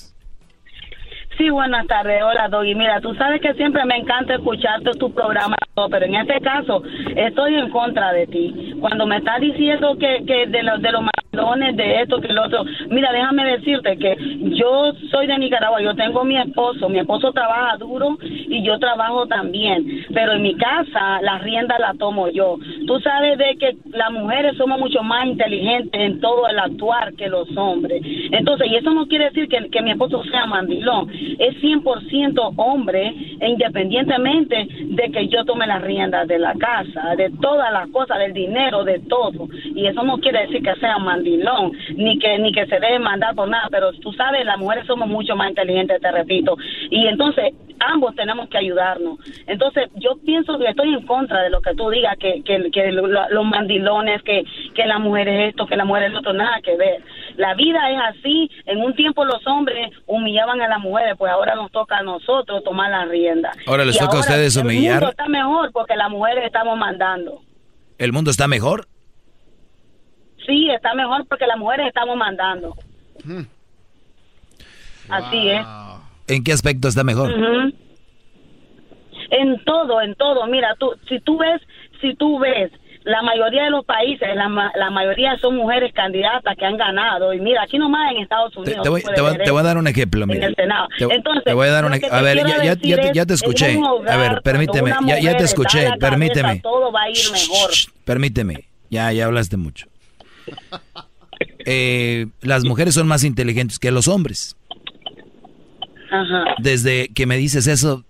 Sí, buenas tardes. Hola, Doggy. Mira, tú sabes que siempre me encanta escucharte tu programa, pero en este caso estoy en contra de ti. Cuando me estás diciendo que, que de, los de los de esto que lo otro. Mira, déjame decirte que yo soy de Nicaragua, yo tengo mi esposo, mi esposo trabaja duro y yo trabajo también, pero en mi casa la rienda la tomo yo. Tú sabes de que las mujeres somos mucho más inteligentes en todo el actuar que los hombres. Entonces, y eso no quiere decir que, que mi esposo sea mandilón, es 100% hombre independientemente de que yo tome las riendas de la casa, de todas las cosas, del dinero, de todo. Y eso no quiere decir que sea mandilón, ni que ni que se debe mandar por nada, pero tú sabes, las mujeres somos mucho más inteligentes, te repito. Y entonces ambos tenemos que ayudarnos. Entonces, yo pienso que estoy en contra de lo que tú digas, que, que, que lo- lo- los mandilones, que, que la mujer es esto, que la mujer es lo otro, nada que ver. La vida es así. En un tiempo los hombres humillaban a las mujeres, pues ahora nos toca a nosotros tomar la rienda. Ahora les Y toca a ustedes El humillar. mundo está mejor porque las mujeres estamos mandando. ¿El mundo está mejor? Sí, está mejor porque las mujeres estamos mandando. Así es. ¿En qué aspecto está mejor? En todo, en todo. Mira, tú, si tú ves, si tú ves, la mayoría de los países, la, la mayoría son mujeres candidatas que han ganado. Y mira, aquí nomás en Estados Unidos. Te voy, te te a dar un ejemplo, en mira. el Senado. Te, Entonces, te voy a dar un ejemplo. A ver, ya, ya, decir ya te, es, ya te en escuché. hogar, A ver, permíteme. Ya, te escuché. en cabeza, Permíteme. todo va a ir mejor. Permíteme. Ya, ya hablaste mucho. Eh, las mujeres son más inteligentes que los hombres. Ajá. Desde que me dices eso,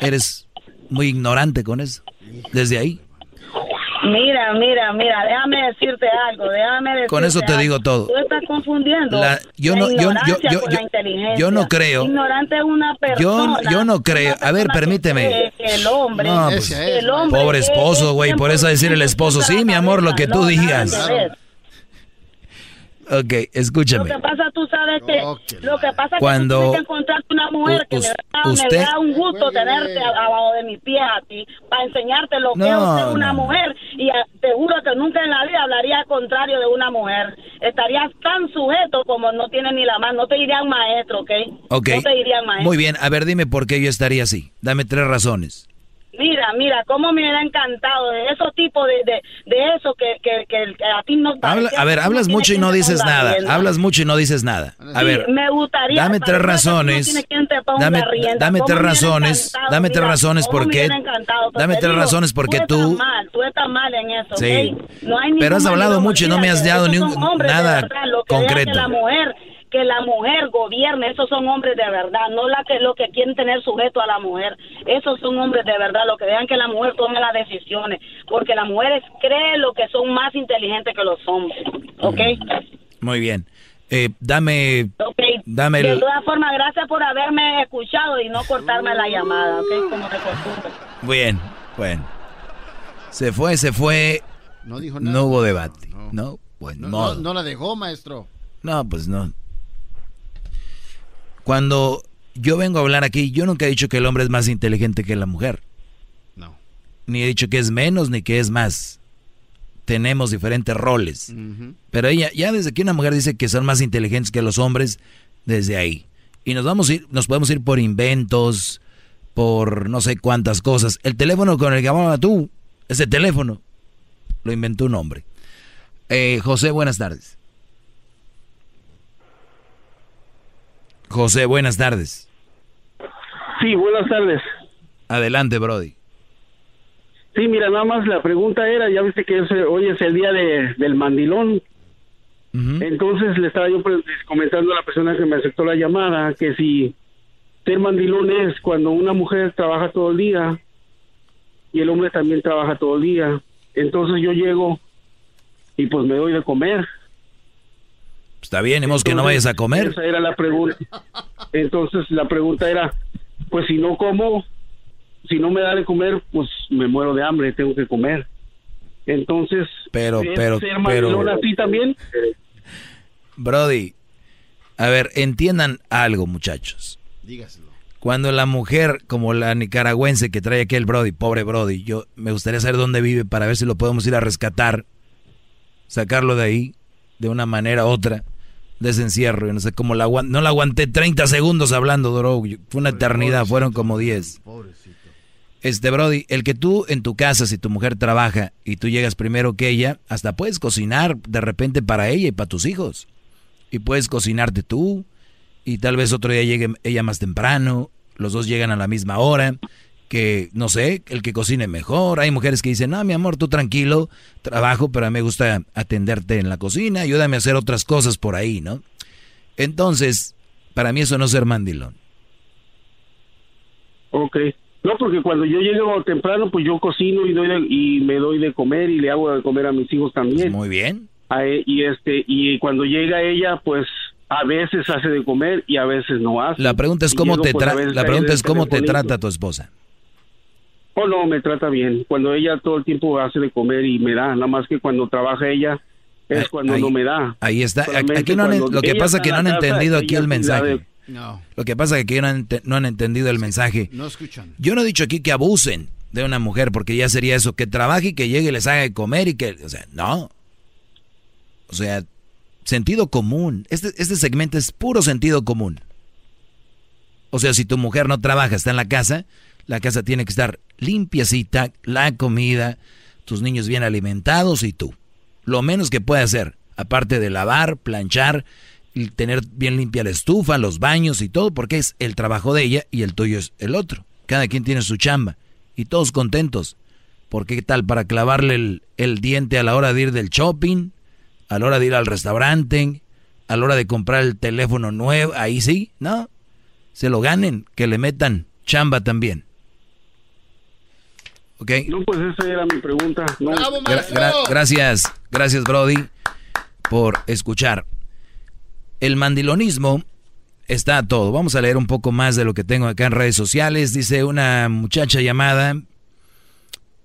eres muy ignorante con eso. Desde ahí. Mira, mira, mira, déjame decirte algo, déjame decirte Con eso te algo. digo todo. Tú estás confundiendo La- yo la no- yo- yo- yo- con yo- la inteligencia. yo no creo. Ignorante es una Yo, persona. yo no creo. A ver, permíteme. el hombre, No, pues, el hombre pobre es- esposo, es güey. Por eso decir el esposo, sí, mi amor, lo que tú digas. Que. Ok, escúchame. Lo que pasa, tú sabes que lo que pasa Cuando- es que tú tienes que encontrarte una mujer que U- me da, me usted- da un gusto tenerte abajo de mis pies a ti para enseñarte lo que No, es ser una no, no. mujer y a- te juro que nunca en la vida hablaría al contrario de una mujer. Estarías tan sujeto como no tienes ni la mano. No te dirían maestro, ¿ok? Ok. No te dirían maestro. Muy bien. A ver, dime por qué yo estaría así. Dame tres razones. Mira, mira, cómo me hubiera encantado de esos tipos de, de, de eso que, que, que, a ti no Habla, a ver, hablas mucho y no dices nada. rienda. Hablas mucho y no dices nada. A Sí, ver, me gustaría. dame tres razones. Dame, dame ¿Cómo tres razones. Dame tres razones ¿cómo por qué. Dame tres razones porque tú. Estás mal, tú estás mal en eso. Sí. ¿ok? No hay Pero has hablado mucho y no me has dado ni un- nada verdad, concreto. La mujer que la mujer gobierne, esos son hombres de verdad, no la que lo que quieren tener sujeto a la mujer. Esos son hombres de verdad, lo que dejan que la mujer tome las decisiones, porque las mujeres creen lo que son más inteligentes que los hombres, ¿ok? Muy bien. Eh, dame. Dame De todas formas, gracias por haberme escuchado y no cortarme la llamada, ¿ok? Como de costumbre. Bien, bueno. Se fue, se fue. No dijo No nada. hubo debate. No, bueno, No, modo. no, no la dejó, maestro. No, pues no. Cuando yo vengo a hablar aquí, yo nunca he dicho que el hombre es más inteligente que la mujer. No. Ni he dicho que es menos ni que es más. Tenemos diferentes roles. Pero ella, ya desde que una mujer dice que son más inteligentes que los hombres, desde ahí. Y nos vamos a ir, nos podemos ir por inventos, por no sé cuántas cosas. El teléfono con el que hablaba tú, ese teléfono, lo inventó un hombre. Eh, José, buenas tardes. José, buenas tardes. Sí, buenas tardes. Adelante, Brody. Sí, mira, nada más la pregunta era, ya viste que es, hoy es el día de, del mandilón. Entonces le estaba yo comentando a la persona que me aceptó la llamada que si ser mandilón es cuando una mujer trabaja todo el día y el hombre también trabaja todo el día. Entonces yo llego y pues me doy de comer. Está bien, hemos que no vayas a comer. Esa era la pregunta. Entonces la pregunta era, pues si no como, si no me da de comer, pues me muero de hambre, tengo que comer. Entonces, Pero, ¿es pero, ser pero, así también? Brody, a ver, entiendan algo, muchachos. Dígaselo. Cuando la mujer, como la nicaragüense que trae aquí el Brody, pobre Brody, yo me gustaría saber dónde vive para ver si lo podemos ir a rescatar, sacarlo de ahí, de una manera u otra, de ese encierro. Yo no sé cómo la aguanté, no la aguanté 30 segundos hablando, duró, fue una eternidad, fueron como 10. Este, Brody, el que tú en tu casa, si tu mujer trabaja y tú llegas primero que ella, hasta puedes cocinar de repente para ella y para tus hijos. Y puedes cocinarte tú, y tal vez otro día llegue ella más temprano, los dos llegan a la misma hora, que no sé, el que cocine mejor. Hay mujeres que dicen, no, mi amor, tú tranquilo, trabajo, pero a mí me gusta atenderte en la cocina, ayúdame a hacer otras cosas por ahí, ¿no? Entonces, para mí eso no es ser mandilón. Ok. No, porque cuando yo llego temprano, pues yo cocino y, doy de- y me doy de comer y le hago de comer a mis hijos también. Muy bien. A e- y este y cuando llega ella, pues a veces hace de comer y a veces no hace. La pregunta es cómo te pues, tra- la pregunta es cómo te trata tu esposa. Oh, no, me trata bien. Cuando ella todo el tiempo hace de comer y me da, nada más que cuando trabaja ella es cuando ahí- no me da. Ahí está. Solamente Aquí no han- lo que pasa está que no han casa, entendido aquí el mensaje. de- No. Lo que pasa es que aquí no han, no han entendido el mensaje. No escuchan. Yo no he dicho aquí que abusen de una mujer, porque ya sería eso, que trabaje y que llegue y les haga de comer y que, o sea, no. O sea, sentido común. Este, este segmento es puro sentido común. O sea, si tu mujer no trabaja, está en la casa, la casa tiene que estar limpiecita, la comida, tus niños bien alimentados y tú. Lo menos que puede hacer, aparte de lavar, planchar, y tener bien limpia la estufa, los baños y todo, porque es el trabajo de ella y el tuyo es el otro. Cada quien tiene su chamba y todos contentos. Porque qué tal para clavarle el, el diente a la hora de ir del shopping, a la hora de ir al restaurante, a la hora de comprar el teléfono nuevo, ahí sí, ¿no? Se lo ganen, que le metan chamba también. ¿Ok? No, pues esa era mi pregunta. No. Gra- gra- gracias, gracias Brody por escuchar. El mandilonismo está a todo. Vamos a leer un poco más de lo que tengo acá en redes sociales. Dice una muchacha llamada,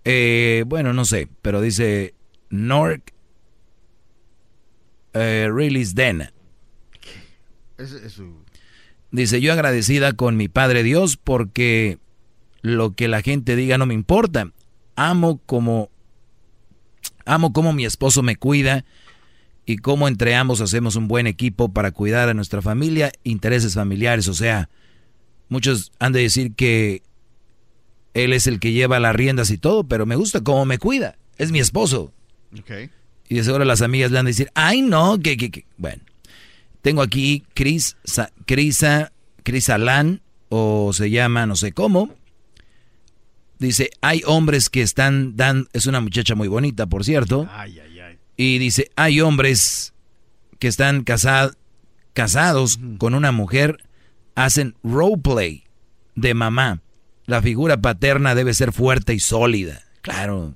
eh, bueno, no sé, pero dice Nork eh, Release Den. Es, es su- Dice, yo agradecida con mi Padre Dios porque lo que la gente diga no me importa. Amo como amo como mi esposo me cuida y cómo entre ambos hacemos un buen equipo para cuidar a nuestra familia, intereses familiares, o sea, muchos han de decir que él es el que lleva las riendas y todo, pero me gusta cómo me cuida. Es mi esposo. Ok. Y de seguro las amigas le han de decir, ay no, que, que, que. Bueno, tengo aquí Cris, Sa- Crisa, Crisalán, o se llama no sé cómo. Dice, hay hombres que están dando, es una muchacha muy bonita, por cierto. Ay, ay, ay. Y dice, hay hombres que están casa- casados con una mujer, hacen roleplay de mamá. La figura paterna debe ser fuerte y sólida. Claro,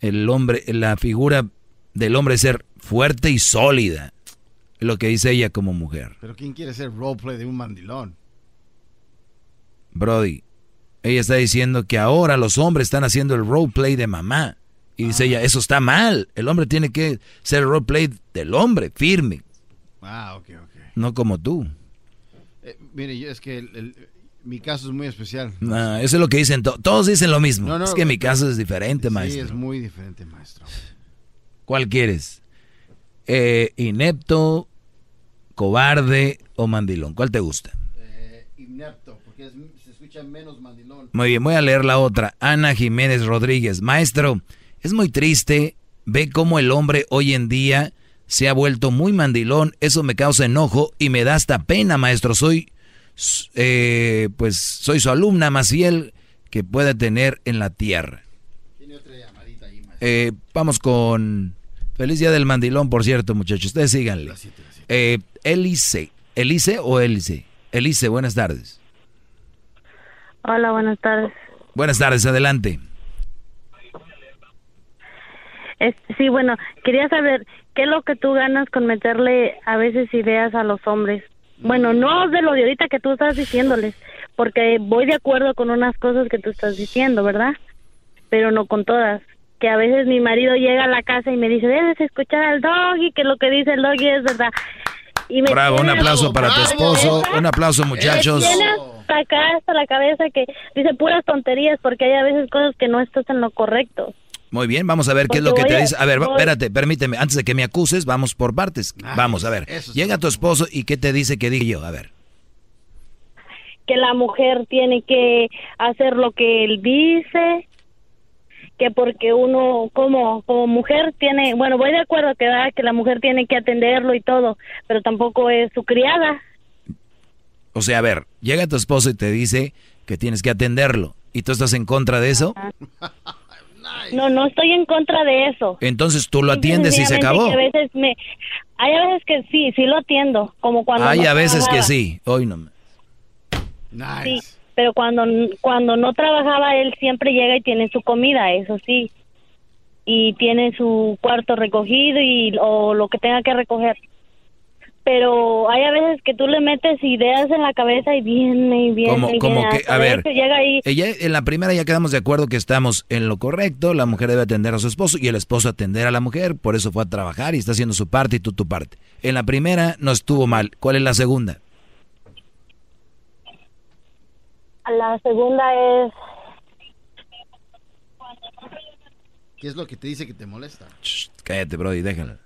el hombre, la figura del hombre ser fuerte y sólida. Lo que dice ella como mujer. Pero ¿quién quiere ser roleplay de un mandilón? Brody, ella está diciendo que ahora los hombres están haciendo el roleplay de mamá. Y dice ella, eso está mal. El hombre tiene que ser el roleplay del hombre, firme, Ah, ok, ok. no como tú. Eh, mire, yo, es que el- el- mi caso es muy especial. No, eso es lo que dicen, to- todos dicen lo mismo. No, no, es que mi pero- caso es diferente, Sí, maestro. es muy diferente, maestro. ¿Cuál quieres? Eh, inepto, cobarde o mandilón. ¿Cuál te gusta? Eh, inepto, porque es- Muy bien, voy a leer la otra. Ana Jiménez Rodríguez. Maestro, es muy triste. Ve cómo el hombre hoy en día se ha vuelto muy mandilón. Eso me causa enojo y me da hasta pena, maestro. Soy, eh, pues, soy su alumna más fiel que pueda tener en la tierra. Eh, vamos con... Feliz día del mandilón, por cierto, muchachos. Ustedes síganle. Eh, Elice. ¿Elice o Elice? Elice, buenas tardes. Hola, buenas tardes. Buenas tardes, adelante. Sí, bueno, quería saber qué es lo que tú ganas con meterle a veces ideas a los hombres. Bueno, no de lo de ahorita que tú estás diciéndoles, porque voy de acuerdo con unas cosas que tú estás diciendo, ¿verdad? Pero no con todas. Que a veces mi marido llega a la casa y me dice, debes escuchar al doggy, que lo que dice el doggy es verdad. Y me Bravo, un aplauso para tu esposo. Un aplauso, muchachos. Hasta acá, hasta la cabeza que dice puras tonterías, porque hay a veces cosas que no estás en lo correcto. Muy bien, vamos a ver qué es lo que te a- dice. A ver, voy- espérate, permíteme, antes de que me acuses, vamos por partes. vamos, a ver. Llega tu esposo y qué te dice que diga yo, a ver. que la mujer tiene que hacer lo que él dice, que porque uno como como mujer tiene, bueno, voy de acuerdo que da que la mujer tiene que atenderlo y todo, pero tampoco es su criada. O sea, a ver, llega tu esposo y te dice que tienes que atenderlo. ¿Y tú estás en contra de eso? No, no estoy en contra de eso. Entonces tú lo atiendes y se acabó. Que a veces me, hay a veces que sí, sí lo atiendo, como cuando Hay a veces que sí. Hoy no. Sí, pero cuando cuando no trabajaba él siempre llega y tiene su comida, eso sí. Y tiene su cuarto recogido y o lo que tenga que recoger. Pero hay a veces que tú le metes ideas en la cabeza y viene y viene Como, y como viene, que, a ver, llega ahí ella, en la primera ya quedamos de acuerdo que estamos en lo correcto, la mujer debe atender a su esposo y el esposo atender a la mujer, por eso fue a trabajar y está haciendo su parte y tú tu parte. En la primera no estuvo mal, ¿cuál es la segunda? La segunda es ¿Qué es lo que te dice que te molesta? Cállate, Brody, déjala.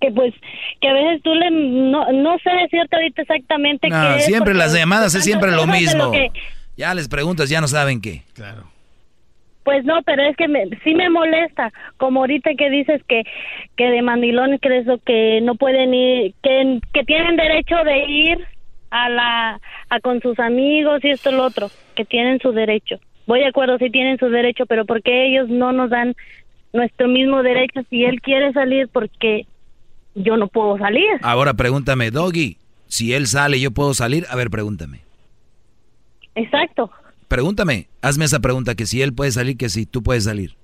que pues que a veces tú le no, no sé decirte ahorita exactamente No, qué es, siempre porque las llamadas es siempre lo mismo. que- Ya les preguntas, ya no saben qué. Claro. Pues no, pero es que me, sí me molesta, como ahorita que dices que, que de mandilones que eso que no pueden ir, que, que tienen derecho de ir a la a con sus amigos y esto y lo otro, que tienen su derecho. Voy de acuerdo, sí tienen su derecho, pero ¿por qué ellos no nos dan nuestro mismo derecho si él quiere salir porque yo no puedo salir? Ahora pregúntame, Doggy, si él sale, ¿yo puedo salir? A ver, pregúntame. Exacto. Pregúntame, hazme esa pregunta, que si él puede salir, que si tú puedes salir.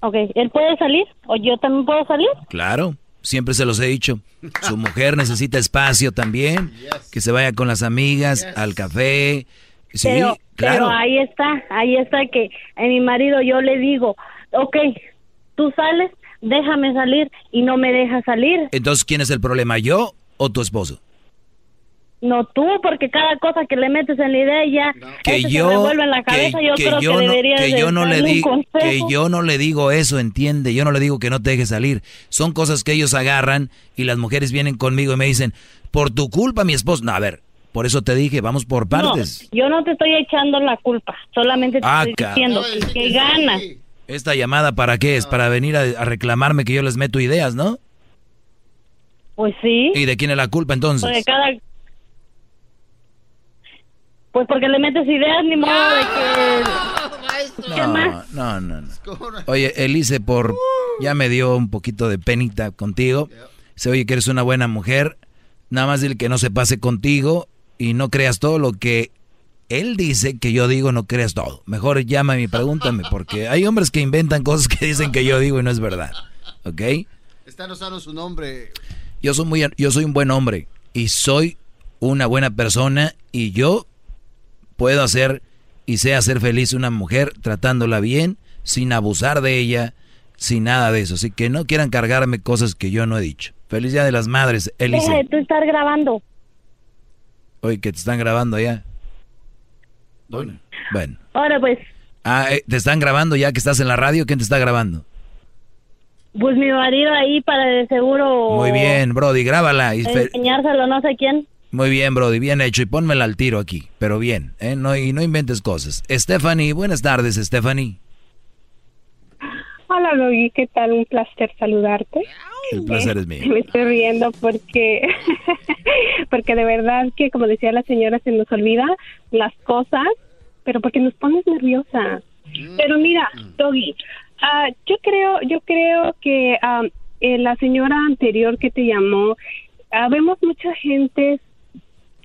Ok, ¿él puede salir o yo también puedo salir? Claro, siempre se los he dicho. Su mujer necesita espacio también, que se vaya con las amigas al café. Sí, pero, claro. pero ahí está, ahí está que a mi marido yo le digo, ok, tú sales, déjame salir y no me deja salir. Entonces, ¿quién es el problema, yo o tu esposo? No tú, porque cada cosa que le metes en la idea ya Que se yo, en la cabeza. que, yo que creo yo que no, deberías que de yo no le digo, que yo no le digo eso, entiende. Yo no le digo que no te deje salir. Son cosas que ellos agarran y las mujeres vienen conmigo y me dicen, por tu culpa, mi esposo. No, a ver, por eso te dije, vamos por partes. No, yo no te estoy echando la culpa, solamente te Ah, estoy diciendo que, que ganas. Esta llamada para qué es? Para venir a, a reclamarme que yo les meto ideas, ¿no? Pues sí. ¿Y de quién es la culpa entonces? Pues de cada... Pues porque le metes ideas, ni modo de que... ¿Qué más? No, no, no. Oye, Elise, por ya me dio un poquito de penita contigo. Se oye que eres una buena mujer. Nada más dile que no se pase contigo y no creas todo lo que él dice que yo digo, no creas todo. Mejor llámame y pregúntame, porque hay hombres que inventan cosas que dicen que yo digo y no es verdad. ¿Ok? Están usando su nombre. Yo soy muy, yo soy un buen hombre y soy una buena persona y yo puedo hacer y sé hacer feliz a una mujer tratándola bien, sin abusar de ella, sin nada de eso. Así que no quieran cargarme cosas que yo no he dicho. Feliz Día de las Madres, Deja de Elise. tú estar grabando. Oye, que te están grabando ya. Bueno. Ahora pues, Ah, eh, ¿te están grabando ya que estás en la radio? ¿Quién te está grabando? pues mi marido ahí para de seguro... Muy bien, Brody, grábala. Y Enseñárselo no sé quién. Muy bien, Brody, bien hecho. Y pónmela al tiro aquí, pero bien, ¿eh? No, y no inventes cosas. Stephanie, buenas tardes, Stephanie. Hola, Logi, ¿qué tal? Un placer saludarte. El placer es mío. [LAUGHS] Me estoy riendo porque, [LAUGHS] porque de verdad que, como decía la señora, se nos olvida las cosas, pero porque nos pones nerviosa. Pero mira, Doggy, ah, yo creo, yo creo que ah, eh, la señora anterior que te llamó, ah, vemos mucha gente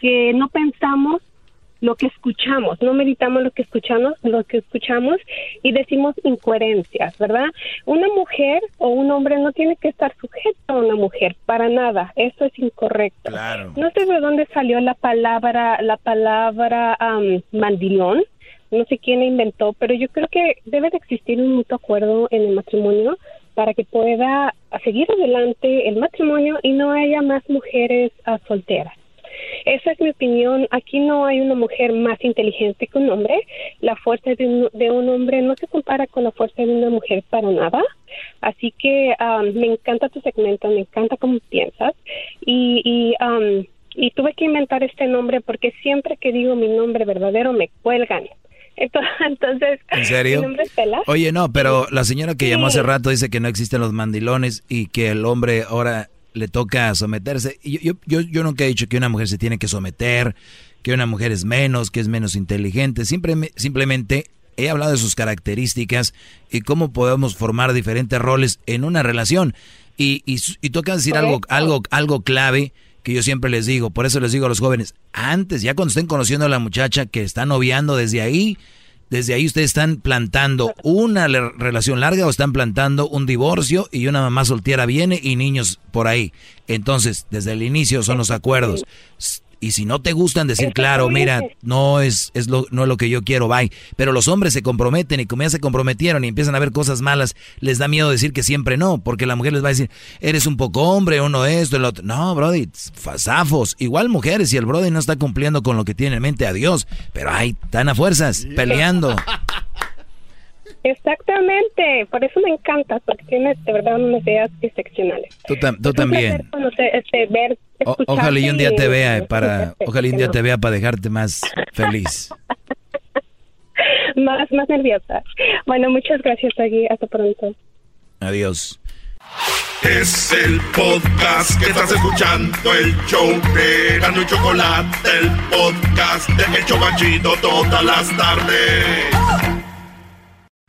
que no pensamos lo que escuchamos, no meditamos lo que escuchamos, lo que escuchamos y decimos incoherencias, ¿verdad? Una mujer o un hombre no tiene que estar sujeto a una mujer para nada, eso es incorrecto. Claro. No sé de dónde salió la palabra, la palabra am, mandilón, no sé quién la inventó, pero yo creo que debe de existir un mutuo acuerdo en el matrimonio para que pueda seguir adelante el matrimonio y no haya más mujeres ah, solteras. Esa es mi opinión. Aquí no hay una mujer más inteligente que un hombre. La fuerza de un, de un hombre no se compara con la fuerza de una mujer para nada. Así que um, me encanta tu segmento, me encanta cómo piensas. Y, y, um, y tuve que inventar este nombre porque siempre que digo mi nombre verdadero me cuelgan. [LAUGHS] Entonces, ¿En serio? mi nombre es Pela. Oye, no, pero la señora que llamó hace rato dice que no existen los mandilones y que el hombre ahora le toca someterse. Y yo, yo, yo nunca he dicho que una mujer se tiene que someter, que una mujer es menos, que es menos inteligente. Siempre, simplemente he hablado de sus características y cómo podemos formar diferentes roles en una relación. Y, y, y toca decir algo, algo, algo clave que yo siempre les digo, por eso les digo a los jóvenes, antes, ya cuando estén conociendo a la muchacha que está noviando desde ahí, desde ahí ustedes están plantando una relación larga o están plantando un divorcio y una mamá soltera viene y niños por ahí. Entonces, desde el inicio son los acuerdos. Y si no te gustan, decir, claro, mira, no es, es lo, no es lo que yo quiero, bye. Pero los hombres se comprometen y como ya se comprometieron y empiezan a ver cosas malas, les da miedo decir que siempre no, porque la mujer les va a decir, eres un poco hombre, uno esto, el otro. No, Brody, zafos. Igual mujeres, si el Brody no está cumpliendo con lo que tiene en mente, adiós. Pero ay, están a fuerzas, peleando. [LAUGHS] Exactamente, por eso me encanta, porque tienes de verdad unas ideas excepcionales. Tú, tam- tú también. Conocer, este, ver, O- escucharte ojalá y un día te vea para, ojalá y un día te vea para dejarte más feliz. [LAUGHS] más, más nerviosa. Bueno, muchas gracias, Agui. Hasta pronto. Adiós. Es el podcast que estás escuchando, el show de Gano y Chocolate, el podcast de El Chobachito todas las tardes.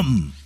Come!